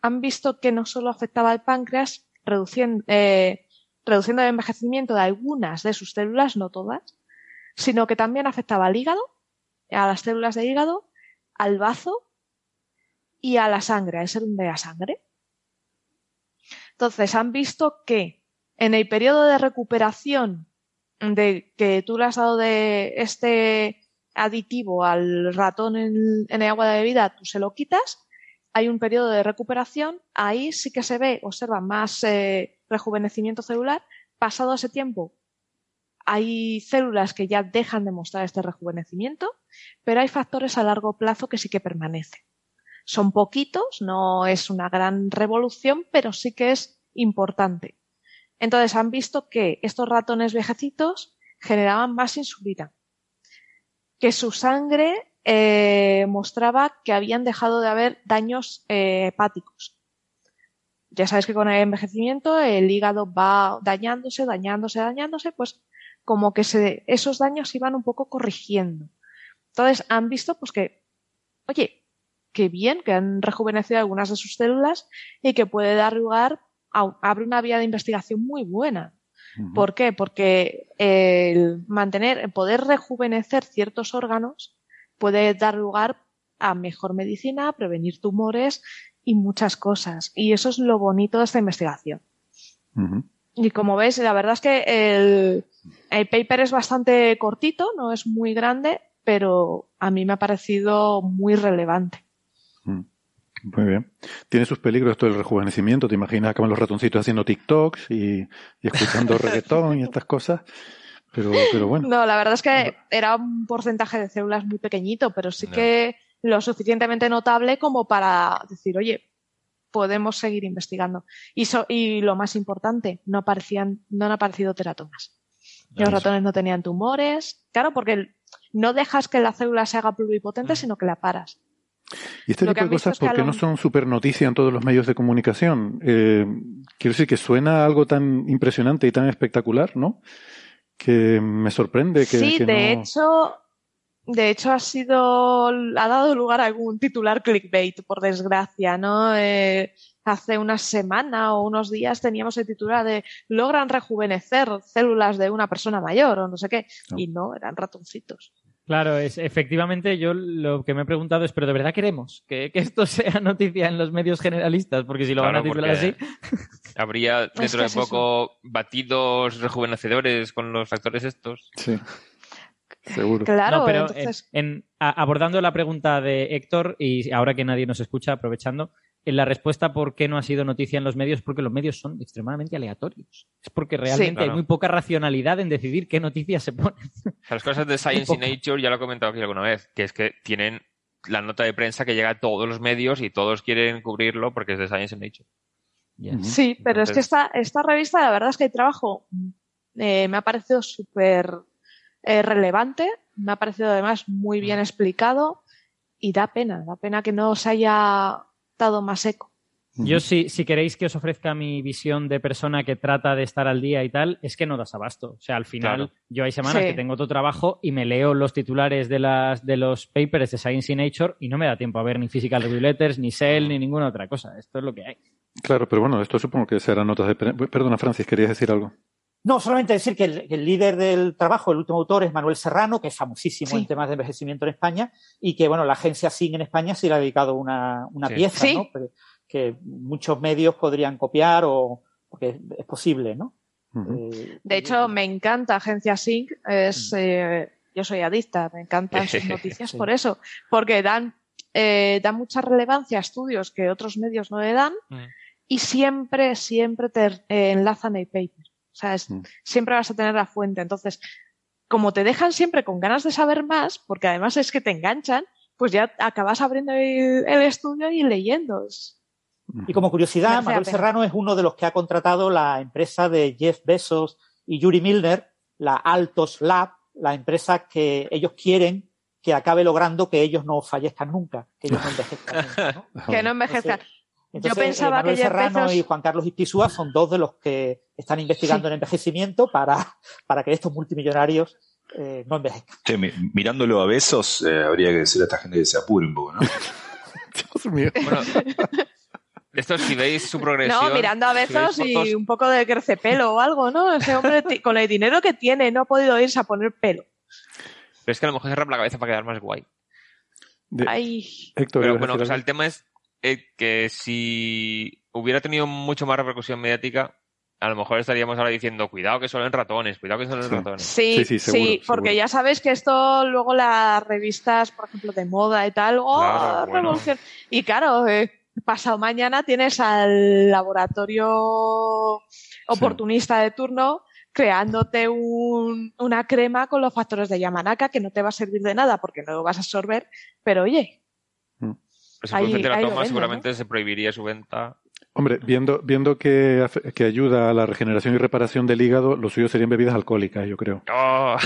han visto que no solo afectaba al páncreas, reduciendo, eh, reduciendo el envejecimiento de algunas de sus células, no todas, sino que también afectaba al hígado, a las células del hígado, al bazo y a la sangre, al serum de la sangre. Entonces, han visto que en el periodo de recuperación de que tú le has dado de este aditivo al ratón en, el agua de bebida, tú se lo quitas hay un periodo de recuperación, ahí sí que se ve, observa más eh, rejuvenecimiento celular. Pasado ese tiempo, hay células que ya dejan de mostrar este rejuvenecimiento, pero hay factores a largo plazo que sí que permanecen. Son poquitos, no es una gran revolución, pero sí que es importante. Entonces han visto que estos ratones viejecitos generaban más insulina, que su sangre eh, mostraba que habían dejado de haber daños eh, hepáticos. Ya sabes que con el envejecimiento el hígado va dañándose, dañándose, dañándose, pues como que esos daños se iban un poco corrigiendo. Entonces han visto pues que, oye, qué bien, que han rejuvenecido algunas de sus células y que puede dar lugar abre una vía de investigación muy buena. ¿Por qué? Porque el mantener, el poder rejuvenecer ciertos órganos puede dar lugar a mejor medicina, a prevenir tumores y muchas cosas. Y eso es lo bonito de esta investigación. Y como ves, la verdad es que el, el, paper es bastante cortito, no es muy grande, pero a mí me ha parecido muy relevante. Muy bien. Tiene sus peligros esto del rejuvenecimiento. ¿Te imaginas que van los ratoncitos haciendo TikToks y, y escuchando reggaetón y estas cosas? Pero, bueno. No, la verdad es que era un porcentaje de células muy pequeñito, pero sí que lo suficientemente notable como para decir, oye, podemos seguir investigando. Y, y lo más importante, no aparecían, no han aparecido teratomas. Los ratones no tenían tumores. Claro, porque no dejas que la célula se haga pluripotente, sino que la paras. ¿Y este Lo tipo de cosas es que por qué a lo- no son super noticia en todos los medios de comunicación? Eh, quiero decir que suena algo tan impresionante y tan espectacular, ¿no? Que me sorprende que, sí, que de no- hecho, de hecho ha sido, ha dado lugar a algún titular clickbait, por desgracia, ¿no? Eh, hace una semana o unos días teníamos el titular de logran rejuvenecer células de una persona mayor o no sé qué, No. y no, eran ratoncitos. Claro, es, efectivamente yo lo que me he preguntado es, ¿pero de verdad queremos que, que esto sea noticia en los medios generalistas? Porque si lo van a titular así... Habría dentro que de eso. poco batidos rejuvenecedores con los factores estos. Sí, seguro. Claro, no, pero entonces, en- en- a- abordando la pregunta de Héctor, y ahora que nadie nos escucha, aprovechando, la respuesta por qué no ha sido noticia en los medios, porque los medios son extremadamente aleatorios. Es porque realmente claro. hay muy poca racionalidad en decidir qué noticias se ponen. Las cosas de Science y. Nature ya lo he comentado aquí alguna vez, que es que tienen la nota de prensa que llega a todos los medios y todos quieren cubrirlo porque es de Science y Nature. Sí, pero es que esta revista, la verdad es que el trabajo eh, me ha parecido súper eh, relevante, me ha parecido además muy bien explicado y da pena, da pena que no se haya dado más eco. Yo, si, si queréis que os ofrezca mi visión de persona que trata de estar al día y tal, es que no das abasto. O sea, al final, Claro. yo hay semanas Sí. que tengo otro trabajo y me leo los titulares de, las, de los papers de Science y Nature y no me da tiempo a ver ni Physical Review Letters, ni Cell, ni ninguna otra cosa. Esto es lo que hay. Claro, pero bueno, esto supongo que serán notas de... Perdona, Francis, querías decir algo. No, solamente decir que el, líder del trabajo, el último autor, es Manuel Serrano, que es famosísimo Sí. en temas de envejecimiento en España, y que, bueno, la agencia SIG en España sí le ha dedicado una, una Sí. pieza, Sí. ¿no? Que, que muchos medios podrían copiar o porque es posible, ¿no? Eh, De hecho, me encanta Agencia Sync, es, eh, yo soy adicta, me encantan sus noticias Sí. por eso, porque dan, eh, dan mucha relevancia a estudios que otros medios no le dan Mm. y siempre, siempre te eh, enlazan el paper. O sea, es- Mm. siempre vas a tener la fuente. Entonces, como te dejan siempre con ganas de saber más, porque además es que te enganchan, pues ya acabas abriendo el, el estudio y leyendo. Y como curiosidad, Manuel. Serrano es uno de los que ha contratado la empresa de Jeff Bezos y Yuri Milner, la Altos Lab, la empresa que ellos quieren que acabe logrando que ellos no fallezcan nunca, que ellos no envejezcan nunca. ¿no? que no envejezca. Entonces, pensaba eh, Manuel que Serrano Bezos- y Juan Carlos Ispizúa son dos de los que están investigando Sí. el envejecimiento para, para que estos multimillonarios eh, no envejezcan. Mirándolo a besos, eh, habría que decirle a esta gente que se apure un poco, ¿no? Dios mío. Bueno, esto si veis su progresión. No, mirando a si fotos- y un poco de crecepelo o algo, ¿no? Ese hombre con el dinero que tiene no ha podido irse a poner pelo. Pero es que a lo mejor se rapa la cabeza para quedar más guay. De- Ay, Héctor, Pero ¿ibas a bueno, decir o sea, el tema es eh, que si hubiera tenido mucho más repercusión mediática, a lo mejor estaríamos ahora diciendo, cuidado que solo en ratones, cuidado que solo en Sí. ratones. sí, Sí, sí, sí, seguro, porque seguro. ya sabes que esto luego las revistas, por ejemplo, de moda y tal, ¡oh, Claro, bueno. Y claro, eh, pasado mañana tienes al laboratorio oportunista de turno creándote un- una crema con los factores de Yamanaka que no te va a servir de nada porque no lo vas a absorber, pero oye, si Ahí- el producto la toma, seguramente se prohibiría su venta. Hombre, viendo, viendo que, que ayuda a la regeneración y reparación del hígado, lo suyo serían bebidas alcohólicas, yo creo. ¡Oh!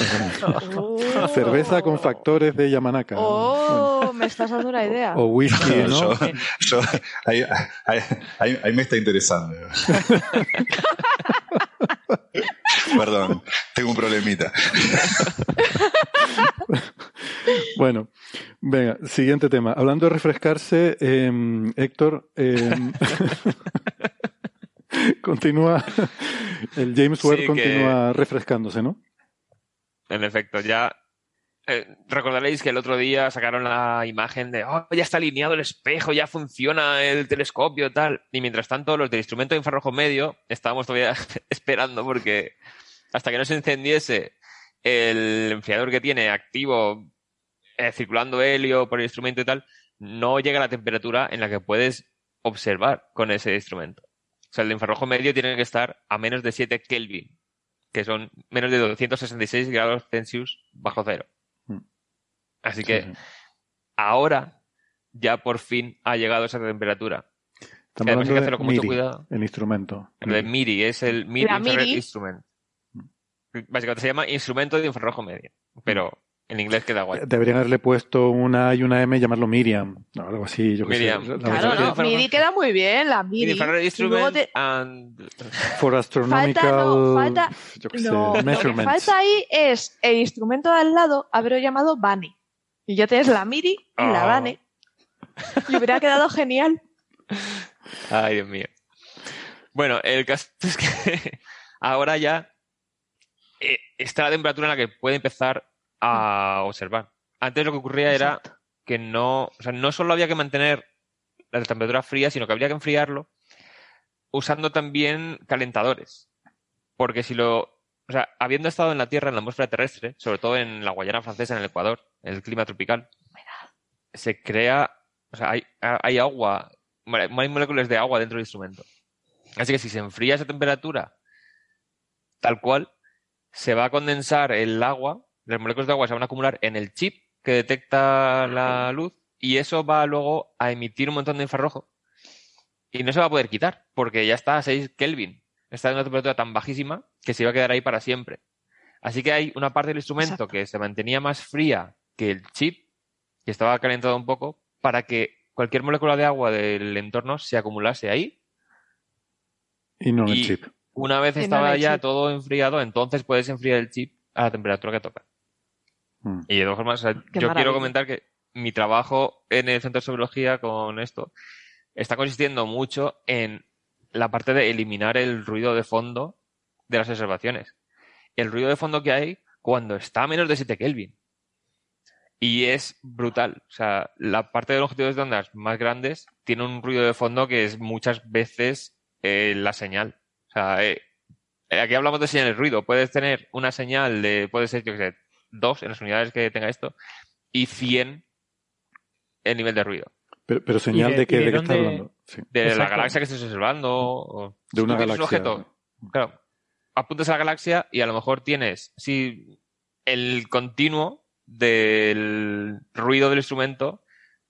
Oh. Cerveza con factores de Yamanaka. Oh, me estás dando una idea. O whisky, ¿no? Yo, yo- ahí, ahí- ahí- ahí me está interesando. Perdón, tengo un problemita. Bueno, venga, siguiente tema. Hablando de refrescarse, eh, Héctor, eh, continúa, el James Webb Sí, que- continúa refrescándose, ¿no? En efecto, ya eh, recordaréis que el otro día sacaron la imagen de, oh, ya está alineado el espejo, ya funciona el telescopio, tal. Y mientras tanto, los del instrumento de infrarrojo medio estábamos todavía esperando porque hasta que no se encendiese el enfriador que tiene activo, eh, circulando helio por el instrumento y tal, no llega a la temperatura en la que puedes observar con ese instrumento. O sea, el de infrarrojo medio tiene que estar a menos de 7 Kelvin, que son menos de 266 grados Celsius bajo cero. Mm. Así que Sí, sí. ahora ya por fin ha llegado esa temperatura. Estamos además hay hablando que de hacerlo con mucho MIDI, cuidado. el instrumento. El de MIRI es el MIRI La Infrared MIRI. Instrument. Básicamente se llama instrumento de infrarrojo medio. Pero En inglés queda guay. Deberían haberle puesto una A y una M y llamarlo Miriam. o algo así, yo sé. Miriam. La Claro, no, MIDI queda muy bien, la MIDI. Infrared Instrument te- and... For astronomical. Falta, no, falta- yo qué sé, lo que falta ahí es el instrumento de al lado haberlo llamado Bunny. Y ya tienes la MIDI y la Oh. Bunny. Y hubiera quedado genial. Ay, Dios mío. Bueno, el caso es que ahora ya eh, está la temperatura en la que puede empezar a observar. Antes lo que ocurría era que no, o sea, no solo había que mantener la temperatura fría, sino que habría que enfriarlo usando también calentadores. Porque si lo, o sea, habiendo estado en la Tierra, en la atmósfera terrestre, sobre todo en la Guayana francesa, en el Ecuador, en el clima tropical, se crea, o sea, hay, hay agua, hay moléculas de agua dentro del instrumento. Así que si se enfría esa temperatura tal cual, se va a condensar el agua, las moléculas de agua se van a acumular en el chip que detecta la luz y eso va luego a emitir un montón de infrarrojo y no se va a poder quitar porque ya está a 6 Kelvin. Está en una temperatura tan bajísima que se iba a quedar ahí para siempre. Así que hay una parte del instrumento Exacto. que se mantenía más fría que el chip, que estaba calentado un poco, para que cualquier molécula de agua del entorno se acumulase ahí Y no en el y chip. una vez Y estaba ya chip. todo enfriado, entonces puedes enfriar el chip a la temperatura que toca. Mm. Y de todas formas, o sea, Qué yo maravilla. quiero comentar que mi trabajo en el Centro de Sobriología con esto está consistiendo mucho en la parte de eliminar el ruido de fondo de las observaciones. El ruido de fondo que hay cuando está a menos de 7 Kelvin. Y es brutal. O sea, la parte de longitudes de ondas más grandes tiene un ruido de fondo que es muchas veces eh, la señal. O sea, eh, aquí hablamos de señales de ruido. Puedes tener una señal de, puede ser, yo qué sé, 2 en las unidades que tenga esto, y 100 el nivel de ruido. Pero, pero señal de- de, que, de de qué está dónde- hablando. Sí. De la galaxia que estés observando. O, De una tienes un galaxia. objeto, claro, apuntas a la galaxia y a lo mejor tienes, si el continuo del ruido del instrumento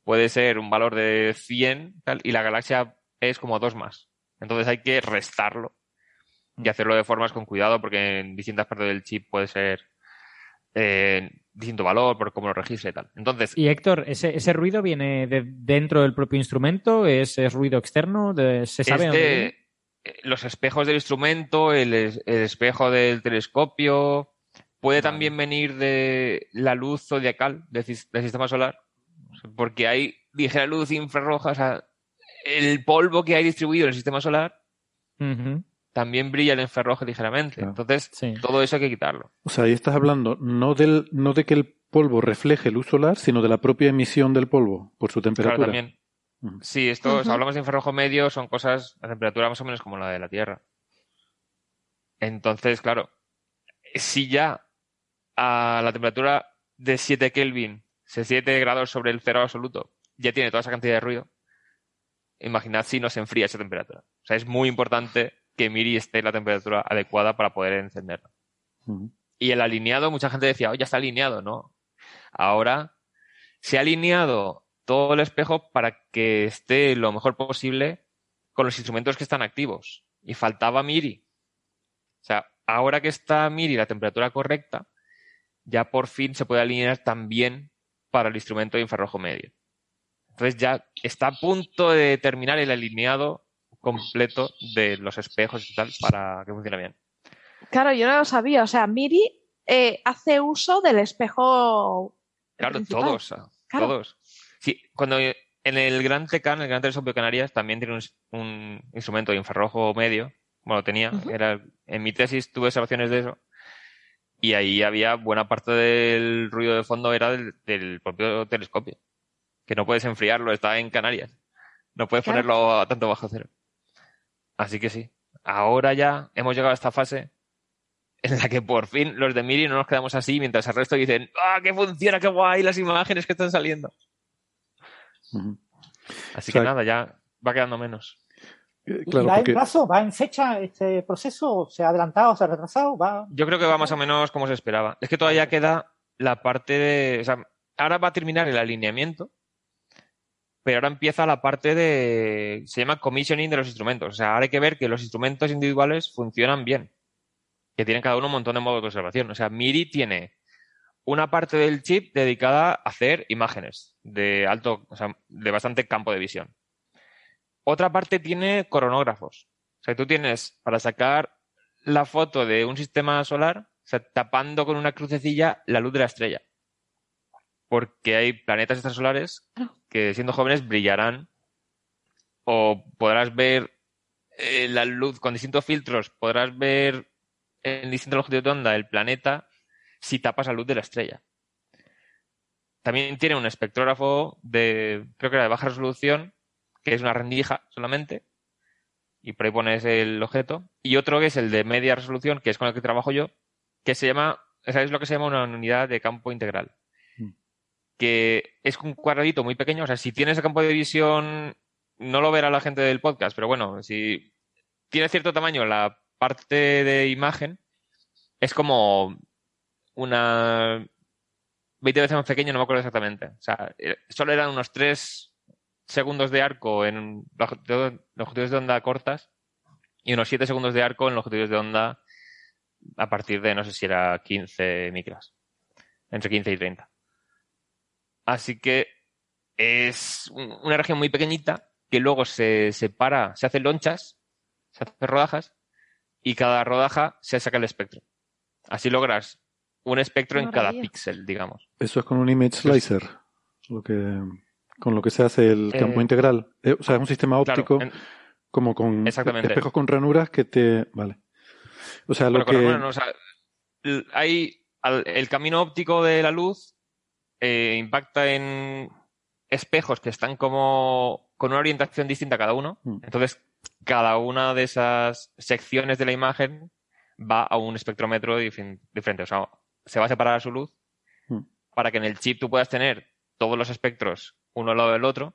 puede ser un valor de 100 tal, y la galaxia es como dos más. Entonces hay que restarlo y hacerlo de formas con cuidado porque en distintas partes del chip puede ser eh, distinto valor por cómo lo registre y tal. Entonces, Y Héctor, ¿ese, ese ruido viene de dentro del propio instrumento? ¿Es, es ruido externo? De- ¿Se sabe es dónde de viene? Eh, los espejos del instrumento, el, es- el espejo del telescopio. Puede también venir de la luz zodiacal del, sis- del sistema solar, porque hay ligera luz infrarroja. O sea, el polvo que hay distribuido en el sistema solar también brilla en infrarrojo ligeramente. Claro. Entonces, Sí. todo eso hay que quitarlo. O sea, ahí estás hablando no, del, no de que el polvo refleje luz solar, sino de la propia emisión del polvo por su Claro, temperatura. también. Sí, esto, si hablamos de infrarrojo medio, son cosas a temperatura más o menos como la de la Tierra. Entonces, claro, si ya a la temperatura de 7 Kelvin, 7 grados sobre el cero absoluto, ya tiene toda esa cantidad de ruido, imaginad si no se enfría esa temperatura. O sea, es muy importante que Miri esté en la temperatura adecuada para poder encenderla. Y el alineado, mucha gente decía, oh, ya está alineado, ¿no? Ahora se ha alineado todo el espejo para que esté lo mejor posible con los instrumentos que están activos. Y faltaba Miri. O sea, ahora que está Miri la temperatura correcta, ya por fin se puede alinear también para el instrumento de infrarrojo medio. Entonces ya está a punto de terminar el alineado completo de los espejos y tal para que funcione bien. Claro, yo no lo sabía. O sea, Miri eh, hace uso del espejo. Claro, principal. todos, Claro. todos. Sí, cuando en el Gran Tecan, el Gran Telescopio Canarias, también tiene un, un instrumento de infrarrojo medio, bueno, tenía, era, en mi tesis tuve observaciones de eso, y ahí había buena parte del ruido de fondo era del, del propio telescopio, que no puedes enfriarlo, está en Canarias, no puedes Claro. ponerlo a tanto bajo cero. Así que sí, ahora ya hemos llegado a esta fase en la que por fin los de Miri no nos quedamos así mientras el resto dicen ¡Ah, que funciona, qué guay las imágenes que están saliendo! Así O sea, que nada, ya va quedando menos. Eh, ¿Y Claro, ¿Va porque en plazo? ¿Va en fecha este proceso? ¿Se ha adelantado? ¿Se ha retrasado? ¿Va? Yo creo que va más o menos como se esperaba. Es que todavía queda la parte de... O sea, ahora va a terminar el alineamiento, pero ahora empieza la parte de... Se llama commissioning de los instrumentos. O sea, ahora hay que ver que los instrumentos individuales funcionan bien. Que tienen cada uno un montón de modos de observación. O sea, Miri tiene una parte del chip dedicada a hacer imágenes de alto, o sea, de bastante campo de visión. Otra parte tiene coronógrafos. O sea, tú tienes para sacar la foto de un sistema solar, o sea, tapando con una crucecilla la luz de la estrella. Porque hay planetas extrasolares que siendo jóvenes brillarán o podrás ver eh, la luz con distintos filtros, podrás ver en distintos longitudes de onda el planeta si tapas la luz de la estrella. También tiene un espectrógrafo de, creo que era de baja resolución, que es una rendija solamente, y por ahí pones el objeto. Y otro que es el de media resolución, que es con el que trabajo yo, que se llama, es lo que se llama una unidad de campo integral. Mm. Que es un cuadradito muy pequeño, o sea, si tienes el campo de visión, no lo verá la gente del podcast, pero bueno, si tiene cierto tamaño la parte de imagen, es como una 20 veces más pequeño, no me acuerdo exactamente. O sea, eh, solo eran unos 3 segundos de arco en longitudes de onda cortas y unos 7 segundos de arco en longitudes de onda a partir de, no sé si era 15 micras. Entre 15 y 30. Así que es una región muy pequeñita que luego se separa, se hacen lonchas, se hacen rodajas y cada rodaja se saca el espectro. Así logras un espectro en cada píxel, digamos. Eso es con un image slicer, lo que, con lo que se hace el campo eh, integral. Eh, o sea, es un sistema óptico como con espejos con ranuras que te... Vale. O sea, lo que... hay el camino óptico de la luz eh, impacta en espejos que están como con una orientación distinta cada uno. Mm. Entonces, cada una de esas secciones de la imagen va a un espectrómetro diferente. O sea, se va a separar su luz hmm. para que en el chip tú puedas tener todos los espectros uno al lado del otro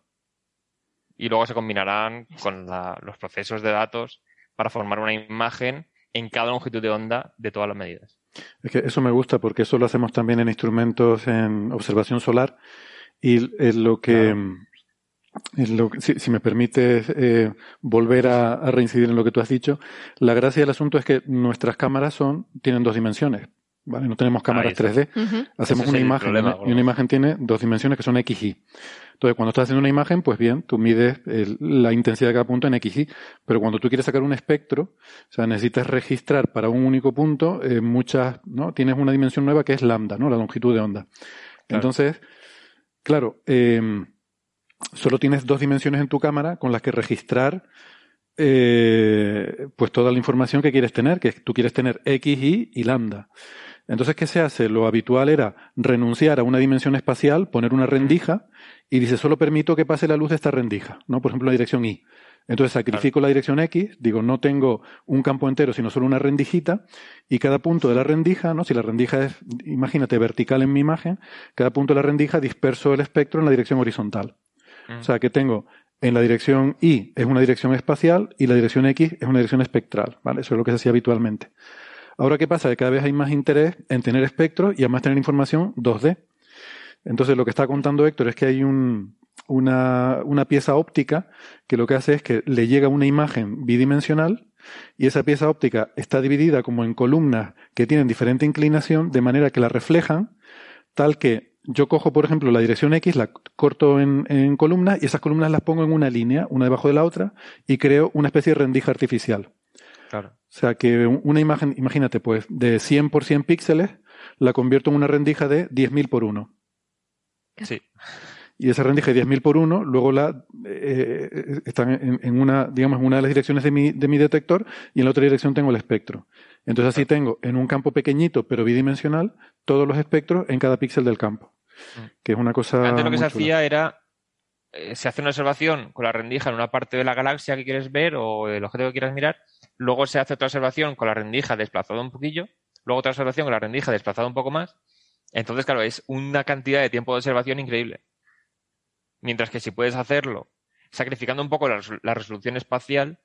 y luego se combinarán con los procesos de datos para formar una imagen en cada longitud de onda de todas las medidas. Es que eso me gusta porque eso lo hacemos también en instrumentos en observación solar y es lo que, si, me permites eh, volver a, reincidir en lo que tú has dicho, la gracia del asunto es que nuestras cámaras son tienen dos dimensiones. ¿Vale? No tenemos cámaras 3D. Hacemos una imagen y una imagen tiene dos dimensiones que son X y. Entonces, cuando estás haciendo una imagen, pues bien, tú mides la intensidad de cada punto en X y. Pero cuando tú quieres sacar un espectro, o sea, necesitas registrar para un único punto eh, muchas, ¿no? Tienes una dimensión nueva que es lambda, ¿no? La longitud de onda. Entonces, claro, eh, solo tienes dos dimensiones en tu cámara con las que registrar eh, pues toda la información que quieres tener, que tú quieres tener X, Y y lambda. Entonces, ¿qué se hace? Lo habitual era renunciar a una dimensión espacial, poner una rendija, y dice, solo permito que pase la luz de esta rendija, ¿no? Por ejemplo, la dirección Y. Entonces sacrifico la dirección X, digo, no tengo un campo entero, sino solo una rendijita, y cada punto de la rendija, ¿no? Si la rendija es, imagínate, vertical en mi imagen, cada punto de la rendija disperso el espectro en la dirección horizontal. O sea que tengo en la dirección Y es una dirección espacial y la dirección X es una dirección espectral, ¿vale? Eso es lo que se hacía habitualmente. Ahora, ¿qué pasa? Que cada vez hay más interés en tener espectro y además tener información 2D. Entonces, lo que está contando Héctor es que hay un, una, una pieza óptica que lo que hace es que le llega una imagen bidimensional y esa pieza óptica está dividida como en columnas que tienen diferente inclinación de manera que la reflejan tal que yo cojo, por ejemplo, la dirección X, la corto en, en, columnas y esas columnas las pongo en una línea, una debajo de la otra, y creo una especie de rendija artificial. Claro. O sea que una imagen, imagínate, pues de 100 por 100 píxeles, la convierto en una rendija de 10.000 por 1. Sí. Y esa rendija de 10.000 por 1, luego la eh, están en, en, una, digamos, en una de las direcciones de mi, de mi detector y en la otra dirección tengo el espectro. Entonces así tengo en un campo pequeñito pero bidimensional todos los espectros en cada píxel del campo. Mm. Que es una cosa. Antes lo que se hacía era. Eh, se hace una observación con la rendija en una parte de la galaxia que quieres ver o el objeto que quieras mirar. Luego se hace otra observación con la rendija desplazada un poquillo. Luego otra observación con la rendija desplazada un poco más. Entonces, claro, es una cantidad de tiempo de observación increíble. Mientras que si puedes hacerlo sacrificando un poco la resolución espacial,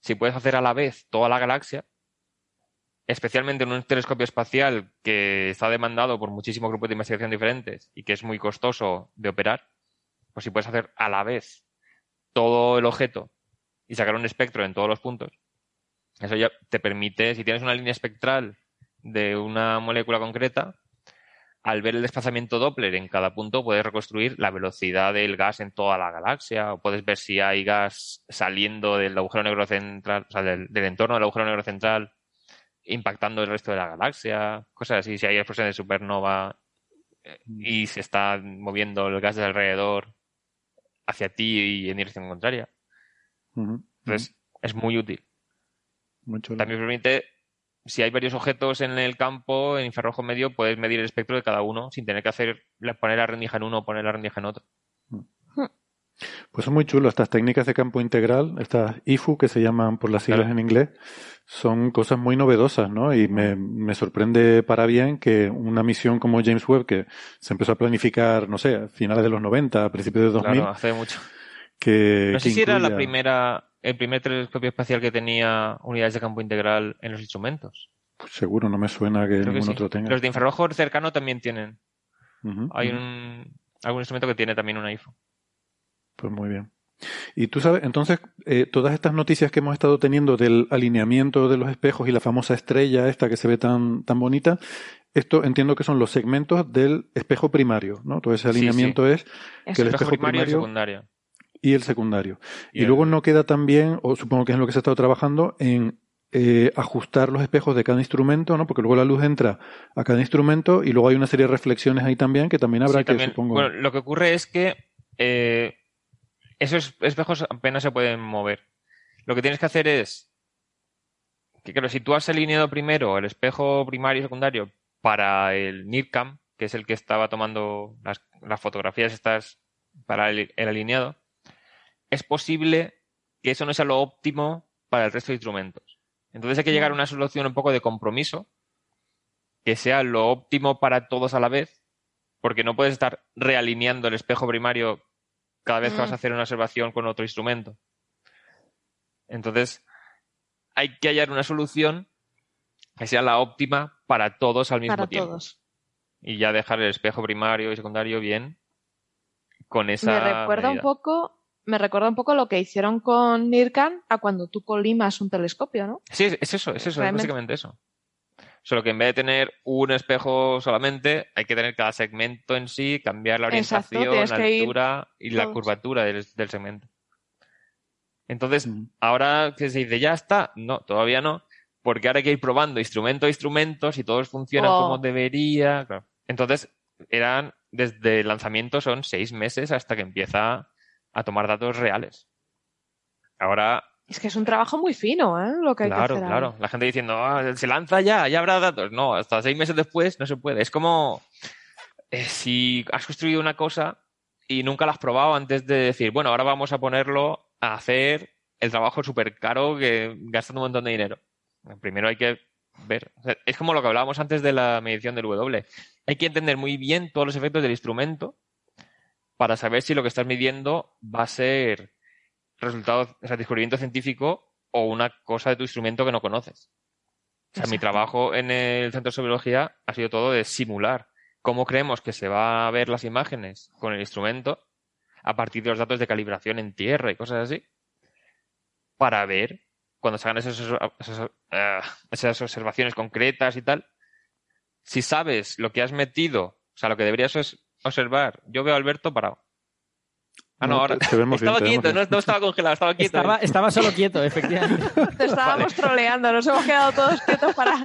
si puedes hacer a la vez toda la galaxia, especialmente en un telescopio espacial que está demandado por muchísimos grupos de investigación diferentes y que es muy costoso de operar, pues si puedes hacer a la vez todo el objeto y sacar un espectro en todos los puntos, eso ya te permite, si tienes una línea espectral de una molécula concreta, al ver el desplazamiento Doppler en cada punto, puedes reconstruir la velocidad del gas en toda la galaxia, o puedes ver si hay gas saliendo del agujero negro central, o sea, del, entorno del agujero negro central, impactando el resto de la galaxia, cosas así, si hay explosión de supernova eh, y se está moviendo el gas de alrededor hacia ti y en dirección contraria. Entonces, es muy útil. También permite si hay varios objetos en el campo, en infrarrojo medio, puedes medir el espectro de cada uno sin tener que hacer poner la rendija en uno o poner la rendija en otro. Pues son muy chulo estas técnicas de campo integral, estas IFU que se llaman por las siglas en inglés, son cosas muy novedosas, ¿no? Y me, me, sorprende para bien que una misión como James Webb, que se empezó a planificar, no sé, a finales de los 90, a principios de 2000. Claro, hace mucho. Que, no sé si era la primera el primer telescopio espacial que tenía unidades de campo integral en los instrumentos. Pues seguro, no me suena que ningún otro tenga. Los de infrarrojo cercano también tienen. Hay un, algún instrumento que tiene también una IFO. Pues muy bien. Y tú sabes, entonces, eh, todas estas noticias que hemos estado teniendo del alineamiento de los espejos y la famosa estrella esta que se ve tan, tan bonita, esto entiendo que son los segmentos del espejo primario, ¿no? Todo ese alineamiento es, que el espejo primario, primario secundario y el secundario. Y, luego no queda también, o supongo que es en lo que se ha estado trabajando, en eh, ajustar los espejos de cada instrumento, ¿no? Porque luego la luz entra a cada instrumento y luego hay una serie de reflexiones ahí también que también habrá que, supongo. Bueno, lo que ocurre es que eh, esos espejos apenas se pueden mover. Lo que tienes que hacer es que, claro, si tú has alineado primero el espejo primario y secundario para el NIRCAM, que es el que estaba tomando las, fotografías estas para el alineado, es posible que eso no sea lo óptimo para el resto de instrumentos. Entonces hay que llegar a una solución un poco de compromiso que sea lo óptimo para todos a la vez, porque no puedes estar realineando el espejo primario cada vez que vas a mm. hacer una observación con otro instrumento. Entonces, hay que hallar una solución que sea la óptima para todos al mismo tiempo. Todos. Y ya dejar el espejo primario y secundario bien con esa. Me recuerda un poco me recuerda un poco lo que hicieron con NIRCAN a cuando tú colimas un telescopio, ¿no? Sí, es eso, es eso, es básicamente eso. Solo que en vez de tener un espejo solamente, hay que tener cada segmento en sí, cambiar la orientación, la altura y la curvatura del, segmento. Entonces, mm. ahora que se dice, ya está, no, todavía no, porque ahora hay que ir probando instrumento a instrumento, si todos funcionan oh. como debería. Entonces, eran, desde el lanzamiento son seis meses hasta que empieza a tomar datos reales. Ahora. Es que es un trabajo muy fino, ¿eh? Lo que hay claro, que hacer. Claro, La gente diciendo, ah, se lanza ya, ya habrá datos. No, hasta seis meses después no se puede. Es como eh, si has construido una cosa y nunca la has probado antes de decir, bueno, ahora vamos a ponerlo a hacer el trabajo súper caro que gastando un montón de dinero. Primero hay que ver. es como lo que hablábamos antes de la medición del W. Hay que entender muy bien todos los efectos del instrumento para saber si lo que estás midiendo va a ser resultado, o sea, descubrimiento científico o una cosa de tu instrumento que no conoces. O sea, mi trabajo en el Centro de Biología ha sido todo de simular cómo creemos que se va a ver las imágenes con el instrumento a partir de los datos de calibración en tierra y cosas así, para ver cuando se hagan esas, eh, esas observaciones concretas y tal, si sabes lo que has metido, o sea, lo que deberías observar. Yo veo a Alberto parado. Ah, no, ahora. estaba quieto, no, estaba congelado, estaba quieto. Estaba, solo quieto, efectivamente. Te estábamos troleando, nos hemos quedado todos quietos para.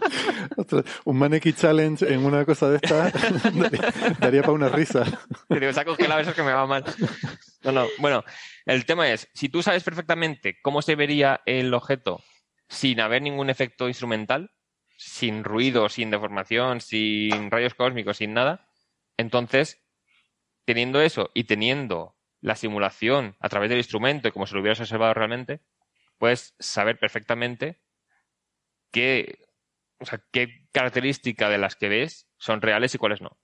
Un mannequin challenge en una cosa de esta daría, para una risa. Te digo, se ha congelado, eso es que me va mal. No, no. Bueno, el tema es: si tú sabes perfectamente cómo se vería el objeto sin haber ningún efecto instrumental, sin ruido, sin deformación, sin rayos cósmicos, sin nada, entonces teniendo eso y teniendo la simulación a través del instrumento y como si lo hubieras observado realmente, puedes saber perfectamente qué, o sea, qué características de las que ves son reales y cuáles no.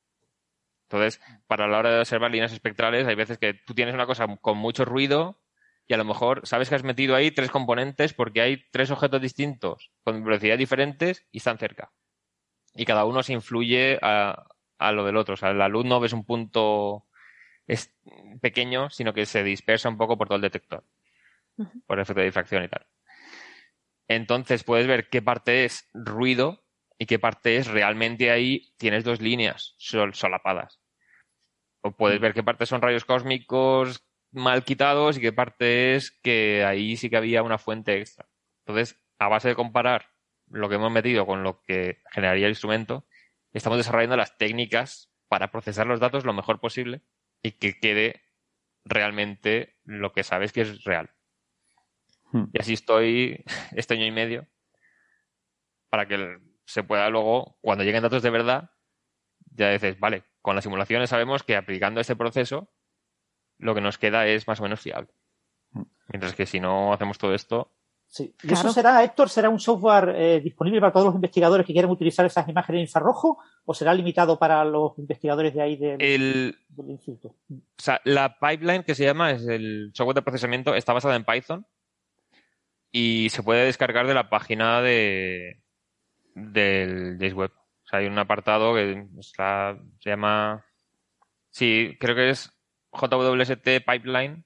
Entonces, para la hora de observar líneas espectrales, hay veces que tú tienes una cosa con mucho ruido y a lo mejor sabes que has metido ahí tres componentes porque hay tres objetos distintos con velocidades diferentes y están cerca. Y cada uno se influye a, a lo del otro. O sea, la luz no ves un punto es pequeño, sino que se dispersa un poco por todo el detector. Por efecto de difracción y tal. Entonces puedes ver qué parte es ruido y qué parte es realmente ahí tienes dos líneas solapadas. O puedes ver qué parte son rayos cósmicos mal quitados y qué parte es que ahí sí que había una fuente extra. Entonces, a base de comparar lo que hemos metido con lo que generaría el instrumento, estamos desarrollando las técnicas para procesar los datos lo mejor posible y que quede realmente lo que sabes que es real. Hmm. Y así estoy este año y medio para que se pueda luego, cuando lleguen datos de verdad, ya dices, vale, con las simulaciones sabemos que aplicando este proceso, lo que nos queda es más o menos fiable. Hmm. Mientras que si no hacemos todo esto, Sí. ¿Y eso será, Héctor, será un software eh, disponible para todos los investigadores que quieran utilizar esas imágenes en infrarrojo o será limitado para los investigadores de ahí del, instituto? O sea, la pipeline que se llama es el software de procesamiento, está basada en Python y se puede descargar de la página de del JSWeb. O sea, hay un apartado que se llama... Sí, creo que es JWST Pipeline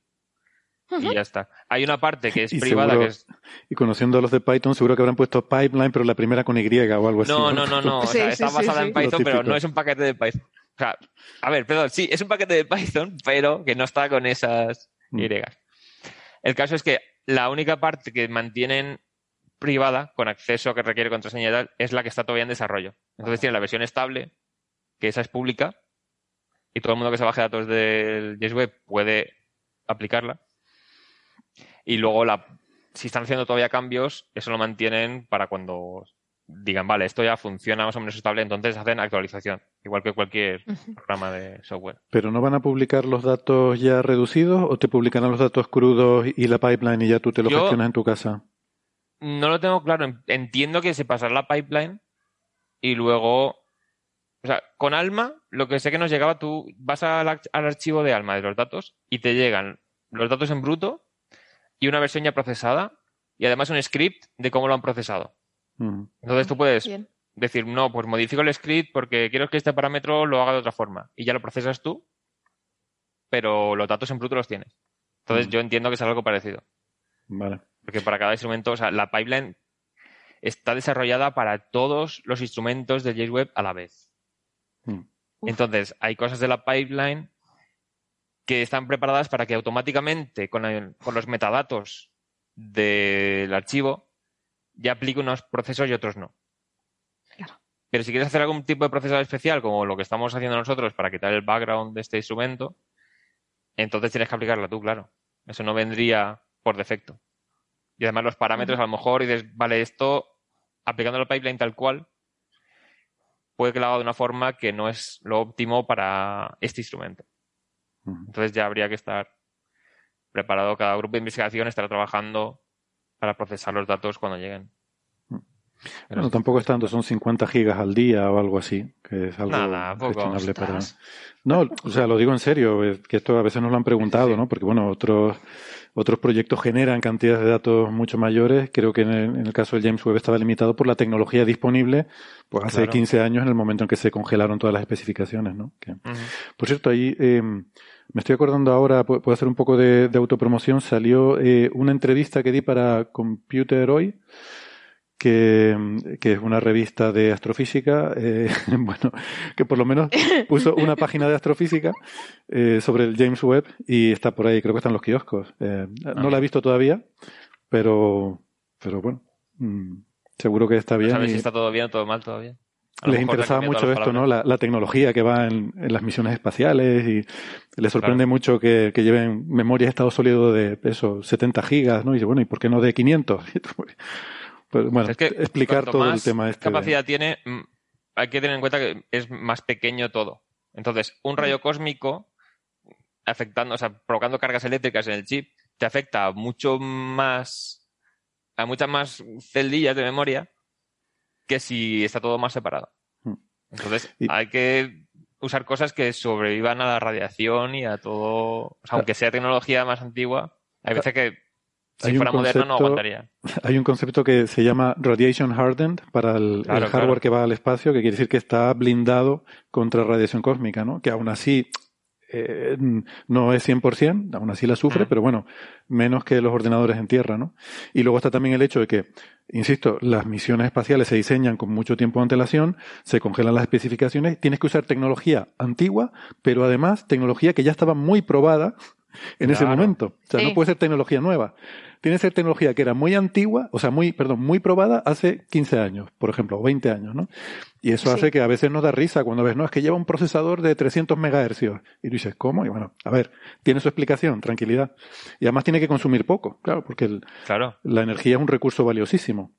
y ya está. Hay una parte que es privada que es... Y conociendo a los de Python, seguro que habrán puesto pipeline, pero la primera con Y o algo así. No, no, no, no. O sea, está basada en Python, pero no es un paquete de Python. O sea, a ver, perdón, sí, es un paquete de Python, pero que no está con esas mm. Y. El caso es que la única parte que mantienen privada, con acceso que requiere contraseña y tal, es la que está todavía en desarrollo. Entonces tiene la versión estable, que esa es pública, y todo el mundo que se baje datos del JSWeb puede aplicarla y luego la, si están haciendo todavía cambios, eso lo mantienen para cuando digan, vale, esto ya funciona más o menos estable, entonces hacen actualización, igual que cualquier programa de software. ¿Pero no van a publicar los datos ya reducidos o te publicarán los datos crudos y la pipeline y ya tú te lo gestionas en tu casa? No lo tengo claro. Entiendo que se pasará la pipeline y luego. O sea, con Alma, lo que sé que nos llegaba, tú vas al, al archivo de Alma de los datos y te llegan los datos en bruto y una versión ya procesada y además un script de cómo lo han procesado. Mm. Entonces tú puedes decir, no, pues modifico el script porque quiero que este parámetro lo haga de otra forma y ya lo procesas tú, pero los datos en bruto los tienes. Entonces mm. yo entiendo que es algo parecido. Vale. Porque para cada instrumento, o sea, la pipeline está desarrollada para todos los instrumentos de JWeb a la vez. Mm. Entonces, hay cosas de la pipeline que están preparadas para que automáticamente con, los metadatos del archivo ya aplique unos procesos y otros no. Pero si quieres hacer algún tipo de proceso especial, como lo que estamos haciendo nosotros para quitar el background de este instrumento, entonces tienes que aplicarla tú, claro. Eso no vendría por defecto. Y además los parámetros, a lo mejor, y dices, vale, esto, aplicando el pipeline tal cual, puede que lo haga de una forma que no es lo óptimo para este instrumento. Entonces ya habría que estar preparado. Cada grupo de investigación estará trabajando para procesar los datos cuando lleguen. Bueno, tampoco es tanto, son 50 gigas al día o algo así, que es algo Nada, gestionable para... No, o sea, lo digo en serio, que esto a veces nos lo han preguntado, ¿no? Porque, bueno, otros, otros proyectos generan cantidades de datos mucho mayores. Creo que en el, caso del James Webb estaba limitado por la tecnología disponible, pues hace 15 años, en el momento en que se congelaron todas las especificaciones, ¿no? Por cierto, ahí... Eh, me estoy acordando ahora, puedo hacer un poco de, autopromoción, salió eh, una entrevista que di para Computer Hoy, que, es una revista de astrofísica, eh, bueno, que por lo menos puso una página de astrofísica eh, sobre el James Webb y está por ahí, creo que están los kioscos. no la he visto todavía, pero, pero bueno, mm, seguro que está bien. No sabes si está todo bien o todo mal todavía. Les interesaba mucho esto, ¿no? La, tecnología que va en, las misiones espaciales y les sorprende mucho que, lleven memoria de estado sólido de eso, 70 gigas, ¿no? Y dice, bueno, ¿y por qué no de 500? Pues, bueno, explicar todo el tema este. capacidad tiene, mm, hay que tener en cuenta que es más pequeño todo. Entonces, un rayo cósmico afectando, o sea, provocando cargas eléctricas en el chip, te afecta mucho más, a muchas más celdillas de memoria que si está todo más separado. Hmm. Entonces, hay que usar cosas que sobrevivan a la radiación y a todo. aunque sea tecnología más antigua, hay veces que si fuera moderno no aguantaría. Hay un concepto que se llama radiation hardened para el, hardware que va al espacio, que quiere decir que está blindado contra radiación cósmica, ¿no? Que aún así eh, no es 100%, aún así la sufre, pero bueno, menos que los ordenadores en tierra, ¿no? Y luego está también el hecho de que, insisto, las misiones espaciales se diseñan con mucho tiempo de antelación, se congelan las especificaciones, tienes que usar tecnología antigua, pero además tecnología que ya estaba muy probada en ese momento. O sea, no puede ser tecnología nueva tiene que ser tecnología que era muy antigua, o sea, muy, perdón, muy probada hace 15 años, por ejemplo, o 20 años, ¿no? Y eso hace que a veces nos da risa cuando ves, no, es que lleva un procesador de 300 megahercios. Y tú dices, ¿cómo? Y bueno, a ver, tiene su explicación, tranquilidad. Y además tiene que consumir poco, claro, porque el, claro. la energía es un recurso valiosísimo.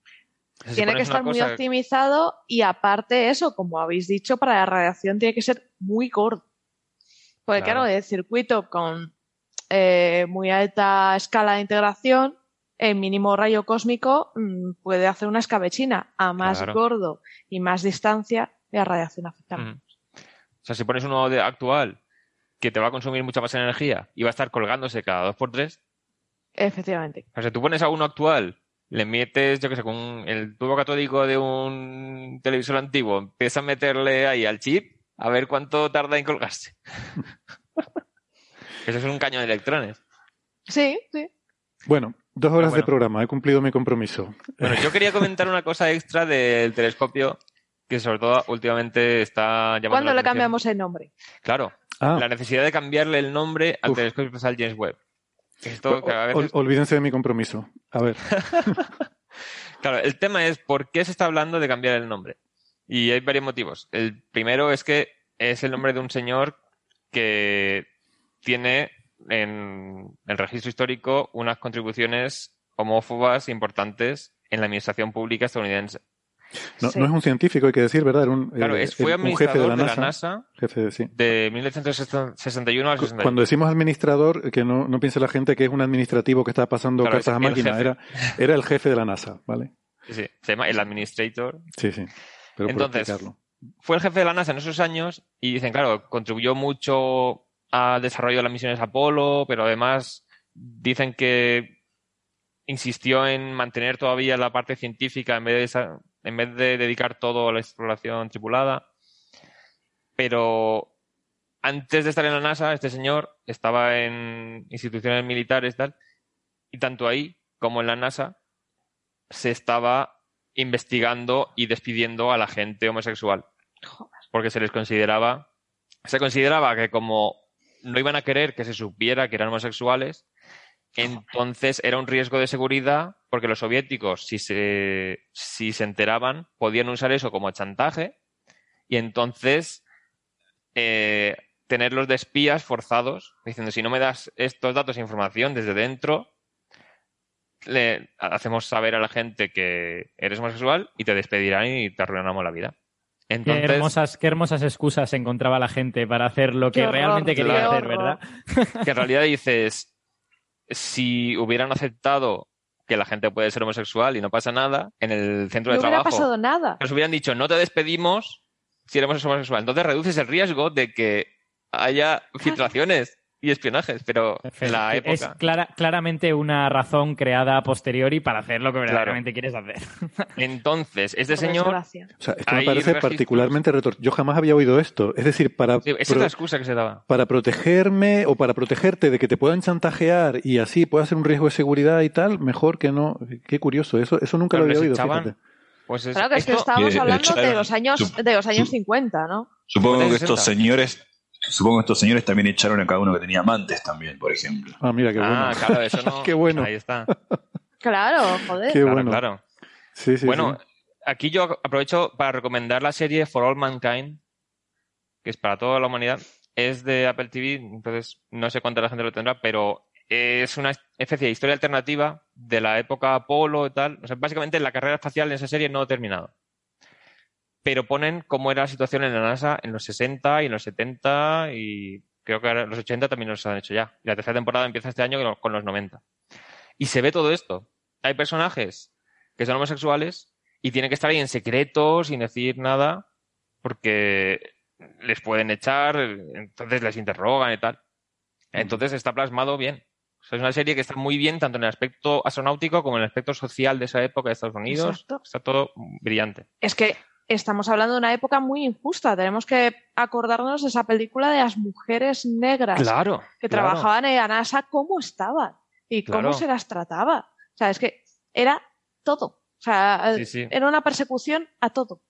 tiene que estar muy optimizado y aparte eso, como habéis dicho, para la radiación tiene que ser muy corto. Porque claro, claro el circuito con eh, muy alta escala de integración, el mínimo rayo cósmico mm, puede hacer una escabechina. A más gordo y más distancia, la radiación afecta O sea, si pones uno de actual que te va a consumir mucha más energía y va a estar colgándose cada dos por tres. Efectivamente. O sea, si tú pones a uno actual, le metes, yo qué sé, con el tubo catódico de un televisor antiguo, empieza a meterle ahí al chip a ver cuánto tarda en colgarse. Eso es un caño de electrones. Sí, sí. Bueno, dos horas de programa, he cumplido mi compromiso. Bueno, yo quería comentar una cosa extra del telescopio que sobre todo últimamente está llamando ¿Cuándo le cambiamos el nombre? Claro, ah. la necesidad de cambiarle el nombre al telescopio espacial James Webb. olvídense de mi compromiso. A ver. claro, el tema es por qué se está hablando de cambiar el nombre. Y hay varios motivos. El primero es que es el nombre de un señor que tiene en el registro histórico unas contribuciones homófobas importantes en la administración pública estadounidense. No, es un científico, hay que decir, ¿verdad? Era un, claro, fue administrador de la NASA, de, 1961 al 61. Cuando decimos administrador, que no, no piense la gente que es un administrativo que está pasando cartas a máquina, era, era el jefe de la NASA, ¿vale? Sí, sí, se llama el administrator. Sí, sí. Pero Entonces, fue el jefe de la NASA en esos años y dicen, claro, contribuyó mucho al desarrollo de las misiones Apolo, pero además dicen que insistió en mantener todavía la parte científica en vez de, en vez de dedicar todo a la exploración tripulada. Pero antes de estar en la NASA, este señor estaba en instituciones militares tal, y tanto ahí como en la NASA se estaba investigando y despidiendo a la gente homosexual. Porque se les consideraba, se consideraba que como no iban a querer que se supiera que eran homosexuales, entonces era un riesgo de seguridad porque los soviéticos, si se, si se enteraban, podían usar eso como chantaje y entonces eh, tenerlos de espías forzados, diciendo, si no me das estos datos e información desde dentro, le hacemos saber a la gente que eres homosexual y te despedirán y te arruinamos la vida qué, hermosas, qué hermosas excusas encontraba la gente para hacer lo que realmente quería hacer, ¿verdad? Que en realidad dices, si hubieran aceptado que la gente puede ser homosexual y no pasa nada, en el centro de trabajo. No pasado nada. Nos hubieran dicho, no te despedimos si eres homosexual. Entonces reduces el riesgo de que haya filtraciones y espionajes, pero en la época. Es claramente una razón creada a posteriori para hacer lo que verdaderamente quieres hacer. Entonces, este señor. O sea, esto me parece particularmente retor... Yo jamás había oído esto. Es decir, para. esa es la excusa que se daba. Para protegerme o para protegerte de que te puedan chantajear y así pueda ser un riesgo de seguridad y tal, mejor que no. Qué curioso. Eso, eso nunca lo había oído. Pues claro que es que estábamos hablando de los años, de los años 50, ¿no? Supongo que estos señores Supongo que estos señores también echaron a cada uno que tenía amantes también, por ejemplo. Ah, mira, qué bueno. Ah, claro, eso no. qué bueno. Ahí está. Claro, joder. Qué claro, bueno. claro. Sí, sí, bueno, aquí yo aprovecho para recomendar la serie For All Mankind, que es para toda la humanidad. Es de Apple TV, entonces no sé cuánta la gente lo tendrá, pero es una especie de historia alternativa de la época Apolo y tal. O sea, básicamente la carrera espacial en esa serie no ha terminado pero ponen cómo era la situación en la NASA en los 60 y en los 70 y creo que en los 80 también los han hecho ya. Y la tercera temporada empieza este año con los 90. Y se ve todo esto. Hay personajes que son homosexuales y tienen que estar ahí en secreto, sin decir nada, porque les pueden echar, entonces les interrogan y tal. Entonces está plasmado bien. es una serie que está muy bien tanto en el aspecto astronáutico como en el aspecto social de esa época de Estados Unidos. Está todo brillante. Es que estamos hablando de una época muy injusta. Tenemos que acordarnos de esa película de las mujeres negras Claro. que claro. trabajaban en la NASA, cómo estaban y cómo Claro. se las trataba. O sea, es que era todo. O sea, Sí, sí. era una persecución a todo.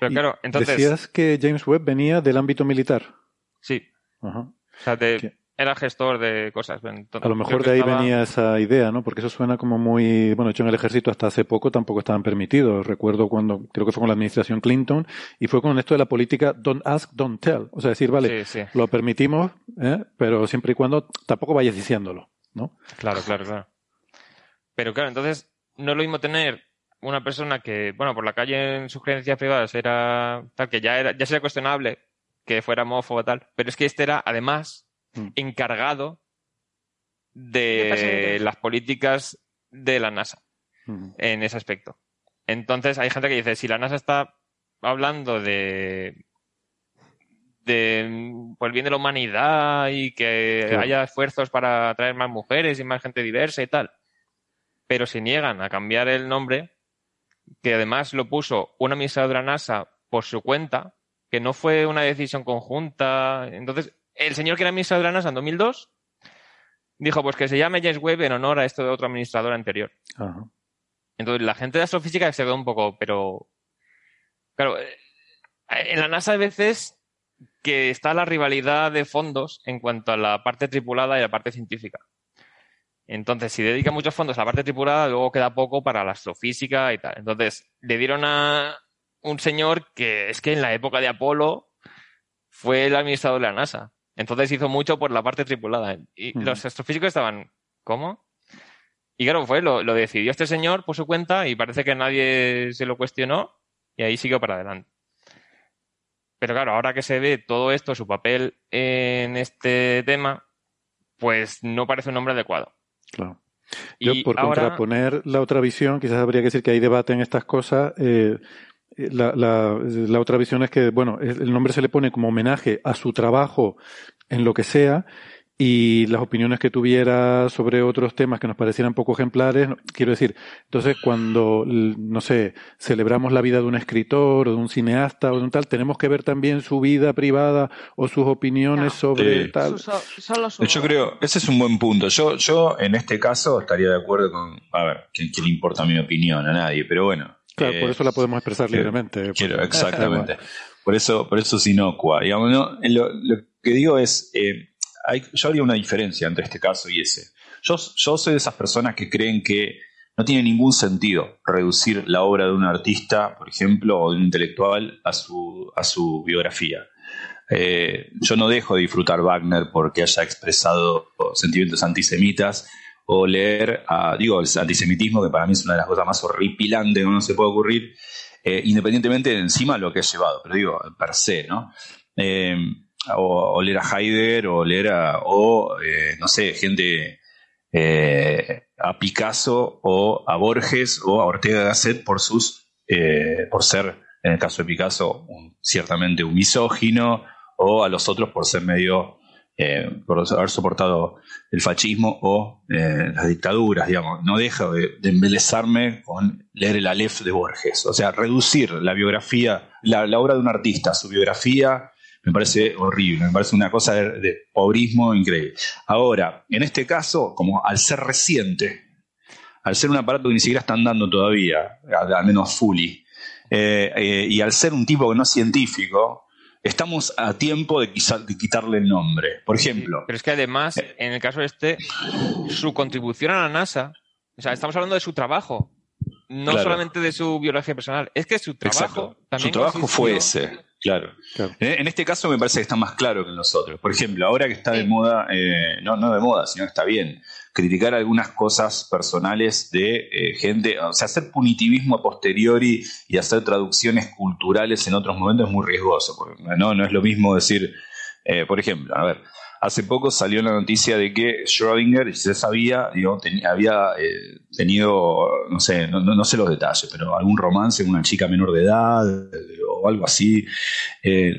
Pero claro, entonces. Decías que James Webb venía del ámbito militar. Sí. Ajá. O sea, de- ¿Qué? Era gestor de cosas. Entonces, A lo mejor de ahí estaba- venía esa idea, ¿no? Porque eso suena como muy, bueno, hecho en el ejército hasta hace poco tampoco estaban permitidos. Recuerdo cuando, creo que fue con la administración Clinton, y fue con esto de la política don't ask, don't tell. O sea, decir, vale, Sí, sí. lo permitimos, ¿eh? pero siempre y cuando tampoco vayas diciéndolo, ¿no? Claro, claro, claro. Pero claro, entonces no es lo mismo tener una persona que, bueno, por la calle en sus creencias privadas era tal que ya era, ya sería cuestionable que fuera homófobo tal, pero es que este era además. Encargado De las políticas de la NASA Ujú. en ese aspecto. Entonces hay gente que dice, si la NASA está hablando de de por el bien de la humanidad y que haya esfuerzos para atraer más mujeres y más gente diversa y tal, pero se niegan a cambiar el nombre, que además lo puso un administrador de la NASA por su cuenta, que no fue una decisión conjunta. Entonces, el señor que era administrador de la NASA en 2002 dijo, pues que se llame James Webb en honor a esto de otro administrador anterior. Ajá. Entonces, la gente de astrofísica se quedó un poco, pero. Claro, eh, en la NASA hay veces que está la rivalidad de fondos en cuanto a la parte tripulada y la parte científica. Entonces, si dedica muchos fondos a la parte tripulada, luego queda poco para la astrofísica y tal. Entonces, le dieron a un señor que es que en la época de Apolo fue el administrador de la NASA. Entonces hizo mucho por la parte tripulada. Y los astrofísicos estaban, ¿cómo? Y claro, fue, lo, lo decidió este señor por su cuenta y parece que nadie se lo cuestionó y ahí siguió para adelante. Pero claro, ahora que se ve todo esto, su papel en este tema, pues no parece un nombre adecuado. Claro. Yo, Y por ahora- contraponer la otra visión, quizás habría que decir que hay debate en estas cosas. eh, la, la- la otra visión es que, bueno, el nombre se le pone como homenaje a su trabajo en lo que sea y las opiniones que tuviera sobre otros temas que nos parecieran poco ejemplares, quiero decir, entonces cuando, no sé, celebramos la vida de un escritor o de un cineasta o de un tal, tenemos que ver también su vida privada o sus opiniones No. sobre Sí. tal. Su- so- solo su- Yo creo, ese es un buen punto. Yo, yo en este caso estaría de acuerdo con, a ver, ¿qué, qué le importa mi opinión? A nadie, pero bueno. Claro, por eso la podemos expresar quiero- libremente. Quiero, exactamente. Por eso, por eso es inocua. Digamos, no, lo, lo que digo es, eh, hay, yo haría una diferencia entre este caso y ese. Yo, yo soy de esas personas que creen que no tiene ningún sentido reducir la obra de un artista, por ejemplo, o de un intelectual a su, a su biografía. Eh, yo no dejo de disfrutar Wagner porque haya expresado sentimientos antisemitas o leer, a, digo, el antisemitismo, que para mí es una de las cosas más horripilantes que uno se puede ocurrir, eh, independientemente de encima lo que he llevado, pero digo, per se, ¿no? Eh, o, leer a Heidegger, o leer a, o, eh, no sé, gente a Picasso, o a Borges, o a Ortega Gasset por sus, por ser, en el caso de Picasso, ciertamente un misógino, o a los otros por ser medio, eh, por haber soportado el fascismo o eh, las dictaduras, digamos. No dejo de, de embelezarme con leer el Aleph de Borges. O sea, reducir la biografía, la, obra de un artista, su biografía, me parece horrible, me parece una cosa de, pobrismo increíble. Ahora, en este caso, como al ser reciente, al ser un aparato que ni siquiera están dando todavía, al, al menos fully, eh, y al ser un tipo que no es científico, estamos a tiempo de, quizá- de quitarle el nombre. Por ejemplo, Pero es que además, en el caso este, su contribución a la NASA, o sea, estamos hablando de su trabajo, no Claro. solamente de su biología personal, es que su trabajo Exacto. también Su trabajo consistió- fue ese, claro. Claro. En, este caso me parece que está más claro que en los otros. Por ejemplo, ahora que está de moda, eh, no, no de moda, sino que está bien, criticar algunas cosas personales de eh, gente, o sea, hacer punitivismo a posteriori y hacer traducciones culturales en otros momentos es muy riesgoso. porque no, no es lo mismo decir, eh, por ejemplo, a ver, hace poco salió la noticia de que Schrödinger, se sabía, digo, ten- había eh, tenido, no sé, no, no- no sé los detalles, pero algún romance con una chica menor de edad o algo así. Eh,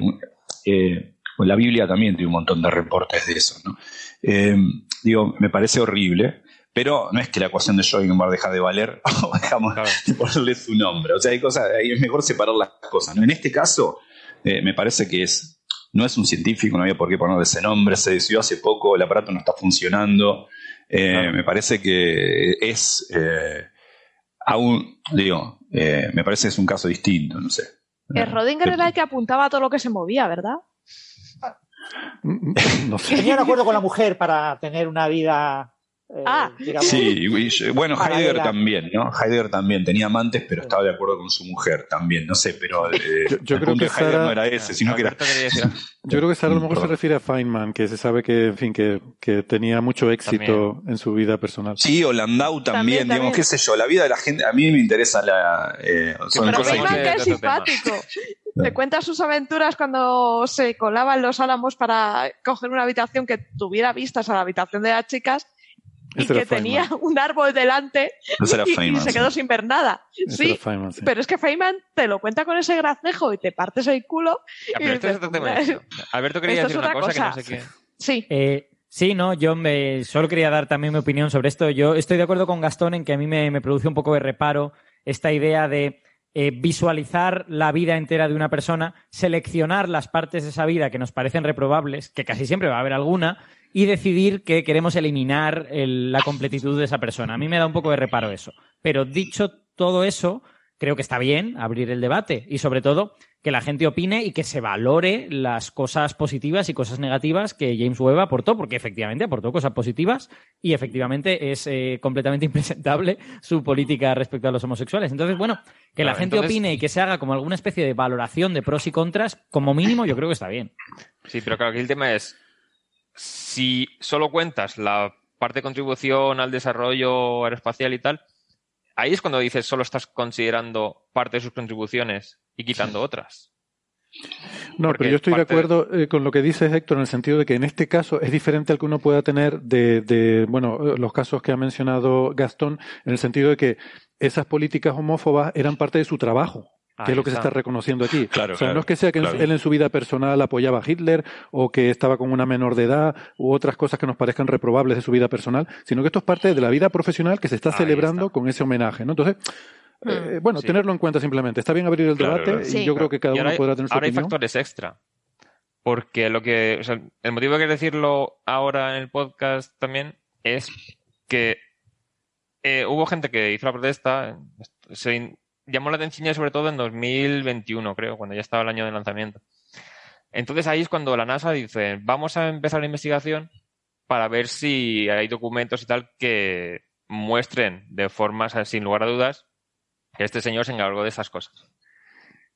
la Biblia también tiene un montón de reportes de eso, ¿no? Eh, digo, me parece horrible, pero no es que la ecuación de Schrödinger deja de valer o dejamos de ponerle su nombre. O sea, hay cosas, ahí es mejor separar las cosas. ¿no? En este caso, eh, me parece que es, no es un científico, no había por qué ponerle ese nombre, se decidió hace poco, el aparato no está funcionando. Eh, me parece que es eh, aún, digo, me parece que es un caso distinto, no sé. El Rodinger era el que apuntaba a todo lo que se movía, ¿verdad? No. Tenía un acuerdo con la mujer para tener una vida eh, ah. sí, bueno, Heidegger también, ¿no? Heidegger también tenía amantes, pero estaba de acuerdo con su mujer también, no sé, pero eh, yo, creo que Sara, no era ese, sino que era... Yo creo que Sara a lo mejor se refiere a Feynman, que se sabe que, en fin, que, que tenía mucho éxito en su vida personal. Sí, o Landau también, digamos, qué sé yo, la vida de la gente, a mí me interesa la... Eh, pero Feynman que es simpático. Te cuenta sus aventuras cuando se colaban los álamos para coger una habitación que tuviera vistas a la habitación de las chicas y que tenía un árbol delante y, se quedó sin ver nada. Sí, pero es que Feynman te lo cuenta con ese gracejo y te partes el culo. Alberto quería decir una cosa, que no sé qué. Sí. Eh, sí, no, yo me, solo quería dar también mi opinión sobre esto. Yo estoy de acuerdo con Gastón en que a mí me, produce un poco de reparo esta idea de eh, visualizar la vida entera de una persona, seleccionar las partes de esa vida que nos parecen reprobables, que casi siempre va a haber alguna, y decidir que queremos eliminar la completitud de esa persona. A mí me da un poco de reparo eso. Pero dicho todo eso, creo que está bien abrir el debate y sobre todo que la gente opine y que se valore las cosas positivas y cosas negativas que James Webb aportó, porque efectivamente aportó cosas positivas y efectivamente es eh, completamente impresentable su política respecto a los homosexuales. Entonces, bueno, que la gente opine y que se haga como alguna especie de valoración de pros y contras, como mínimo yo creo que está bien. Sí, pero claro, aquí el tema es, si solo cuentas la parte de contribución al desarrollo aeroespacial y tal, ahí es cuando dices solo estás considerando parte de sus contribuciones y quitando otras. No, pero yo estoy de acuerdo eh, con lo que dices, Héctor, en el sentido de que en este caso es diferente al que uno pueda tener de, de, bueno, los casos que ha mencionado Gastón, en el sentido de que esas políticas homófobas eran parte de su trabajo que es lo que se está reconociendo aquí. Claro, o sea, no es que sea que él en su vida personal apoyaba a Hitler o que estaba con una menor de edad u otras cosas que nos parezcan reprobables de su vida personal, sino que esto es parte de la vida profesional que se está celebrando con ese homenaje, ¿no? Entonces, hmm. eh, bueno, tenerlo en cuenta simplemente. Está bien abrir el debate y yo creo que cada uno podrá tener su ahora hay factores extra. Porque lo que, o sea, el motivo de decirlo ahora en el podcast también es que eh, hubo gente que hizo la protesta, se llamó la atención sobre todo en 2021, creo, cuando ya estaba el año de lanzamiento. Entonces ahí es cuando la NASA dice, vamos a empezar la investigación para ver si hay documentos y tal que muestren de forma, sin lugar a dudas, que este señor se encargó de esas cosas.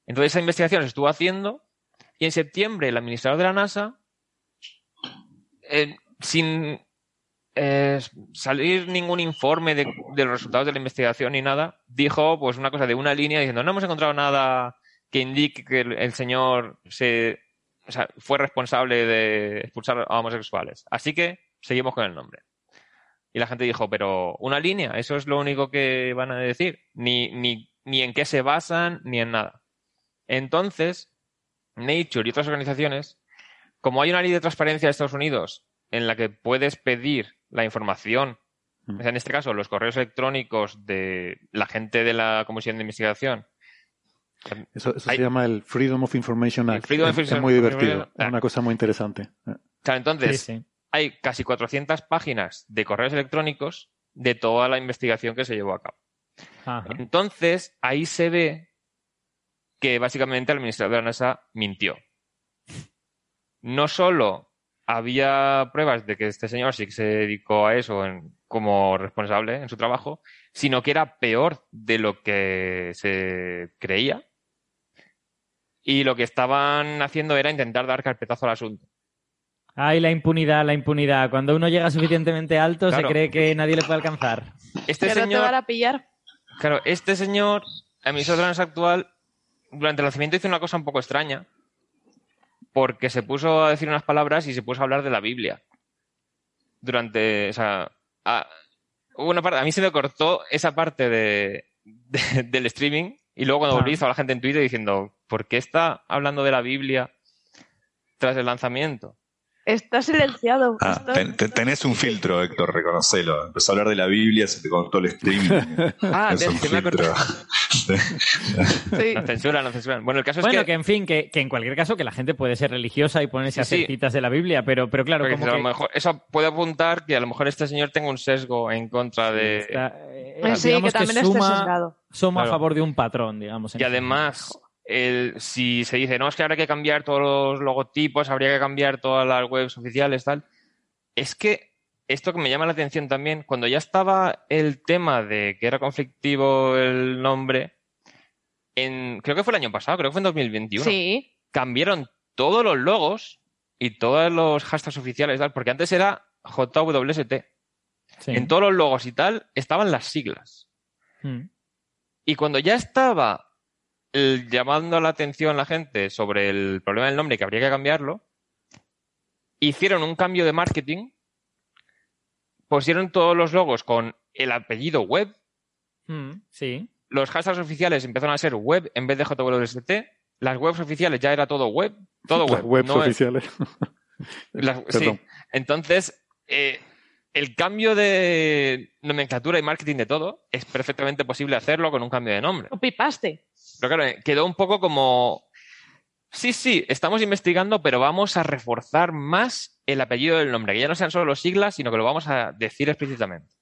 Entonces esa investigación se estuvo haciendo y en septiembre el administrador de la NASA, eh, sin eh, salir ningún informe de, los resultados de la investigación ni nada, dijo pues una cosa de una línea diciendo no hemos encontrado nada que indique que el, señor se, fue responsable de expulsar a homosexuales. Así que seguimos con el nombre. Y la gente dijo, pero una línea, eso es lo único que van a decir, ni, ni, ni en qué se basan, ni en nada. Entonces, Nature y otras organizaciones, como hay una ley de transparencia de Estados Unidos en la que puedes pedir la información, mm. en este caso los correos electrónicos de la gente de la Comisión de Investigación. Eso, se llama el Freedom of Information Act. es, muy divertido, es una cosa muy interesante. entonces, hay casi 400 páginas de correos electrónicos de toda la investigación que se llevó a cabo. Entonces, ahí se ve que básicamente el administrador de la NASA mintió. No solo había pruebas de que este señor sí que se dedicó a eso como responsable en su trabajo, sino que era peor de lo que se creía. Y lo que estaban haciendo era intentar dar carpetazo al asunto. Ay, la impunidad, la impunidad. Cuando uno llega suficientemente alto, se cree que nadie le puede alcanzar. Este señor. te van a pillar. Claro, este señor, trans actual, durante el lanzamiento hizo una cosa un poco extraña, porque se puso a decir unas palabras y se puso a hablar de la Biblia. Durante, o sea, a, una parte, a mí se me cortó esa parte de, del streaming y luego cuando volví ah. estaba la gente en Twitter diciendo, ¿por qué está hablando de la Biblia tras el lanzamiento? Está silenciado. Ah, Esto- ten- ten- tenés un filtro, Héctor, reconocelo. Empezó a hablar de la Biblia, se te cortó el stream. Ah, un que me filtro. acuerdo. Sí. No censuran, no censuran. Bueno, el caso es Bueno, que, que, en fin, que, que en cualquier caso que la gente puede ser religiosa y ponerse a Sí, sí. citas de la Biblia, pero, pero claro, como a lo que mejor eso puede apuntar que a lo mejor este señor tenga un sesgo en contra de... está, eh, sí, que también suma, sesgado. suma a favor de un patrón, digamos. en Y además, el, si se dice, no, es que habrá que cambiar todos los logotipos, habría que cambiar todas las webs oficiales, tal. Es que esto que me llama la atención también, cuando ya estaba el tema de que era conflictivo el nombre, en, creo que fue el año pasado, creo que fue en 2021, Sí. cambiaron todos los logos y todos los hashtags oficiales, tal, porque antes era JWST. Sí. En todos los logos y tal estaban las siglas. Mm. Y cuando ya estaba el- llamando la atención la gente sobre el problema del nombre y que habría que cambiarlo, hicieron un cambio de marketing, pusieron todos los logos con el apellido web, Mm, Sí. los hashtags oficiales empezaron a ser web en vez de JWST, las webs oficiales ya era todo web, todo Las web. webs no es- oficiales. las- sí. Entonces, eh, el cambio de nomenclatura y marketing de todo es perfectamente posible hacerlo con un cambio de nombre. Un pipaste. Pero claro, quedó un poco como. Sí, sí, estamos investigando, pero vamos a reforzar más el apellido del nombre, que ya no sean solo los siglas, sino que lo vamos a decir explícitamente.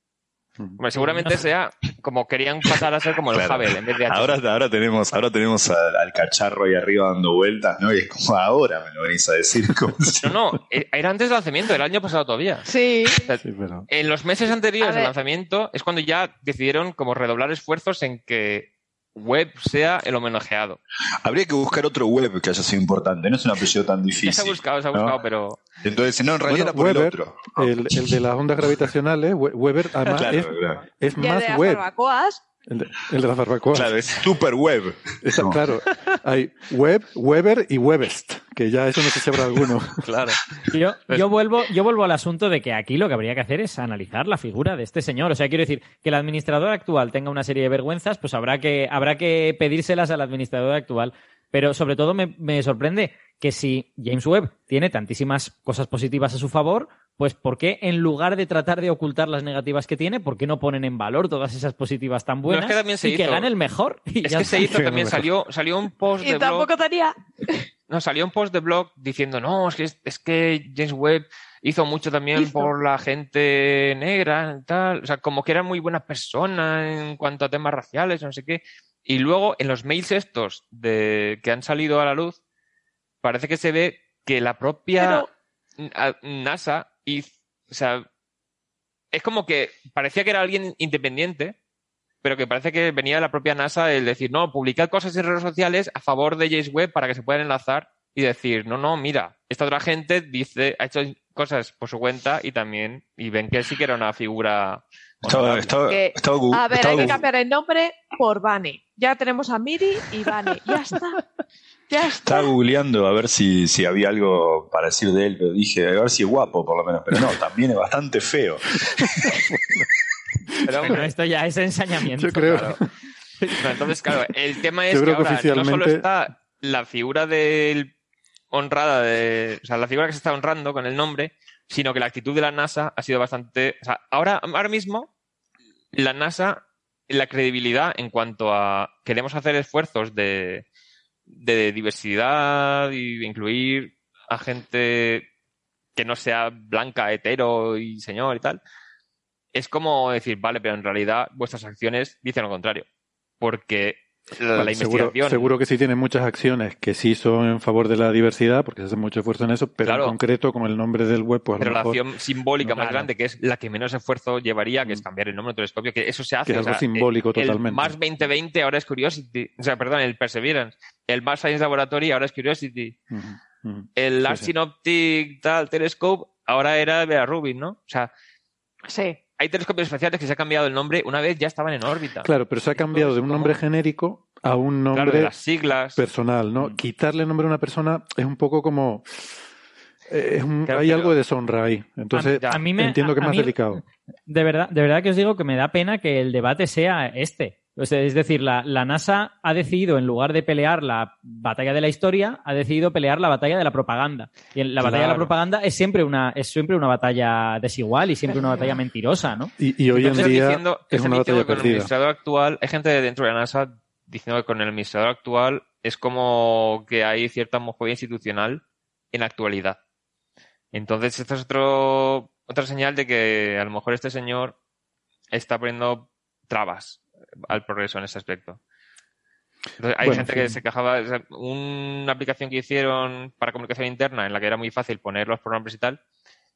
Hombre, seguramente sea como querían pasar a ser como el Claro. Havel en vez de H. Ahora, ahora tenemos, ahora tenemos al, al cacharro ahí arriba dando vueltas, ¿no? Y es como ahora me lo venís a decir. si- No, no, eh, era antes del lanzamiento, el año pasado todavía. Sí. Sí, pero... En los meses anteriores al lanzamiento es cuando ya decidieron como redoblar esfuerzos en que web sea el homenajeado. Habría que buscar otro web que haya sido importante. No es un apellido tan Ya difícil. se ha buscado, se ha ¿no? buscado, pero Entonces, no, en realidad Bueno, era por Weber, el otro. El, el de las ondas gravitacionales, We- Weber, además Claro, es, claro. es Y el de más las web. barbacoas. El de, el de las barbacoas. Claro, es super web. Esa- No. Claro, hay Web, Weber y Webest, que ya eso no sé si habrá alguno. claro. Yo, yo, vuelvo, yo vuelvo al asunto de que aquí lo que habría que hacer es analizar la figura de este señor. O sea, quiero decir, que el administrador actual tenga una serie de vergüenzas, pues habrá que, habrá que pedírselas al administrador actual. Pero sobre todo me, me sorprende que si James Webb tiene tantísimas cosas positivas a su favor, pues ¿por qué en lugar de tratar de ocultar las negativas que tiene, por qué no ponen en valor todas esas positivas tan buenas que también se y que gane el mejor? Y Es ya que se hizo también, salió, salió un post Y de blog. tampoco tenía. No, salió un post de blog diciendo, no, es que, es que James Webb hizo mucho también Hizo. por la gente negra y tal. O sea, como que era muy buena persona en cuanto a temas raciales, no sé qué. Y luego, en los mails estos de que han salido a la luz, parece que se ve que la propia NASA hizo, o sea, es como que parecía que era alguien independiente, pero que parece que venía de la propia NASA el decir, no, publicad cosas en redes sociales a favor de James Webb para que se puedan enlazar y decir, no, no, mira, esta otra gente dice, ha hecho cosas por su cuenta y también, y ven que sí que era una figura. Honorable. estaba, Que- A ver, hay que cambiar el nombre por Vane. Ya tenemos a Miri y Vane. Ya está. Ya está. Estaba googleando a ver si, si había algo para decir de él, pero dije, a ver si es guapo por lo menos, pero no, también es bastante feo. Pero, Bueno, esto ya es ensañamiento. Yo creo. claro. Entonces, claro, el tema es Yo que creo que ahora no solo está la figura del honrada de, o sea, la figura que se está honrando con el nombre, sino que la actitud de la NASA ha sido bastante, o sea, ahora, ahora mismo la NASA, la credibilidad en cuanto a queremos hacer esfuerzos de, de diversidad y incluir a gente que no sea blanca, hetero y señor y tal, es como decir, vale, pero en realidad vuestras acciones dicen lo contrario. Porque la, la seguro, seguro que sí tienen muchas acciones que sí son en favor de la diversidad, porque se hace mucho esfuerzo en eso, pero Claro. en concreto, como el nombre del web, pues a pero lo la mejor acción simbólica más Claro. grande, que es la que menos esfuerzo llevaría, que es cambiar el nombre del telescopio, que eso se hace. Que es o algo sea, simbólico el- totalmente. El Mars 2020 ahora es Curiosity. O sea, perdón, el Perseverance. El Mars Science Laboratory ahora es Curiosity. El Large sí. Synoptic tal, Telescope ahora era Vera Rubin, ¿no? O sea, Sí. Hay telescopios espaciales que se ha cambiado el nombre una vez ya estaban en órbita. Claro, pero se ha cambiado de un nombre genérico a un Claro, nombre de las siglas. personal, ¿no? Mm. Quitarle el nombre a una persona es un poco como... eh, es un- Claro, hay pero- algo de deshonra ahí. Entonces. A mí me- entiendo que es más mí- delicado. De verdad, de verdad que os digo que me da pena que el debate sea este. O sea, es decir, la, la NASA ha decidido, en lugar de pelear la batalla de la historia, ha decidido pelear la batalla de la propaganda. Y la batalla de la propaganda es siempre una, es siempre una batalla desigual y siempre una batalla mentirosa, ¿no? Y, y hoy en día diciendo- es una diciendo batalla que con el administrador actual, hay gente de dentro de la NASA diciendo que con el administrador actual es como que hay cierta homofobia institucional en la actualidad. Entonces, esto es otro, otra señal de que a lo mejor este señor está poniendo trabas al progreso en ese aspecto. Entonces, hay Bueno, gente que se quejaba, o sea, una aplicación que hicieron para comunicación interna en la que era muy fácil poner los pronombres y tal,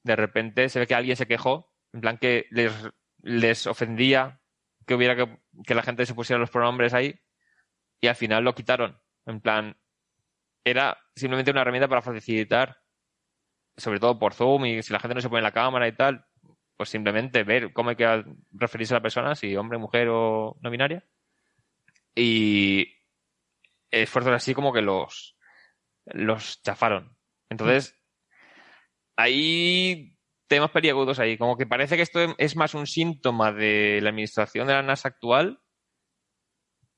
de repente se ve que alguien se quejó, en plan que les, les ofendía que hubiera que, que la gente se pusiera los pronombres ahí y al final lo quitaron. En plan, era simplemente una herramienta para facilitar, sobre todo por Zoom y si la gente no se pone en la cámara y tal, pues simplemente ver cómo hay que referirse a la persona, si hombre, mujer o no binaria. Y esfuerzos así como que los, los chafaron. Entonces, hay temas peliagudos ahí. Como que parece que esto es más un síntoma de la administración de la NASA actual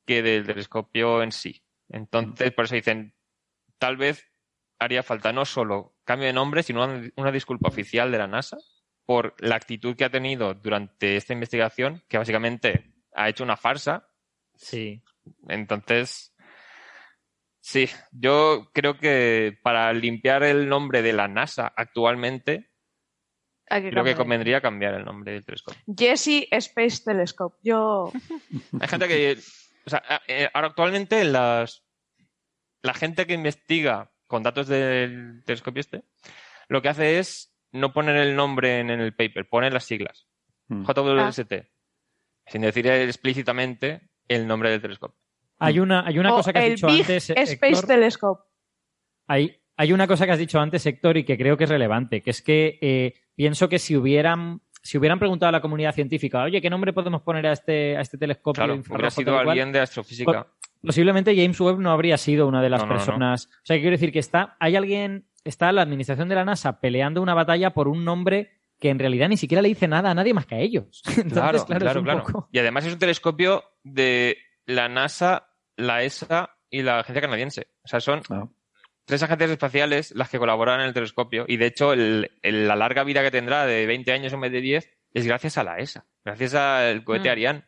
que del telescopio en sí. Entonces, por eso dicen, tal vez haría falta no solo cambio de nombre, sino una, una disculpa oficial de la NASA por la actitud que ha tenido durante esta investigación, que básicamente ha hecho una farsa. Sí. Entonces, sí, yo creo que para limpiar el nombre de la NASA actualmente, Hay que creo que convendría cambiar el nombre del telescopio. Jesse Space Telescope. Yo. Hay gente que, o sea, eh, ahora actualmente las, la gente que investiga con datos del telescopio este, lo que hace es no poner el nombre en el paper, poner las siglas. Mm. JWST. Sin decir explícitamente el nombre del telescopio. Hay una, hay una cosa que has el dicho Big antes, Space Héctor. Telescope. Hay, hay una cosa que has dicho antes, Héctor, y que creo que es relevante, que es que eh, pienso que si hubieran, si hubieran preguntado a la comunidad científica, oye, ¿qué nombre podemos poner a este, a este telescopio Claro, hubiera sido y cual?". alguien de astrofísica. Posiblemente James Webb no habría sido una de las No, no, no. personas. O sea, que quiero decir que está, hay alguien, está la administración de la NASA peleando una batalla por un nombre que en realidad ni siquiera le dice nada a nadie más que a ellos. Entonces, Claro, claro, claro, poco- Y además es un telescopio de la NASA, la ESA y la agencia canadiense. O sea, son Ah. tres agencias espaciales las que colaboran en el telescopio. Y de hecho, el- el- la larga vida que tendrá de 20 años en vez de 10 es gracias a la ESA, gracias al cohete Mm. Ariane.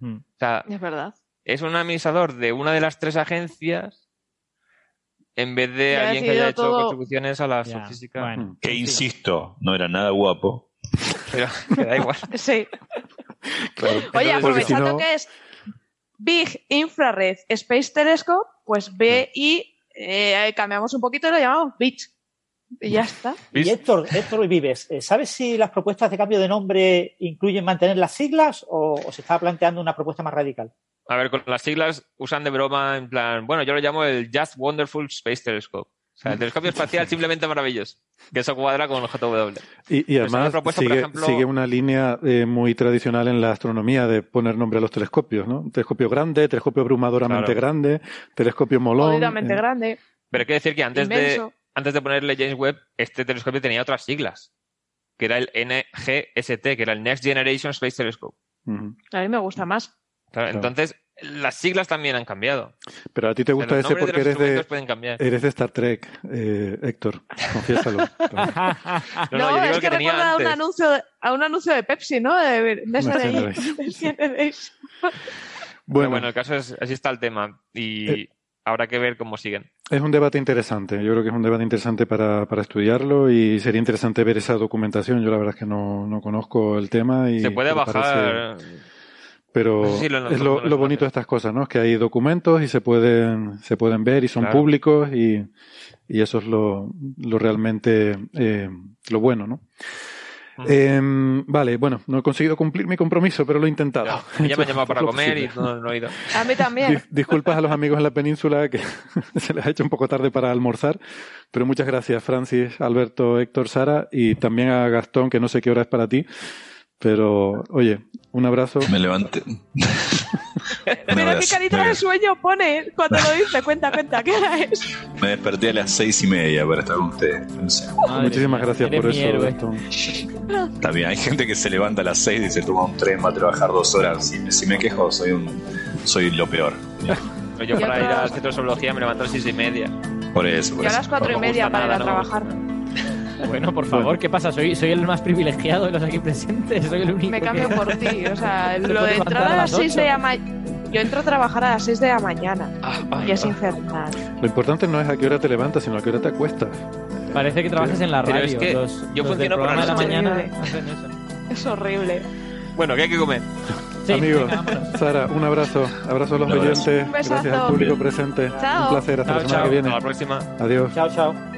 Mm. O sea, Es verdad. es un administrador de una de las tres agencias en vez de alguien que haya hecho todo- contribuciones a la Ya, astrofísica. bueno. Que insisto, no era nada guapo. Pero que da igual. Sí. Claro. Oye, Entonces, porque si aprovechando no- que es Big Infrared Space Telescope, pues B y eh, cambiamos un poquito y lo llamamos BITS. Y ya está. Y. Héctor, Héctor Vives, eh, ¿sabes si las propuestas de cambio de nombre incluyen mantener las siglas o, o se está planteando una propuesta más radical? A ver, con las siglas usan de broma en plan, bueno, yo lo llamo el Just Wonderful Space Telescope. O sea, el telescopio espacial simplemente maravilloso. Que eso cuadra con el JW. Y, y además sigue, ejemplo- sigue una línea eh, muy tradicional en la astronomía de poner nombre a los telescopios, ¿no? Telescopio grande, telescopio abrumadoramente Claro. grande, telescopio molón. Eh, grande. Pero hay que decir que antes de, antes de ponerle James Webb, este telescopio tenía otras siglas. Que era el NGST, que era el Next Generation Space Telescope. A mí me gusta más. Claro, Claro. Entonces, las siglas también han cambiado. Pero a ti te O sea, gusta ese porque de los eres de, instrumentos pueden cambiar. eres de Star Trek, eh, Héctor. Confiésalo. No, No, no, yo digo es que, recuerda a un, anuncio de, a un anuncio de Pepsi, ¿no? De, de Bueno, bueno, el caso es, así está el tema. Y Eh. habrá que ver cómo siguen. es un debate interesante. Yo creo que es un debate interesante para, para estudiarlo y sería interesante ver esa documentación. Yo la verdad es que no, no conozco el tema y Se puede parece- bajar. Pero No sé si lo- es lo- bonito de estas cosas, ¿no? Es que hay documentos y se pueden, se pueden ver y son Claro. públicos y, y eso es lo, lo realmente eh, lo bueno, ¿no? Em, vale, bueno, no he conseguido cumplir mi compromiso, pero lo he intentado. Ya, me han llamado para comer y no, no he ido. A mí también. Dis- Disculpas a los amigos en la península que se les ha hecho un poco tarde para almorzar, pero muchas gracias Francis, Alberto, Héctor, Sara y también a Gastón, que no sé qué hora es para ti, pero oye, un abrazo. Me levanté. Pero qué carita de sueño pone cuando lo dice. Cuenta, cuenta, ¿qué hora es? Me desperté a las seis y media para estar con ustedes. No sé. Muchísimas gracias por eso, héroe. Gastón. También hay gente que se levanta a las 6 y se toma un tren, va a trabajar dos horas. Si, si me quejo, soy un soy lo peor. Yo Yo para ir al centro de zoología me levanto a las seis y media. Por eso. Por Yo a eso. las cuatro y media para ir a ¿no? Bueno, por favor, ¿qué pasa? Soy, soy el más privilegiado de los aquí presentes. Soy el único. Me que- cambio por ti. O sea, lo de entrar a las las 6 de la mañana. Yo entro a trabajar a las 6 de la mañana. y es infernal. Lo importante no es a qué hora te levantas, sino a qué hora te acuestas. Parece que trabajas en la Pero radio. es que los, yo los funciono por programa de la la noche. mañana Horrible. hacen eso. Es horrible. Bueno, ¿qué hay que comer? Sí, Amigos, venga. Sara, un abrazo. Abrazo a los oyentes. Gracias al público presente. Chao. Un placer. Hasta Chao, la semana chao. que viene. Hasta la próxima. Adiós. Chao, chao.